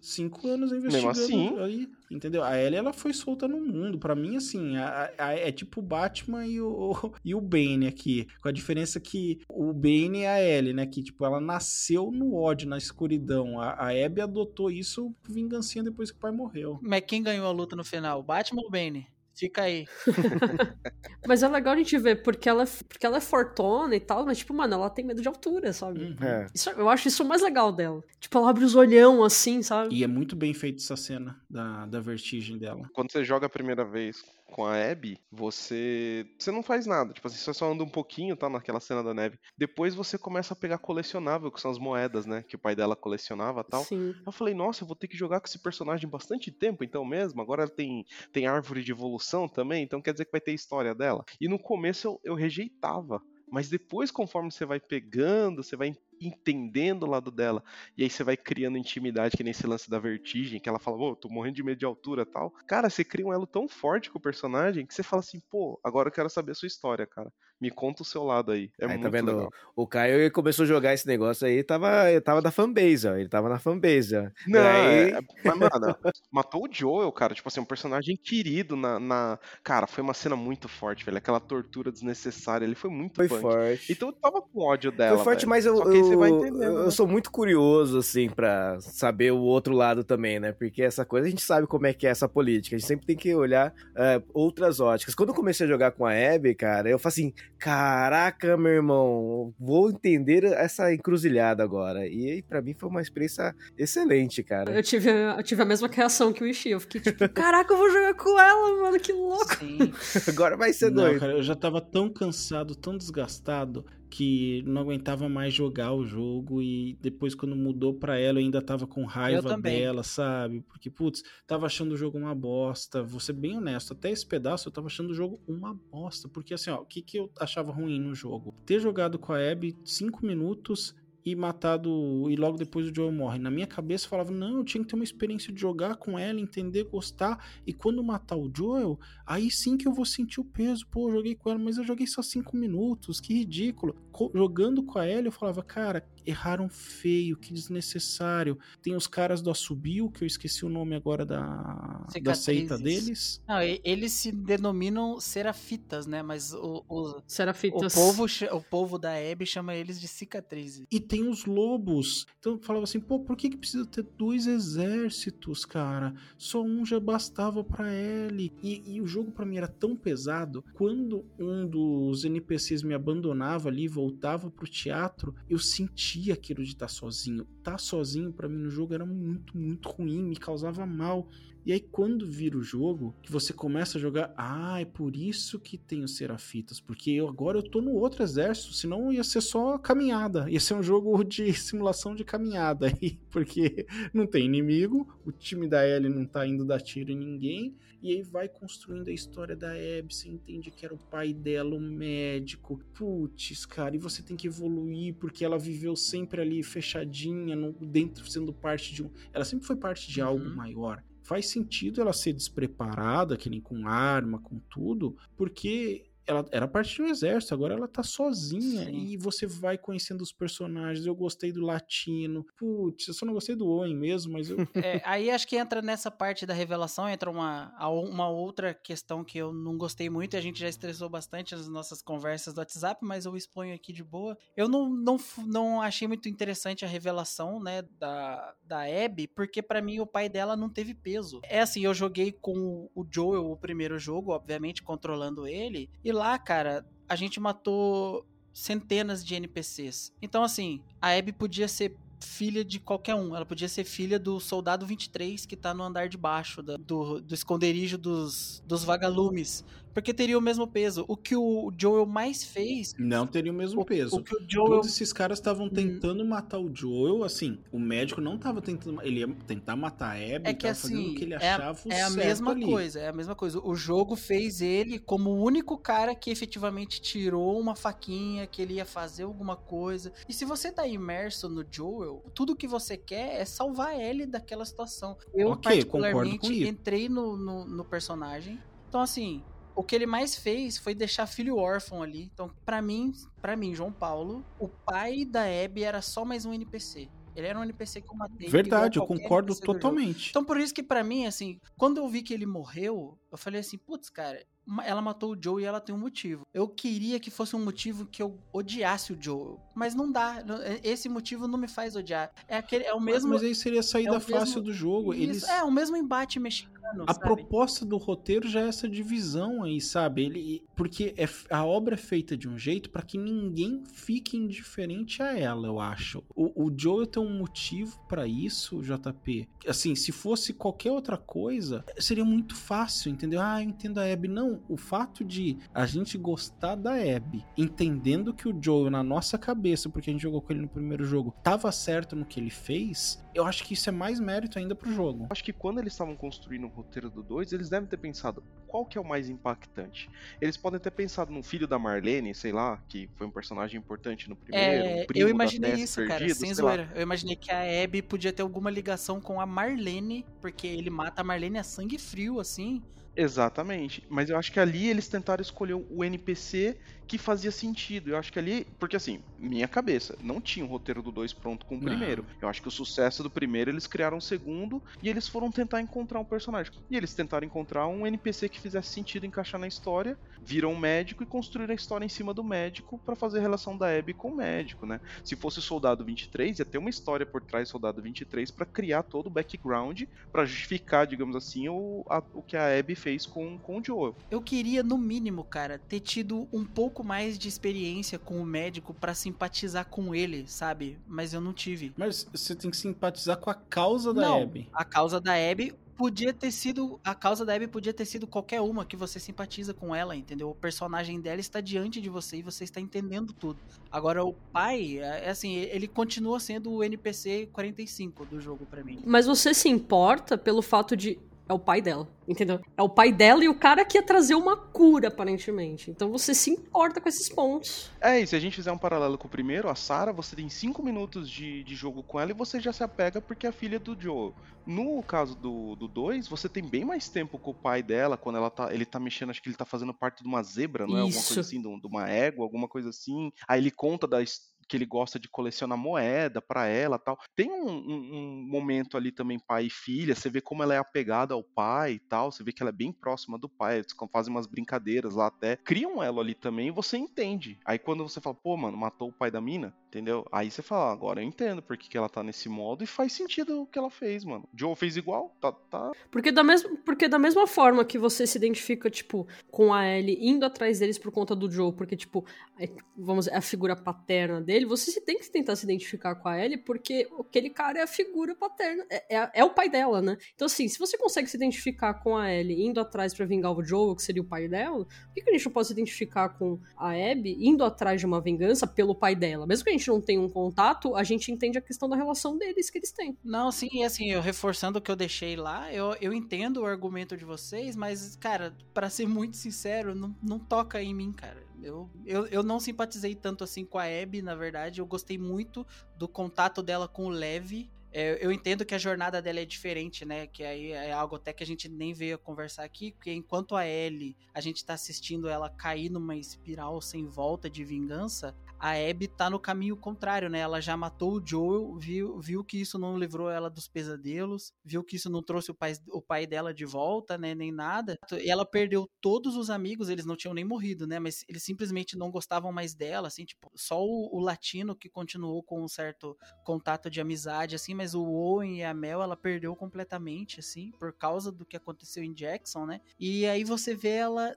Cinco anos Mesmo investigando assim. aí, entendeu? A Ellie, ela foi solta no mundo. Pra mim, assim, a- a- é tipo o Batman e <laughs> o, e o Bane aqui. Com a diferença que o Bane é a Ellie, né? Que, tipo, ela nasceu no ódio, na escuridão. A, a Abby adotou isso vingancinha depois que o pai morreu. Mas quem ganhou a luta no final? Batman ou Bane? Fica aí. <laughs> Mas é legal a gente ver, porque ela, porque ela é fortona e tal, mas, tipo, mano, ela tem medo de altura, sabe? Uhum. É. Isso- eu acho isso o mais legal dela. Tipo, ela abre os olhão assim, sabe? E é muito bem feito essa cena da, da vertigem dela. Quando você joga a primeira vez com a Abby, você você não faz nada. Tipo assim, você só anda um pouquinho, tá? Naquela cena da neve. Depois você começa a pegar colecionável, que são as moedas, né? Que o pai dela colecionava e tal. Sim. Eu falei, nossa, eu vou ter que jogar com esse personagem bastante tempo, então mesmo. Agora tem, tem árvore de evolução também, então quer dizer que vai ter história dela. E no começo eu, eu rejeitava. Mas depois, conforme você vai pegando, você vai entendendo o lado dela, e aí você vai criando intimidade, que nem esse lance da vertigem, que ela fala, ô, tô morrendo de medo de altura e tal. Cara, você cria um elo tão forte com o personagem que você fala assim, pô, agora eu quero saber a sua história, cara. Me conta o seu lado aí. É aí muito tá vendo? legal. O Caio começou a jogar esse negócio aí, tava, tava da fanbase, ó. Ele tava na fanbase, ó. Não, Aí- é- mas, mano, matou o Joel, cara. Tipo assim, um personagem querido na, na- Cara, foi uma cena muito forte, velho. Aquela tortura desnecessária. Ele foi muito Foi punk. forte. Então eu tava com ódio dela. Foi forte, velho. mas eu, aí você vai eu, entendendo. eu né? sou muito curioso, assim, pra saber o outro lado também, né? Porque essa coisa a gente sabe como é que é essa política. A gente sempre tem que olhar é, outras óticas. Quando eu comecei a jogar com a Abby, cara, eu falei assim: caraca, meu irmão, vou entender essa encruzilhada agora. E aí, pra mim, foi uma experiência excelente, cara. Eu tive, a- eu tive a mesma reação que o Ishii. Eu fiquei tipo, <laughs> caraca, eu vou jogar com ela, mano, que louco. Sim. <laughs> Agora vai ser Não, doido. cara, eu já tava tão cansado, tão desgastado, que não aguentava mais jogar o jogo. E depois, quando mudou pra ela, eu ainda tava com raiva dela, sabe? Porque, putz, tava achando o jogo uma bosta. Vou ser bem honesto, até esse pedaço eu tava achando o jogo uma bosta. Porque, assim, ó, o que, que eu achava ruim no jogo? Ter jogado com a Abby 5 minutos e matado e logo depois o Joel morre. Na minha cabeça eu falava, não, eu tinha que ter uma experiência de jogar com ela, entender, gostar, e quando matar o Joel, aí sim que eu vou sentir o peso. Pô, eu joguei com ela, mas eu joguei só 5 minutos, que ridículo. Co- jogando com a Ellie, eu falava, cara, erraram feio, que desnecessário. Tem os caras do Assobio, que eu esqueci o nome agora da, da seita deles. Não, e- eles se denominam serafitas, né? Mas o, o, Serafitas. o, povo, o povo da Abby chama eles de cicatrizes. E tem os lobos. Então eu falava assim, pô, por que, que precisa ter dois exércitos, cara? Só um já bastava pra Ellie. E, e o jogo pra mim era tão pesado. Quando um dos NPCs me abandonava ali, voltava pro teatro, eu sentia sentia aquilo de estar sozinho. Estar sozinho para mim no jogo era muito, muito ruim, me causava mal. E aí, quando vira o jogo, que você começa a jogar, ah, é por isso que tem os serafitas, porque eu, agora eu tô no outro exército, senão ia ser só caminhada, ia ser um jogo de <laughs> simulação de caminhada aí, <laughs> porque não tem inimigo, o time da Ellie não tá indo dar tiro em ninguém, e aí vai construindo a história da Abby, você entende que era o pai dela, o médico, putz, cara, e você tem que evoluir, porque ela viveu sempre ali fechadinha, no, dentro, sendo parte de um. Ela sempre foi parte de algo maior faz sentido ela ser despreparada, que nem com arma, com tudo, porque ela era parte um exército, agora ela tá sozinha Sim. e você vai conhecendo os personagens. Eu gostei do latino. Putz, eu só não gostei do Owen mesmo, mas eu. <laughs> É, aí acho que entra nessa parte da revelação, entra uma, uma outra questão que eu não gostei muito, e a gente já estressou bastante nas nossas conversas do WhatsApp, mas eu exponho aqui de boa. Eu não, não, não achei muito interessante a revelação, né, da, da Abby, porque pra mim o pai dela não teve peso. É assim, eu joguei com o Joel o primeiro jogo, obviamente, controlando ele, e lá, cara, a gente matou centenas de NPCs. Então, assim, a Abby podia ser filha de qualquer um. Ela podia ser filha do soldado 23 que tá no andar de baixo da- do, do esconderijo dos, dos vagalumes. Porque teria o mesmo peso. O que o Joel mais fez. Não teria o mesmo peso. o que o Joel- Todos esses caras estavam tentando matar o Joel, assim, o médico não tava tentando, ele ia tentar matar a Abby, É que tava fazendo assim, o que ele é, achava o é a mesma ali. coisa, é a mesma coisa. O jogo fez ele como o único cara que efetivamente tirou uma faquinha, que ele ia fazer alguma coisa. E se você tá imerso no Joel, tudo que você quer é salvar ele daquela situação. Eu, Ok, concordo particularmente, entrei no, no, no personagem. Então, assim, o que ele mais fez foi deixar filho órfão ali. Então, pra mim, para mim, João Paulo, o pai da Abby era só mais um NPC. Ele era um NPC que eu matei. Verdade, eu concordo totalmente. Então, por isso que pra mim, assim, quando eu vi que ele morreu, eu falei assim, putz, cara, ela matou o Joe e ela tem um motivo. Eu queria que fosse um motivo que eu odiasse o Joe, mas não dá. É- Esse motivo não me faz odiar. É aquele, é o Mas- mesmo. mas aí seria a saída é fácil mesmo- do jogo. Isso, Eles É, o mesmo embate mexicano. A sabe? proposta do roteiro já é essa divisão aí, sabe? Ele, porque é a obra é feita de um jeito pra que ninguém fique indiferente a ela, eu acho. O, o Joel tem um motivo pra isso, JP. Assim, se fosse qualquer outra coisa, seria muito fácil, entendeu? Ah, eu entendo a Abby. Não, o fato de a gente gostar da Abby, entendendo que o Joel, na nossa cabeça, porque a gente jogou com ele no primeiro jogo, tava certo no que ele fez, eu acho que isso é mais mérito ainda pro jogo. Acho que quando eles estavam construindo o roteiro do 2, eles devem ter pensado qual que é o mais impactante. Eles podem ter pensado no filho da Marlene, sei lá, que foi um personagem importante no primeiro, É, um primo eu imaginei isso, perdido, cara, sem sei lá. zoeira. Eu imaginei que a Abby podia ter alguma ligação com a Marlene, porque ele mata a Marlene a sangue frio, assim. Exatamente. Mas eu acho que ali eles tentaram escolher o NPC que fazia sentido. Eu acho que ali, porque assim, minha cabeça, não tinha o roteiro do 2 pronto com o Não. primeiro. Eu acho que o sucesso do primeiro eles criaram o segundo e eles foram tentar encontrar um personagem. E eles tentaram encontrar um NPC que fizesse sentido encaixar na história, viram um médico e construíram a história em cima do médico pra fazer a relação da Abby com o médico, né? Se fosse o Soldado 23, ia ter uma história por trás do Soldado 23 pra criar todo o background pra justificar, digamos assim, o, a- o que a Abby fez com, com o Joel. Eu queria, no mínimo, cara, ter tido um pouco mais de experiência com o médico pra simpatizar com ele, sabe? Mas eu não tive. Mas você tem que simpatizar com a causa da não, Abby. a causa da Abby podia ter sido. A causa da Abby podia ter sido qualquer uma que você simpatiza com ela, entendeu? O personagem dela está diante de você e você está entendendo tudo. Agora, o pai, é assim, ele continua sendo o NPC 45 do jogo pra mim. Mas você se importa pelo fato de. É o pai dela, entendeu? É o pai dela e o cara que ia trazer uma cura, aparentemente. Então você se importa com esses pontos. É, e se a gente fizer um paralelo com o primeiro, a Sarah, você tem 5 minutos de, de jogo com ela e você já se apega porque é a filha do Joel. No caso do 2, você tem bem mais tempo com o pai dela, quando ela tá, ele tá mexendo, acho que ele tá fazendo parte de uma zebra, não é? Alguma Isso. coisa assim, de de uma égua, alguma coisa assim. Aí ele conta da his- que ele gosta de colecionar moeda pra ela tal. Tem um, um- um momento ali também pai e filha, você vê como ela é apegada ao pai e tal, você vê que ela é bem próxima do pai, eles fazem umas brincadeiras lá até. Criam ela ali também e você entende. Aí quando você fala, pô, mano, matou o pai da mina, Entendeu? Aí você fala, "Ah, agora eu entendo porque que ela tá nesse modo e faz sentido o que ela fez, mano. Joe fez igual, tá, tá. Porque da, mesma, porque da mesma forma que você se identifica, tipo, com a Ellie indo atrás deles por conta do Joe, porque, tipo, é, vamos dizer, a figura paterna dele, você tem que tentar se identificar com a Ellie porque aquele cara é a figura paterna, é, é, é o pai dela, né? Então, assim, se você consegue se identificar com a Ellie indo atrás pra vingar o Joe, que seria o pai dela, por que, que a gente não pode se identificar com a Abby indo atrás de uma vingança pelo pai dela? Mesmo que a gente não tenha um contato, a gente entende a questão da relação deles que eles têm. Não, sim, assim, eu reforçando o que eu deixei lá, eu, eu entendo o argumento de vocês, mas, cara, pra ser muito sincero, não, não toca em mim, cara. Eu, eu, eu não simpatizei tanto assim com a Abby, na verdade. Eu gostei muito do contato dela com o Levi. É, eu entendo que a jornada dela é diferente, né? Que aí é algo até que a gente nem veio conversar aqui, porque enquanto a Ellie, a gente tá assistindo ela cair numa espiral sem volta de vingança, a Abby tá no caminho contrário, né? Ela já matou o Joel, viu, viu que isso não livrou ela dos pesadelos, viu que isso não trouxe o pai, o pai dela de volta, né? Nem nada. E ela perdeu todos os amigos, eles não tinham nem morrido, né? Mas eles simplesmente não gostavam mais dela, assim, tipo, só o, o latino que continuou com um certo contato de amizade, assim, mas o Owen e a Mel, ela perdeu completamente, assim, por causa do que aconteceu em Jackson, né? E aí você vê ela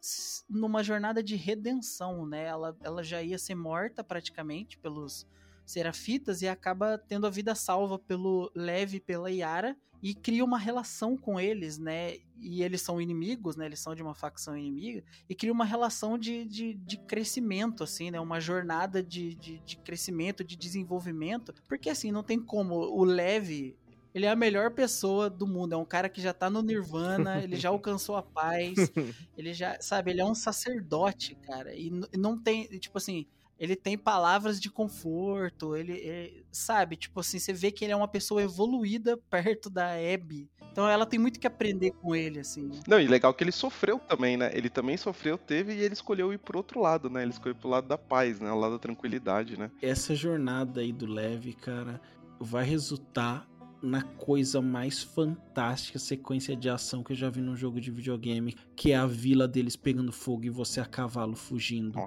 numa jornada de redenção, né? Ela, ela já ia ser morta praticamente pelos serafitas e acaba tendo a vida salva pelo Levi e pela Yara e cria uma relação com eles, né? E eles são inimigos, né? Eles são de uma facção inimiga e cria uma relação de, de, de crescimento, assim, né? Uma jornada de, de, de crescimento, de desenvolvimento, porque assim, não tem como o Levi ele é a melhor pessoa do mundo. É um cara que já tá no Nirvana, ele já alcançou a paz. <laughs> Ele já, sabe, ele é um sacerdote, cara. E não tem, tipo assim, ele tem palavras de conforto, ele, ele- sabe, tipo assim, você vê que ele é uma pessoa evoluída perto da Abby. Então ela tem muito que aprender com ele, assim. Não, e legal que ele sofreu também, né? Ele também sofreu, teve, e ele escolheu ir pro outro lado, né? Ele escolheu pro lado da paz, né? O lado da tranquilidade, né? Essa jornada aí do Levi, cara, vai resultar na coisa mais fantástica sequência de ação que eu já vi num jogo de videogame, que é a vila deles pegando fogo e você a cavalo fugindo.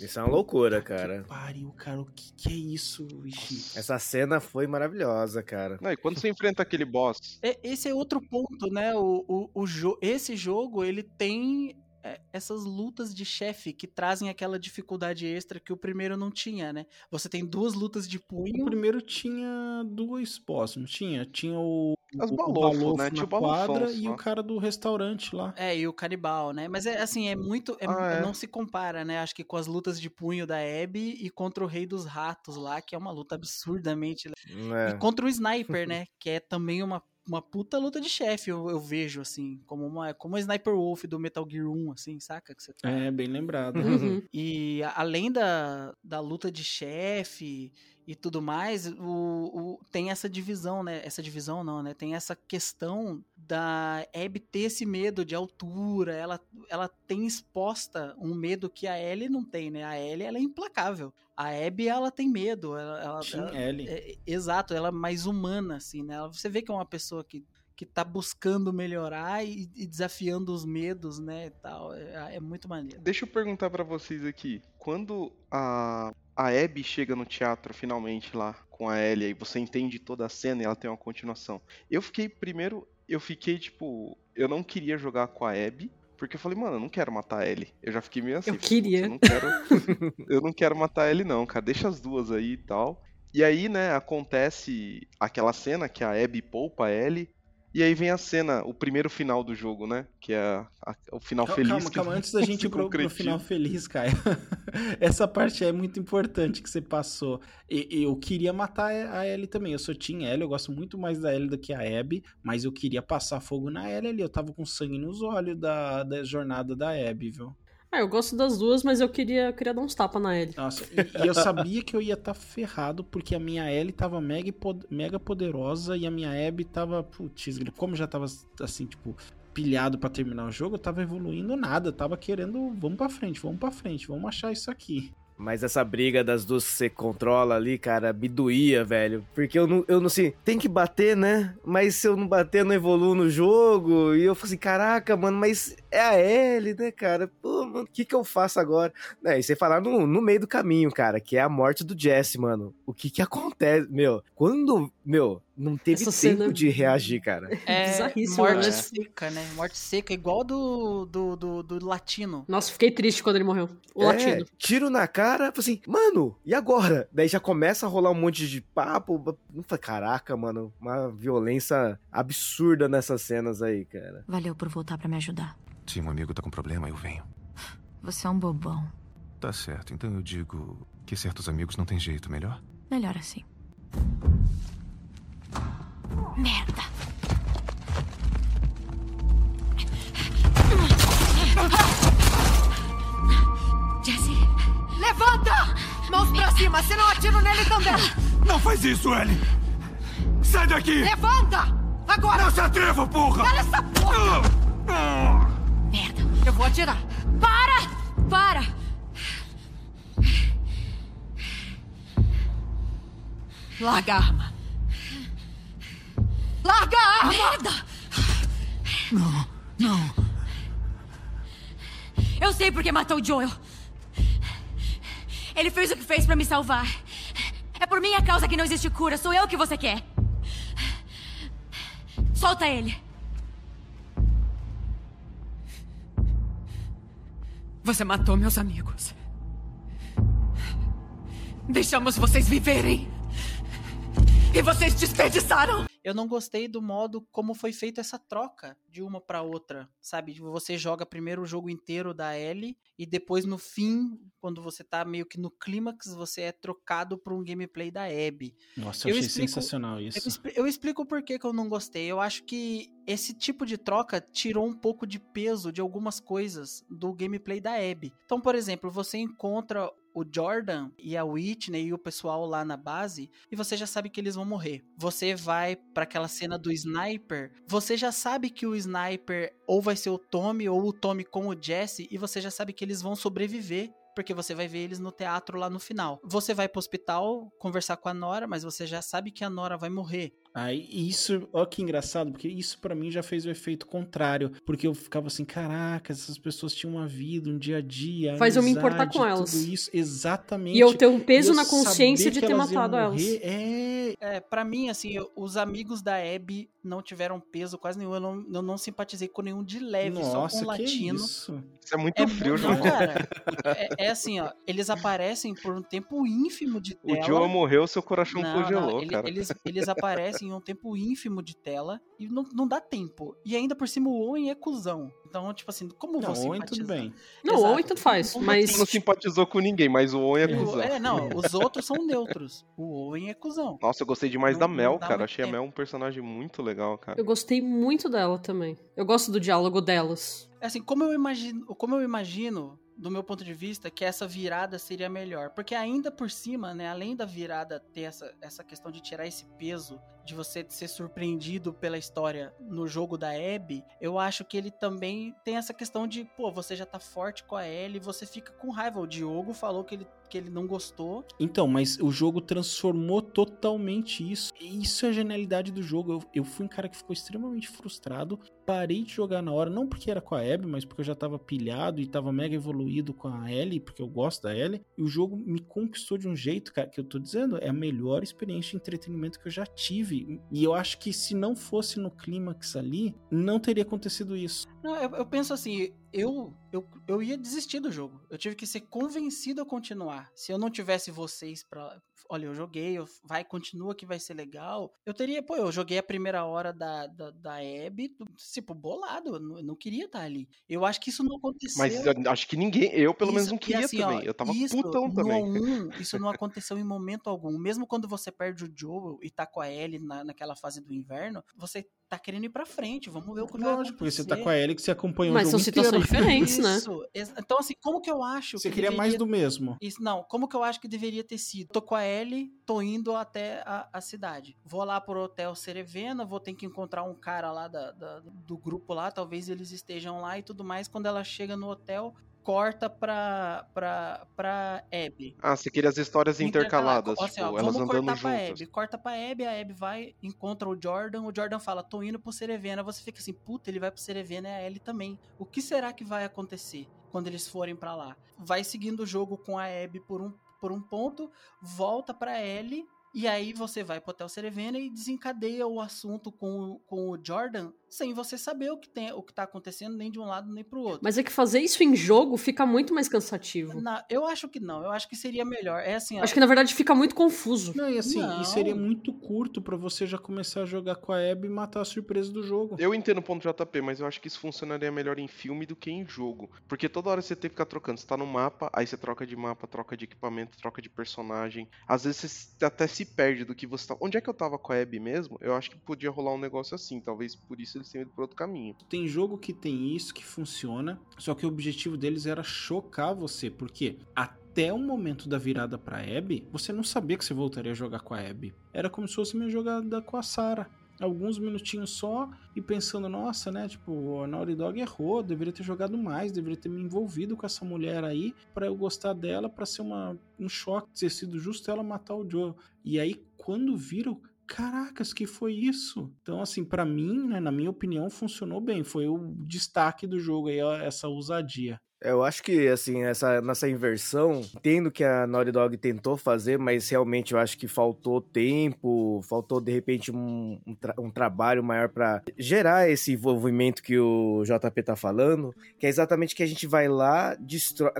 Isso é uma loucura, cara. Pariu, cara, o que, que é isso, Ixi? Essa cena foi maravilhosa, cara. Não, e quando você enfrenta aquele boss, É, Esse é outro ponto, né? O, o, o jo esse jogo, ele tem essas lutas de chefe que trazem aquela dificuldade extra que o primeiro não tinha, né? Você tem duas lutas de O punho. primeiro tinha duas boss, não tinha? Tinha o, As o, o balofo, balofo né? na Tinha o quadra e o cara do restaurante lá. É, e o canibal, né? Mas é assim, é muito. é- Ah, é? Não se compara, né? Acho que com as lutas de punho da Abby e contra o Rei dos Ratos lá, que é uma luta absurdamente. É. E contra o Sniper, né? Que é também uma, uma puta luta de chefe, eu, eu vejo, assim. Como uma como o Sniper Wolf do Metal Gear 1, assim, saca? Que você É, bem lembrado. Uhum. E a- além da, da luta de chefe e tudo mais, o, o- tem essa divisão, né? Essa divisão não, né? Tem essa questão da Abby ter esse medo de altura. Ela, ela tem exposta um medo que a Ellie não tem, né? A Ellie, ela é implacável. A Abby, ela tem medo. Ela, ela- Team ela- Ellie. é- exato, ela é mais humana, assim, né? Você vê que é uma pessoa que que tá buscando melhorar e, e desafiando os medos, né, e tal. É, é muito maneiro. deixa eu perguntar pra vocês aqui. Quando a, a Abby chega no teatro finalmente lá com a Ellie e você entende toda a cena e ela tem uma continuação. Eu fiquei, primeiro, eu fiquei tipo, eu não queria jogar com a Abby. Porque eu falei, mano, eu não quero matar a Ellie. Eu já fiquei meio assim. Eu falei, "Putz, queria." Eu não quero, <laughs> eu não quero matar a Ellie, não, cara. Deixa as duas aí e tal. E aí, né, acontece aquela cena que a Abby poupa a Ellie. E aí vem a cena, o primeiro final do jogo, né? Que é a- a- o final Calma, feliz. calma, calma, <laughs> antes da gente ir pro, pro final feliz, Caio. <laughs> Essa parte é muito importante que você passou. E- eu queria matar a Ellie também. Eu sou Team Ellie, eu gosto muito mais da Ellie do que a Abby, mas eu queria passar fogo na Ellie ali. Eu tava com sangue nos olhos da, da jornada da Abby, viu? Ah, eu gosto das duas, mas eu queria, eu queria dar uns tapas na Ellie. Nossa, e, eu sabia que eu ia estar ferrado, porque a minha Ellie tava mega, mega poderosa e a minha Abby tava, putz, como já tava assim, tipo, pilhado pra terminar o jogo, eu tava evoluindo nada, eu tava querendo, vamos pra frente, vamos pra frente, vamos achar isso aqui. Mas essa briga das duas que você controla ali, cara, me doía, velho. Porque eu não, eu não sei, tem que bater, né? Mas se eu não bater, eu não evoluo no jogo. E eu falei assim, caraca, mano, mas é a Ellie, né, cara? Pô, mano, o que que eu faço agora? E você falar no, no meio do caminho, cara, que é a morte do Jesse, mano. O que que acontece? Meu, quando, meu, não teve Essa tempo cena- de reagir, cara. <laughs> É bizarríssimo, morte né? seca, né? Morte seca, igual do, do, do, do latino. Nossa, fiquei triste quando ele morreu. O É, latino. Tiro na cara, falei assim, mano, e agora? Daí já começa a rolar um monte de papo. Não foi, caraca, mano, uma violência absurda nessas cenas aí, cara. Valeu por voltar pra me ajudar. Se um amigo tá com problema, eu venho. Você é um bobão. Tá certo, então eu digo que certos amigos não tem jeito melhor. Melhor assim. Merda! Jesse, levanta! Mãos pra cima, senão atiro nele também! Não faz isso, Ellie! Sai daqui! Levanta! Agora! Não se atreva, porra! Cala essa porra! Merda, eu vou atirar. Para! Para! Larga a arma. Larga a arma! Merda! Não, não. Eu sei porque matou o Joel. Ele fez o que fez pra me salvar. É por minha causa que não existe cura. Sou eu que você quer. Solta ele. Você matou meus amigos. Deixamos vocês viverem. E vocês desperdiçaram. Eu não gostei do modo como foi feita essa troca de uma pra outra, sabe? Você joga primeiro o jogo inteiro da Ellie e depois no fim, quando você tá meio que no clímax, você é trocado por um gameplay da Abby. Nossa, eu, achei sensacional Eu, isso. expli- eu explico por que, que eu não gostei. Eu acho que esse tipo de troca tirou um pouco de peso de algumas coisas do gameplay da Abby. Então, por exemplo, você encontra o Jordan e a Whitney e o pessoal lá na base e você já sabe que eles vão morrer. Você vai pra aquela cena do sniper, você já sabe que o sniper ou vai ser o Tommy ou o Tommy com o Jesse e você já sabe que eles vão sobreviver. Porque você vai ver eles no teatro lá no final. Você vai pro hospital conversar com a Nora, mas você já sabe que a Nora vai morrer. Aí isso, ó que engraçado, porque isso pra mim já fez o efeito contrário, porque eu ficava assim, caraca, essas pessoas tinham uma vida, um dia a dia, Faz eu me amizade, importar com elas. Isso, exatamente. E eu ter um peso na consciência de que ter matado elas. É, É, pra mim, assim, eu- os amigos da Abby não tiveram peso quase nenhum. Eu não, eu não simpatizei com nenhum de leve, só Nossa, com o latino. isso? Isso é muito É frio, João. cara. É, é assim, ó. Eles aparecem por um tempo ínfimo de O tela. Joe morreu, seu coração Não, congelou, não, ele- cara. Eles, eles aparecem em um tempo ínfimo de tela e não, não dá tempo. E ainda por cima o Owen é cuzão. Então, tipo assim, como Não, vou Owen tudo simpatizar? bem. Não, Exato. o Owen tanto faz, mas. Você não simpatizou com ninguém, mas o Owen é O- cuzão. É, não, os outros são neutros. O Owen é cuzão. Nossa, eu gostei demais Não- da Mel, cara. Achei a tempo. Mel um personagem muito legal, cara. Eu gostei muito dela também. Eu gosto do diálogo delas. É Assim, como eu imagino, como eu imagino, do meu ponto de vista, que essa virada seria melhor. Porque ainda por cima, né, além da virada ter essa, essa questão de tirar esse peso, de você ser surpreendido pela história no jogo da Abby, eu acho que ele também tem essa questão de, pô, você já tá forte com a Ellie, você fica com raiva. O Diogo falou que ele, que ele não gostou. Então, mas o jogo transformou totalmente isso. E Isso é a genialidade do jogo. Eu, eu fui um cara que ficou extremamente frustrado. Parei de jogar na hora, não porque era com a Abby, mas porque eu já tava pilhado e tava mega evoluído com a Ellie, porque eu gosto da Ellie. E o jogo me conquistou de um jeito, cara, que eu tô dizendo, é a melhor experiência de entretenimento que eu já tive. E eu acho que se não fosse no clímax ali, não teria acontecido isso. Não, eu, eu penso assim, eu, eu eu ia desistir do jogo. Eu tive que ser convencido a continuar. Se eu não tivesse vocês pra. Olha, eu joguei, eu- vai, continua que vai ser legal. Eu teria, pô, eu joguei a primeira hora da, da, da Abby, tipo, bolado. Eu não, eu não queria estar ali. Eu acho que isso não aconteceu. Mas eu acho que ninguém, eu pelo menos Isso- não e queria assim, ó, também. eu tava isso, putão também. 1, <laughs> isso não aconteceu em momento algum. Mesmo quando você perde o Joel e tá com a Ellie na, naquela fase do inverno, você tá querendo ir pra frente. Vamos ver o que vai Lógico, porque você tá acontecer. com a Ellie que você acompanhou Mas o são jogo situações inteiro. diferentes, né? Isso. ex- Então, assim, como que eu acho Você que queria mais deveria- do mesmo. Isso, não, como que eu acho que deveria ter sido? Tô com a Ellie, tô indo até a, a cidade. Vou lá pro Hotel Cerevena, vou ter que encontrar um cara lá da, da- do grupo lá, talvez eles estejam lá e tudo mais. Quando ela chega no hotel, corta pra, pra, pra Abby. Ah, você queria as histórias intercaladas, Assim, tipo, ó, elas vamos andando cortar pra juntas. Abby. Corta pra Abby, a Abby vai, encontra o Jordan, o Jordan fala, tô indo pro Cerevena. Você fica assim, puta, ele vai pro Cerevena e a Ellie também. O que será que vai acontecer? quando eles forem pra lá. Vai seguindo o jogo com a Abby por um, por um ponto, volta pra Ellie e aí você vai pro Hotel Cerevena e desencadeia o assunto com, com o Jordan sem você saber o que, tem, o que tá acontecendo nem de um lado nem pro outro. Mas é que fazer isso em jogo fica muito mais cansativo. Na- eu acho que não, eu acho que seria melhor. É assim, ó, Acho que na verdade fica muito confuso. Não, e assim, Não. e seria muito curto pra você já começar a jogar com a Abby e matar a surpresa do jogo. Eu entendo o ponto JP, mas eu acho que isso funcionaria melhor em filme do que em jogo. Porque toda hora você tem que ficar trocando. Você tá no mapa, aí você troca de mapa, troca de equipamento, troca de personagem. Às vezes você até se perde do que você tá. Onde é que eu tava com a Abby mesmo? Eu acho que podia rolar um negócio assim. Talvez por isso eles tenham ido por outro caminho. Tem jogo que tem isso, que funciona, só que o objetivo deles era chocar você, porque até o momento da virada pra Abby, você não sabia que você voltaria a jogar com a Abby. Era como se fosse minha jogada com a Sarah. Alguns minutinhos só e pensando, nossa, né? Tipo, a Naughty Dog errou, deveria ter jogado mais, deveria ter me envolvido com essa mulher aí pra eu gostar dela, pra ser uma, um choque ter sido justo ela matar o Joe. E aí, quando viram, caracas, que foi isso? Então, assim, pra mim, né, na minha opinião, funcionou bem. Foi o destaque do jogo aí, essa ousadia. Eu acho que, assim, essa, nessa inversão, entendo que a Naughty Dog tentou fazer, mas realmente eu acho que faltou tempo, faltou, de repente, um, um, tra- um trabalho maior pra gerar esse envolvimento que o JP tá falando, que é exatamente que a gente vai lá,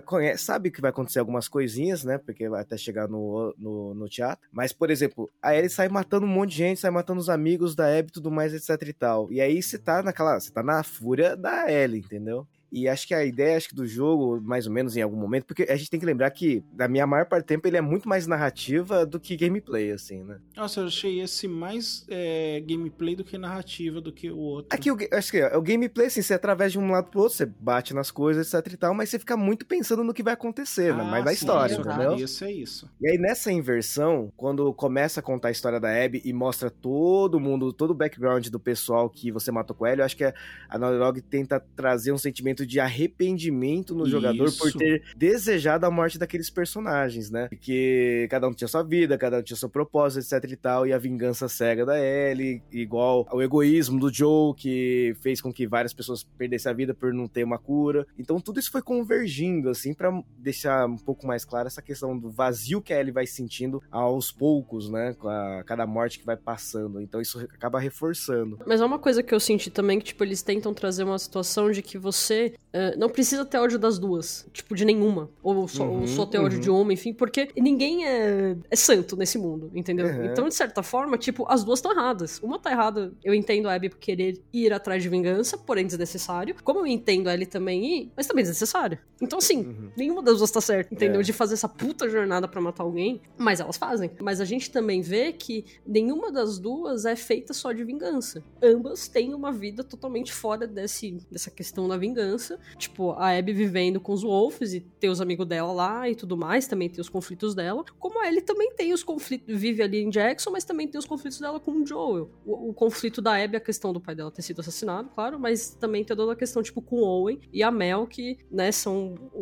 conhece, sabe que vai acontecer algumas coisinhas, né, porque vai até chegar no, no, no teatro, mas, por exemplo, a Ellie sai matando um monte de gente, sai matando os amigos da Abby e tudo mais, etc e tal, e aí você tá naquela, você tá na fúria da Ellie, entendeu? E acho que a ideia acho que do jogo, mais ou menos em algum momento, porque a gente tem que lembrar que, da minha maior parte do tempo, ele é muito mais narrativa do que gameplay, assim, né? Nossa, eu achei esse mais é, gameplay do que narrativa do que o outro. Aqui, acho que é o gameplay, assim, você através de um lado pro outro, você bate nas coisas, etc e tal, mas você fica muito pensando no que vai acontecer, né? Ah, mais na sim, história, exato. entendeu? Isso é isso. E aí, nessa inversão, quando começa a contar a história da Abby e mostra todo mundo, todo o background do pessoal que você matou com ela, eu acho que a a Naughty Dog tenta trazer um sentimento de arrependimento no jogador por Isso. ter desejado a morte daqueles personagens, né? Porque cada um tinha sua vida, cada um tinha seu propósito, etc e tal, e a vingança cega da Ellie, igual ao egoísmo do Joe, que fez com que várias pessoas perdessem a vida por não ter uma cura. Então tudo isso foi convergindo, assim, pra deixar um pouco mais clara essa questão do vazio que a Ellie vai sentindo aos poucos, né? Com a cada morte que vai passando. Então isso acaba reforçando. Mas é uma coisa que eu senti também que, tipo, eles tentam trazer uma situação de que você eh, não precisa ter ódio das duas. Tipo, de nenhuma. Ou só, ou Uhum, só ter ódio uhum. de uma, enfim, porque ninguém é, é santo nesse mundo, entendeu? Uhum. Então, de certa forma, tipo, as duas estão erradas. Uma tá errada, eu entendo a Abby por querer ir atrás de vingança, porém desnecessário. Como eu entendo a Ellie também ir, mas também desnecessário. Então, assim, nenhuma das duas tá certa, entendeu? É. De fazer essa puta jornada pra matar alguém, mas elas fazem. Mas a gente também vê que nenhuma das duas é feita só de vingança. Ambas têm uma vida totalmente fora desse, dessa questão da vingança. Tipo, a Abby vivendo com os Wolves e ter os amigos dela lá e tudo mais, também tem os conflitos dela. Como a Ellie também tem os conflitos, vive ali em Jackson, mas também tem os conflitos dela com o Joel. O, o conflito da Abby a questão do pai dela ter sido assassinado, claro, mas também tem toda a questão, tipo, com o Owen e a Mel, que, né, são o,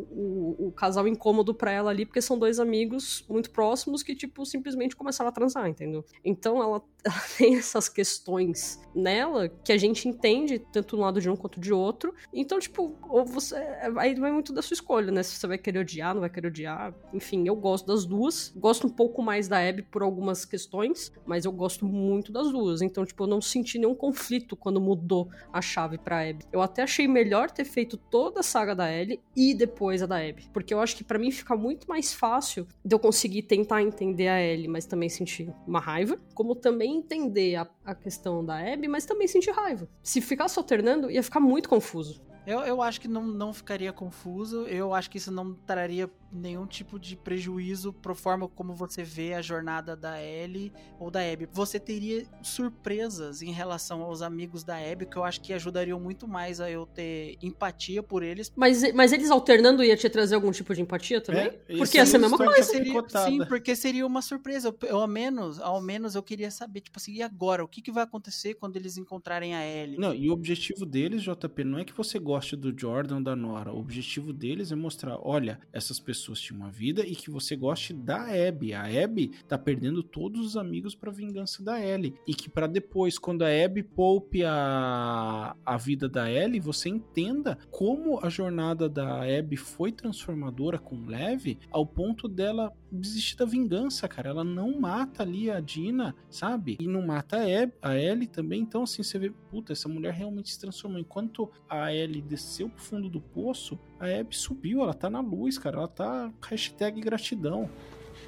o- o casal incômodo pra ela ali, porque são dois amigos muito próximos que, tipo, simplesmente começaram a transar, entendeu? Então ela, <laughs> ela tem essas questões nela que a gente entende, tanto do lado de um quanto de outro. Então, tipo, ou você. Aí vai muito da sua escolha, né? Se você vai querer odiar, não vai querer odiar. Enfim, eu gosto das duas. Gosto um pouco mais da Abby por algumas questões, mas eu gosto muito das duas. Então, tipo, eu não senti nenhum conflito quando mudou a chave pra Abby. Eu até achei melhor ter feito toda a saga da Ellie e depois a da Abby. Porque eu acho que pra mim fica muito mais fácil de eu conseguir tentar entender a Ellie, mas também sentir uma raiva. Como também entender a, a questão da Abby, mas também sentir raiva. Se ficasse alternando, ia ficar muito confuso. Eu, eu acho que não, não ficaria confuso. Eu acho que isso não traria nenhum tipo de prejuízo pro forma como você vê a jornada da Ellie ou da Abby. Você teria surpresas em relação aos amigos da Abby que eu acho que ajudariam muito mais a eu ter empatia por eles. Mas, mas eles alternando ia te trazer algum tipo de empatia também? É, Porque isso ia ser a é mesma coisa. Seria, picotada. sim, porque seria uma surpresa. Eu, eu, ao menos, ao menos eu queria saber, tipo assim, e agora? O que, que vai acontecer quando eles encontrarem a Ellie? Não, e o objetivo deles, JP, não é que você goste do Jordan ou da Nora. O objetivo deles é mostrar, olha, essas pessoas pessoas tinham uma vida e que você goste da Abby. A Abby tá perdendo todos os amigos pra vingança da Ellie. E que para depois, quando a Abby poupe a, a vida da Ellie, você entenda como a jornada da Abby foi transformadora com o Lev ao ponto dela desistir da vingança, cara. Ela não mata ali a Dina, sabe? E não mata a, Abby, a Ellie também. Então, assim, você vê, puta, essa mulher realmente se transformou. Enquanto a Ellie desceu pro fundo do poço, a Abby subiu, ela tá na luz, cara. Ela tá hashtag gratidão.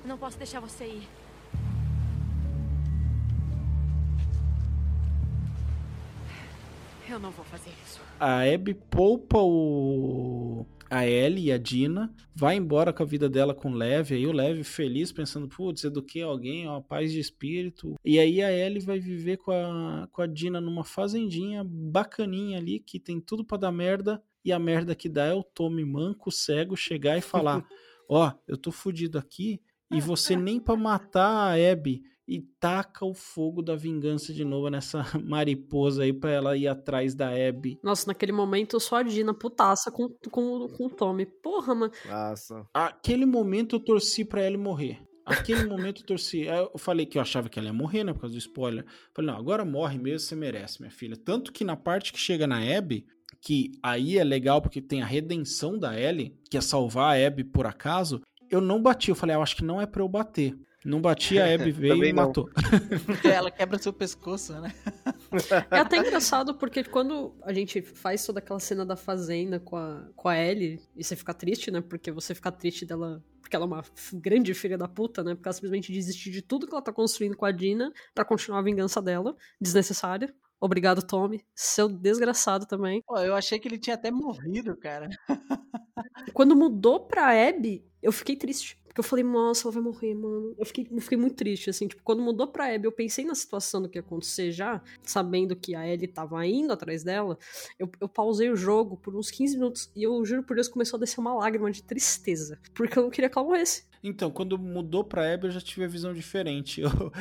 Não posso deixar você ir. Eu não vou fazer isso. A Abby poupa o a Ellie e a Dina, vai embora com a vida dela com o Lev, aí o Lev feliz pensando, putz, eduquei alguém, ó, paz de espírito. E aí a Ellie vai viver com a, com a Dina numa fazendinha bacaninha ali, que tem tudo para dar merda, e a merda que dá é o Tommy manco, cego, chegar e falar, <laughs> ó, eu tô fudido aqui, e você nem para matar a Abby e taca o fogo da vingança de novo nessa <laughs> mariposa aí pra ela ir atrás da Abby. Nossa, naquele momento só a Dina putaça com, com, com o Tommy. Porra, mano. Nossa. Aquele momento eu torci pra ela morrer. Aquele momento eu torci. Eu falei que eu achava que ela ia morrer, né? Por causa do spoiler. Falei, não, agora morre mesmo, você merece, minha filha. Tanto que na parte que chega na Abby, que aí é legal porque tem a redenção da Ellie, que é salvar a Abby por acaso, eu não bati. Eu falei, ah, eu acho que não é pra eu bater. Não bati, a Abby <laughs> veio e matou. <laughs> Ela quebra seu pescoço, né? É até engraçado porque quando a gente faz toda aquela cena da fazenda com a, com a Ellie, e você fica triste, né? Porque você fica triste dela. Porque ela é uma grande filha da puta, né? Porque ela simplesmente desistiu de tudo que ela tá construindo com a Dina pra continuar a vingança dela. Desnecessária. Obrigado, Tommy. Seu desgraçado também. Pô, eu achei que ele tinha até morrido, cara. <laughs> Quando mudou pra Abby, eu fiquei triste. Porque eu falei, nossa, ela vai morrer, mano. Eu fiquei, eu fiquei muito triste, assim. Tipo, quando mudou pra Abby, eu pensei na situação do que ia acontecer já, sabendo que a Ellie tava indo atrás dela. Eu, eu pausei o jogo por uns 15 minutos e eu juro por Deus começou a descer uma lágrima de tristeza. Porque eu não queria que ela morresse. Então, quando mudou pra Abby, eu já tive a visão diferente. <laughs> Eu,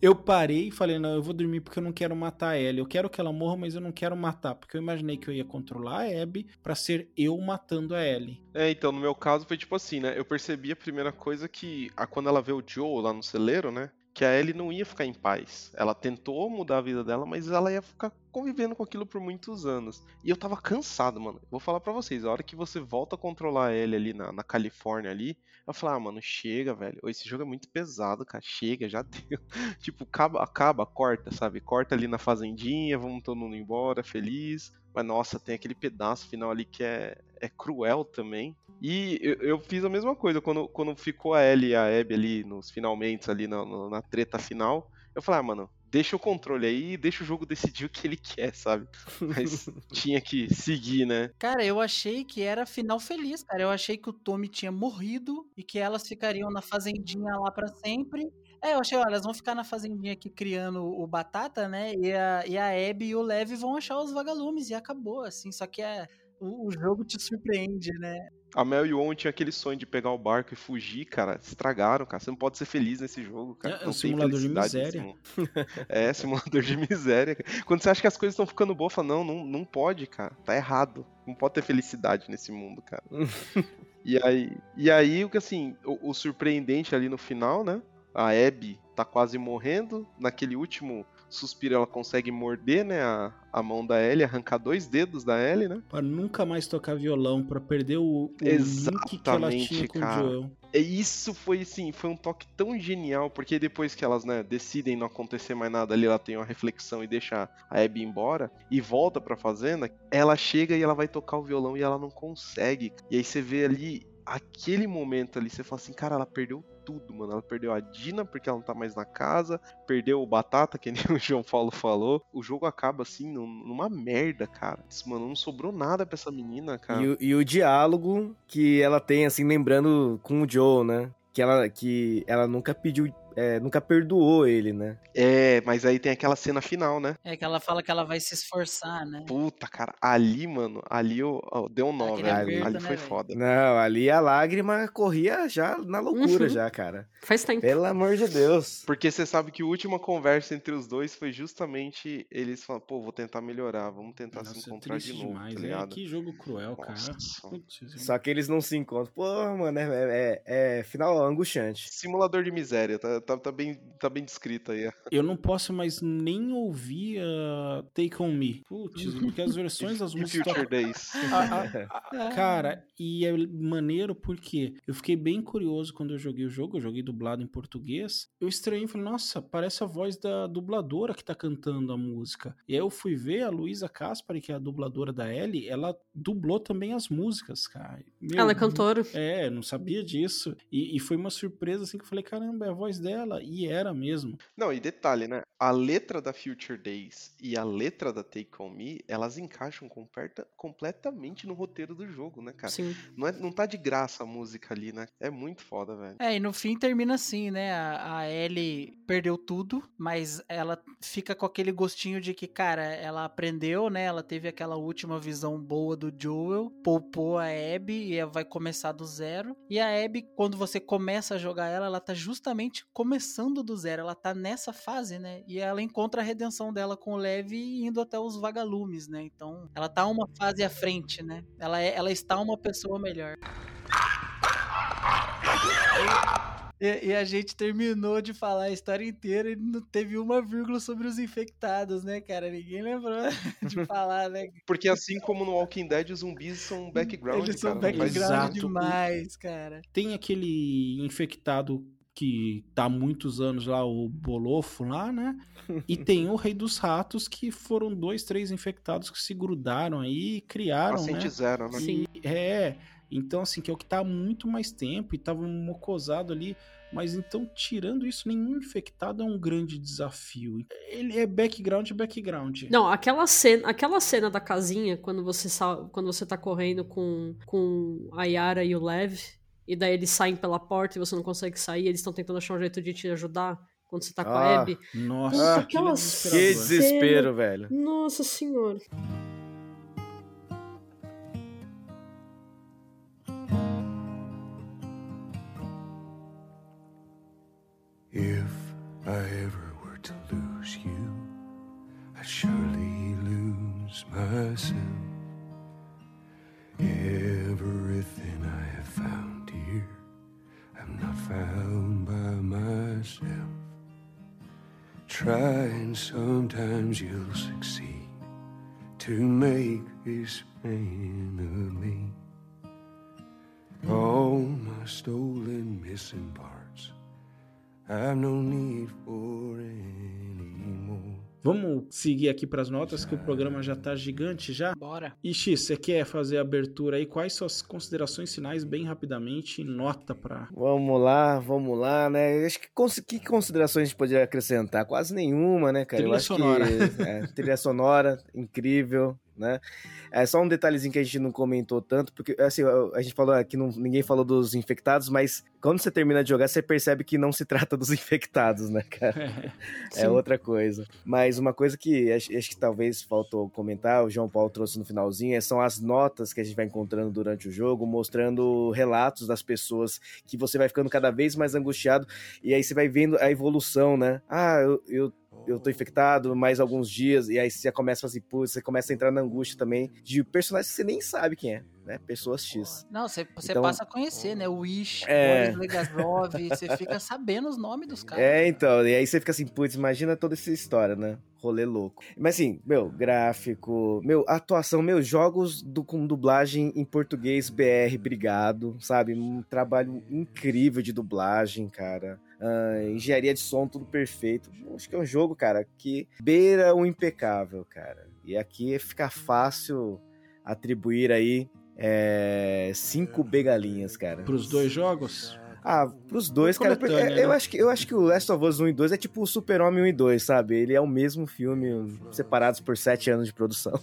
eu parei e falei, não, eu vou dormir porque eu não quero matar a Ellie. Eu quero que ela morra, mas eu não quero matar. Porque eu imaginei que eu ia controlar a Abby pra ser eu matando a Ellie. É, então, no meu caso foi tipo assim, né? Eu percebi a primeira coisa que, a, quando ela vê o Joe lá no celeiro, né? Que a Ellie não ia ficar em paz. Ela tentou mudar a vida dela, mas ela ia ficar convivendo com aquilo por muitos anos. E eu tava cansado, mano. Vou falar pra vocês, a hora que você volta a controlar a Ellie ali na, na Califórnia ali, eu falei, ah, mano, chega, velho. Esse jogo é muito pesado, cara. Chega, já <laughs> deu. tipo, acaba, acaba, corta, sabe? Corta ali na fazendinha, vamos todo mundo embora, feliz. Mas nossa, tem aquele pedaço final ali que é, é cruel também. E eu, eu fiz a mesma coisa quando, quando ficou a Ellie e a Abby ali nos finalmente, ali na, na, na treta final. Eu falei, ah, mano, deixa o controle aí, deixa o jogo decidir <laughs> o que ele quer, sabe? Mas <laughs> tinha que seguir, né? Cara, eu achei que era final feliz, cara. Eu achei que o Tommy tinha morrido e que elas ficariam na fazendinha lá pra sempre. É, eu achei, olha, elas vão ficar na fazendinha aqui criando o Batata, né? E a, e a Abby e o Lev vão achar os vagalumes e acabou, assim. Só que é, o, o jogo te surpreende, né? A Mel e o Owen tinham aquele sonho de pegar o barco e fugir, cara. Estragaram, cara. Você não pode ser feliz nesse jogo, cara. É, é não um simulador de miséria. mundo. É, simulador de miséria. cara. Quando você acha que as coisas estão ficando boas, fala, não, não, não pode, cara. Tá errado. Não pode ter felicidade nesse mundo, cara. <laughs> e aí, e aí o que assim, o, o surpreendente ali no final, né? A Abby tá quase morrendo. Naquele último suspiro, ela consegue morder, né? A, a mão da Ellie, arrancar dois dedos da Ellie, né? Pra nunca mais tocar violão, pra perder o, o link que ela tinha com cara. o Joel. Isso foi assim, foi um toque tão genial, porque depois que elas, né, decidem não acontecer mais nada ali, ela tem uma reflexão e deixa a Abby embora e volta pra fazenda, ela chega e ela vai tocar o violão e ela não consegue. E aí você vê ali aquele momento ali, você fala assim, cara, ela perdeu tudo, mano. Ela perdeu a Dina porque ela não tá mais na casa, perdeu o Batata, que nem <laughs> o João Paulo falou. O jogo acaba assim num- numa merda, cara. Mano, não sobrou nada pra essa menina, cara. E, o- e o diálogo que ela tem, assim, lembrando com o Joe, né? Que ela, que ela nunca pediu é, nunca perdoou ele, né? É, mas aí tem aquela cena final, né? É que ela fala que ela vai se esforçar, né? Puta, cara, ali, mano, ali eu, eu- deu um nó, velho. aperto, ali né, foi velho? foda. Não, ali a lágrima corria já na loucura, Uhum. já, cara. Faz tempo. Pelo amor de Deus. Porque você sabe que a última conversa entre os dois foi justamente eles falando, pô, vou tentar melhorar, vamos tentar se Nossa, é encontrar de triste novo, demais. tá é, que jogo cruel, cara. Nossa. Putz, Só que eles não se encontram. Pô, mano, é, é- é final angustiante. Simulador de miséria, tá, tá, tá bem, tá bem descrito aí. Eu não posso mais nem ouvir a Take On Me. Putz, porque as versões das <laughs> E músicas. Future Days. A- a- a- cara, e é maneiro porque eu fiquei bem curioso quando eu joguei o jogo, eu joguei dublado em português. Eu estranhei e falei, nossa, parece a voz da dubladora que tá cantando a música. E aí eu fui ver a Luísa Caspari, que é a dubladora da Ellie, ela dublou também as músicas, cara. Meu, Ela é cantora. É, eu não sabia disso. E, e foi uma surpresa assim que eu falei, caramba, é a voz dela. E era mesmo. Não, e detalhe, né? A letra da Future Days e a letra da Take On Me, elas encaixam comperta- completamente no roteiro do jogo, né, cara? Sim. Não, é, não tá de graça a música ali, né? É muito foda, velho. É, e no fim termina assim, né? A, a Ellie perdeu tudo, mas ela fica com aquele gostinho de que, cara, ela aprendeu, né? Ela teve aquela última visão boa do Joel, poupou a Abby e ela vai começar do zero. E a Abby, quando você começa a jogar ela, ela tá justamente começando do zero. Ela tá nessa fase, né? E ela encontra a redenção dela com o Levi indo até os vagalumes, né? Então, ela tá uma fase à frente, né? Ela, é, ela está uma pessoa melhor. E, e a gente terminou de falar a história inteira e não teve uma vírgula sobre os infectados, né, cara? Ninguém lembrou <laughs> de falar, né? Porque assim como no Walking Dead, os zumbis são background, Eles são cara. background demais, cara. Tem aquele infectado que tá há muitos anos lá, o Bolofo lá, né? E <laughs> tem o Rei dos Ratos, que foram dois, três infectados que se grudaram aí e criaram, Paciente né? zero, né? E- é, então assim, que é o que tá há muito mais tempo e tava mocosado ali. Mas então, tirando isso, nenhum infectado é um grande desafio. Ele é background, background. Não, aquela cena, aquela cena da casinha, quando você, quando você tá correndo com, com a Yara e o Lev, e daí eles saem pela porta e você não consegue sair, eles estão tentando achar um jeito de te ajudar quando você tá com a Ah, Abby. Nossa, Puta. Que desespero, cena- velho. Nossa senhora. You'll succeed to make this man of me. All my stolen missing parts. I've no need for anymore. Vamos seguir aqui pras notas, que o programa já tá gigante já. Bora. E X, você quer fazer a abertura aí? Quais suas considerações finais, bem rapidamente, nota pra... Vamos lá, vamos lá, né? Acho que, cons- que considerações a gente poderia acrescentar? Quase nenhuma, né, cara? Trilha Eu acho sonora. Que, é, trilha sonora, incrível, né? É só um detalhezinho que a gente não comentou tanto, porque assim, a gente falou aqui, não, ninguém falou dos infectados, mas quando você termina de jogar, você percebe que não se <laughs> trata dos infectados, né, cara? <laughs> Sim. É outra coisa. Mas uma coisa que acho, acho que talvez faltou comentar, o João Paulo trouxe no finalzinho, é- são as notas que a gente vai encontrando durante o jogo, mostrando relatos das pessoas que você vai ficando cada vez mais angustiado e aí você vai vendo a evolução, né? Ah, eu, eu, eu tô infectado mais alguns dias e aí você já começa a fazer, putz, você começa a entrar na angústia também de personagens que você nem sabe quem é, né? Pessoas X. Não, você, você Então- passa a conhecer, né? O Wish, É. Legazov, você fica sabendo os nomes dos caras. É, então, e aí você fica assim, putz, imagina toda essa história, né? Rolê louco. Mas assim, meu, gráfico, meu, atuação, meus jogos do, com dublagem em português BR, obrigado, sabe? Um trabalho incrível de dublagem, cara. Ah, engenharia de som, tudo perfeito. Acho que é um jogo, cara, que beira o impecável, cara. E aqui fica fácil atribuir aí é, cinco begalinhas, cara. Pros dois jogos? Ah, pros dois, cara. porque Coletânea, eu, né? acho que, eu acho que o Last of Us 1 e 2 é tipo o Super-Homem 1 e 2, sabe? Ele é o mesmo filme, separados por sete anos de produção.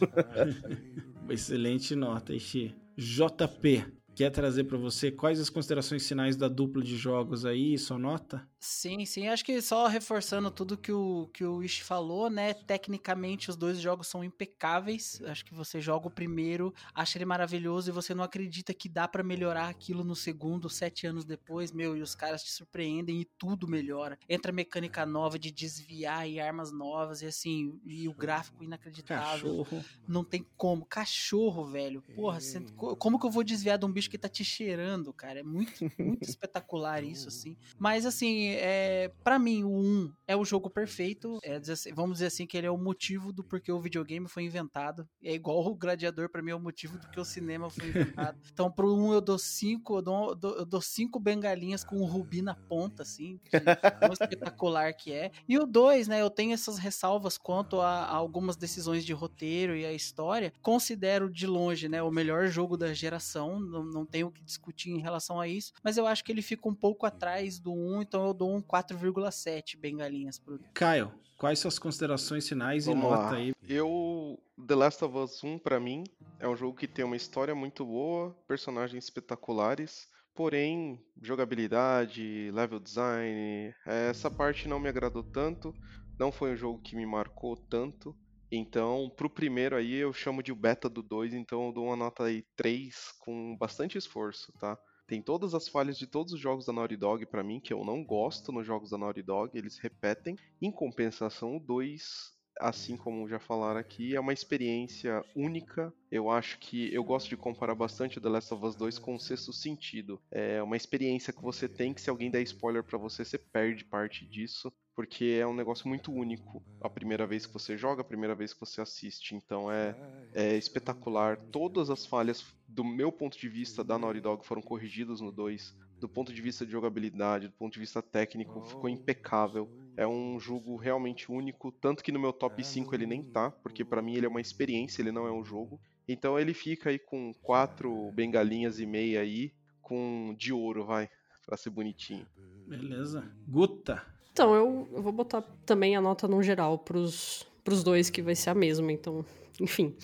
<laughs> Excelente nota, Ixi. JP, quer trazer pra você quais as considerações finais da dupla de jogos aí, sua nota? Sim, sim. Acho que só reforçando tudo que o, que o Ishi falou, né? Tecnicamente, os dois jogos são impecáveis. Acho que você joga o primeiro, acha ele maravilhoso e você não acredita que dá para melhorar aquilo no segundo, sete anos depois, meu, e os caras te surpreendem e tudo melhora. Entra mecânica nova de desviar e armas novas e assim, e o gráfico inacreditável. Cachorro. Não tem como. Cachorro, velho. Porra, você- co- como que eu vou desviar de um bicho que tá te cheirando, cara? É muito, muito espetacular isso, assim. Mas, assim, é, para mim, o 1 é o jogo perfeito. É, vamos dizer assim que ele é o motivo do porquê o videogame foi inventado. É igual o Gladiador, pra mim, é o motivo do que o cinema foi inventado. <laughs> então, pro 1 eu dou 5, eu dou, eu dou- eu dou 5 bengalinhas com o rubi na ponta, assim, de <laughs> tão espetacular que é. E o 2, né, eu tenho essas ressalvas quanto a, a algumas decisões de roteiro e a história. Considero de longe, né, o melhor jogo da geração, não, não tenho o que discutir em relação a isso, mas eu acho que ele fica um pouco atrás do 1, então eu dou um 4,7 bengalinhas pro Caio, quais suas considerações finais e nota lá. aí? Eu. The Last of Us 1, pra mim, é um jogo que tem uma história muito boa, personagens espetaculares, porém, jogabilidade, level design, eh, essa parte não me agradou tanto. Não foi um jogo que me marcou tanto. Então, pro primeiro aí, eu chamo de beta do 2, então eu dou uma nota aí 3 com bastante esforço, tá? Tem todas as falhas de todos os jogos da Naughty Dog pra mim, que eu não gosto nos jogos da Naughty Dog, eles repetem. Em compensação, o 2, assim como já falaram aqui, é uma experiência única. Eu acho que eu gosto de comparar bastante o The Last of Us 2 com o Sexto Sentido. É uma experiência que você tem que se alguém der spoiler pra você, você perde parte disso. Porque é um negócio muito único. A primeira vez que você joga, a primeira vez que você assiste. Então é, é espetacular. Todas as falhas, do meu ponto de vista, da Naughty Dog foram corrigidas no 2. Do ponto de vista de jogabilidade, do ponto de vista técnico, ficou impecável. É um jogo realmente único. Tanto que no meu top 5 ele nem tá, porque pra mim ele é uma experiência, ele não é um jogo. Então ele fica aí com quatro bengalinhas e meia aí, com de ouro, vai, pra ser bonitinho. Beleza. Guta. Então, eu, vou botar também a nota no geral pros, pros dois, que vai ser a mesma. Então, enfim.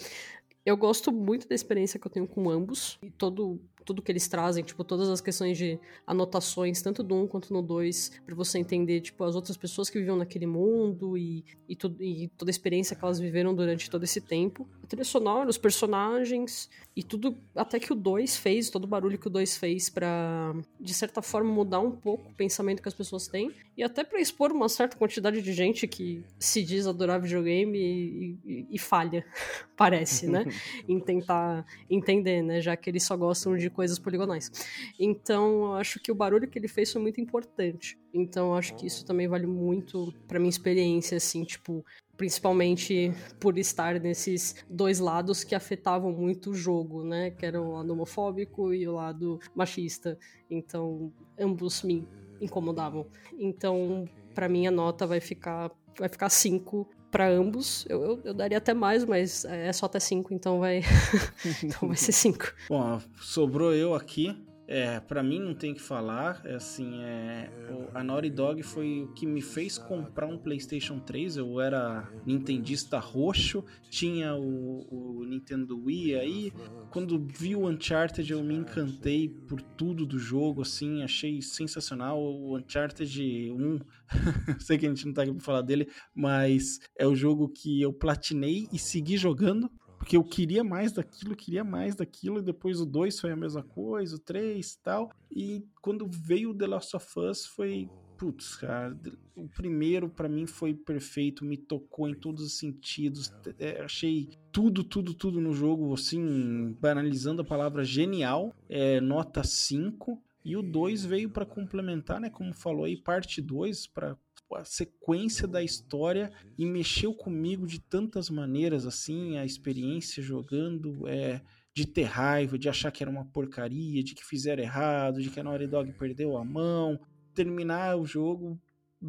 Eu gosto muito da experiência que eu tenho com ambos. E todo, tudo que eles trazem, tipo, todas as questões de anotações, tanto do 1 quanto no 2, pra você entender, tipo, as outras pessoas que viviam naquele mundo e, e, tudo, e toda a experiência que elas viveram durante todo esse tempo. A trilha sonora, os personagens e tudo, até que o 2 fez, todo o barulho que o 2 fez pra, de certa forma, mudar um pouco o pensamento que as pessoas têm e até pra expor uma certa quantidade de gente que se diz adorar videogame e, e- e falha, <laughs> parece, né? <laughs> em tentar entender, né? Já que eles só gostam de coisas poligonais. Então, eu acho que o barulho que ele fez foi muito importante. Então, eu acho que isso também vale muito pra minha experiência, assim, tipo, principalmente por estar nesses dois lados que afetavam muito o jogo, né? Que era o lado homofóbico e o lado machista. Então, ambos me incomodavam. Então, pra mim a nota vai ficar vai ficar 5 pra ambos. Eu, eu, eu daria até mais, mas é só até 5, então vai <laughs> então vai ser 5. Bom, sobrou eu aqui. É, para mim não tem que falar. É assim, é, a Naughty Dog foi o que me fez comprar um PlayStation 3. Eu era nintendista roxo, tinha o, o Nintendo Wii aí. Quando vi o Uncharted, eu me encantei por tudo do jogo, assim, achei sensacional. O Uncharted 1, <laughs> sei que a gente não tá aqui pra falar dele, mas é o jogo que eu platinei e segui jogando. Porque eu queria mais daquilo, queria mais daquilo, e depois o 2 foi a mesma coisa, o 3 e tal. E quando veio o The Last of Us foi. Putz, cara, o primeiro pra mim foi perfeito, me tocou em todos os sentidos. É, achei tudo, tudo, tudo no jogo, assim, banalizando a palavra genial. É, nota 5. E o 2 veio pra complementar, né? Como falou aí, parte 2, pra a sequência da história e mexeu comigo de tantas maneiras, assim, a experiência jogando, é, de ter raiva, de achar que era uma porcaria, de que fizeram errado, de que a Naughty Dog perdeu a mão, terminar o jogo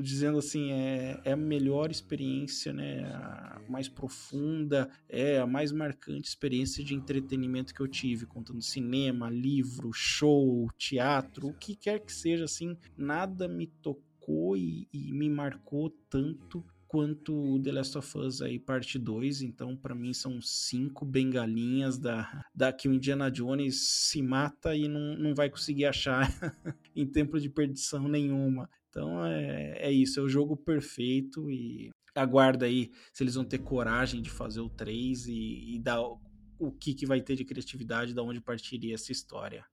dizendo assim, é, é a melhor experiência, né, a mais profunda, é a mais marcante experiência de entretenimento que eu tive, contando cinema, livro, show, teatro, o que quer que seja, assim, nada me tocou e, e me marcou tanto quanto o The Last of Us aí, parte 2. Então, pra mim, são cinco bengalinhas da, da que o Indiana Jones se mata e não, não vai conseguir achar <laughs> em tempo de perdição nenhuma. Então é, é isso, é o jogo perfeito e aguarda aí se eles vão ter coragem de fazer o 3 e, e dar o, o que, que vai ter de criatividade, da onde partiria essa história.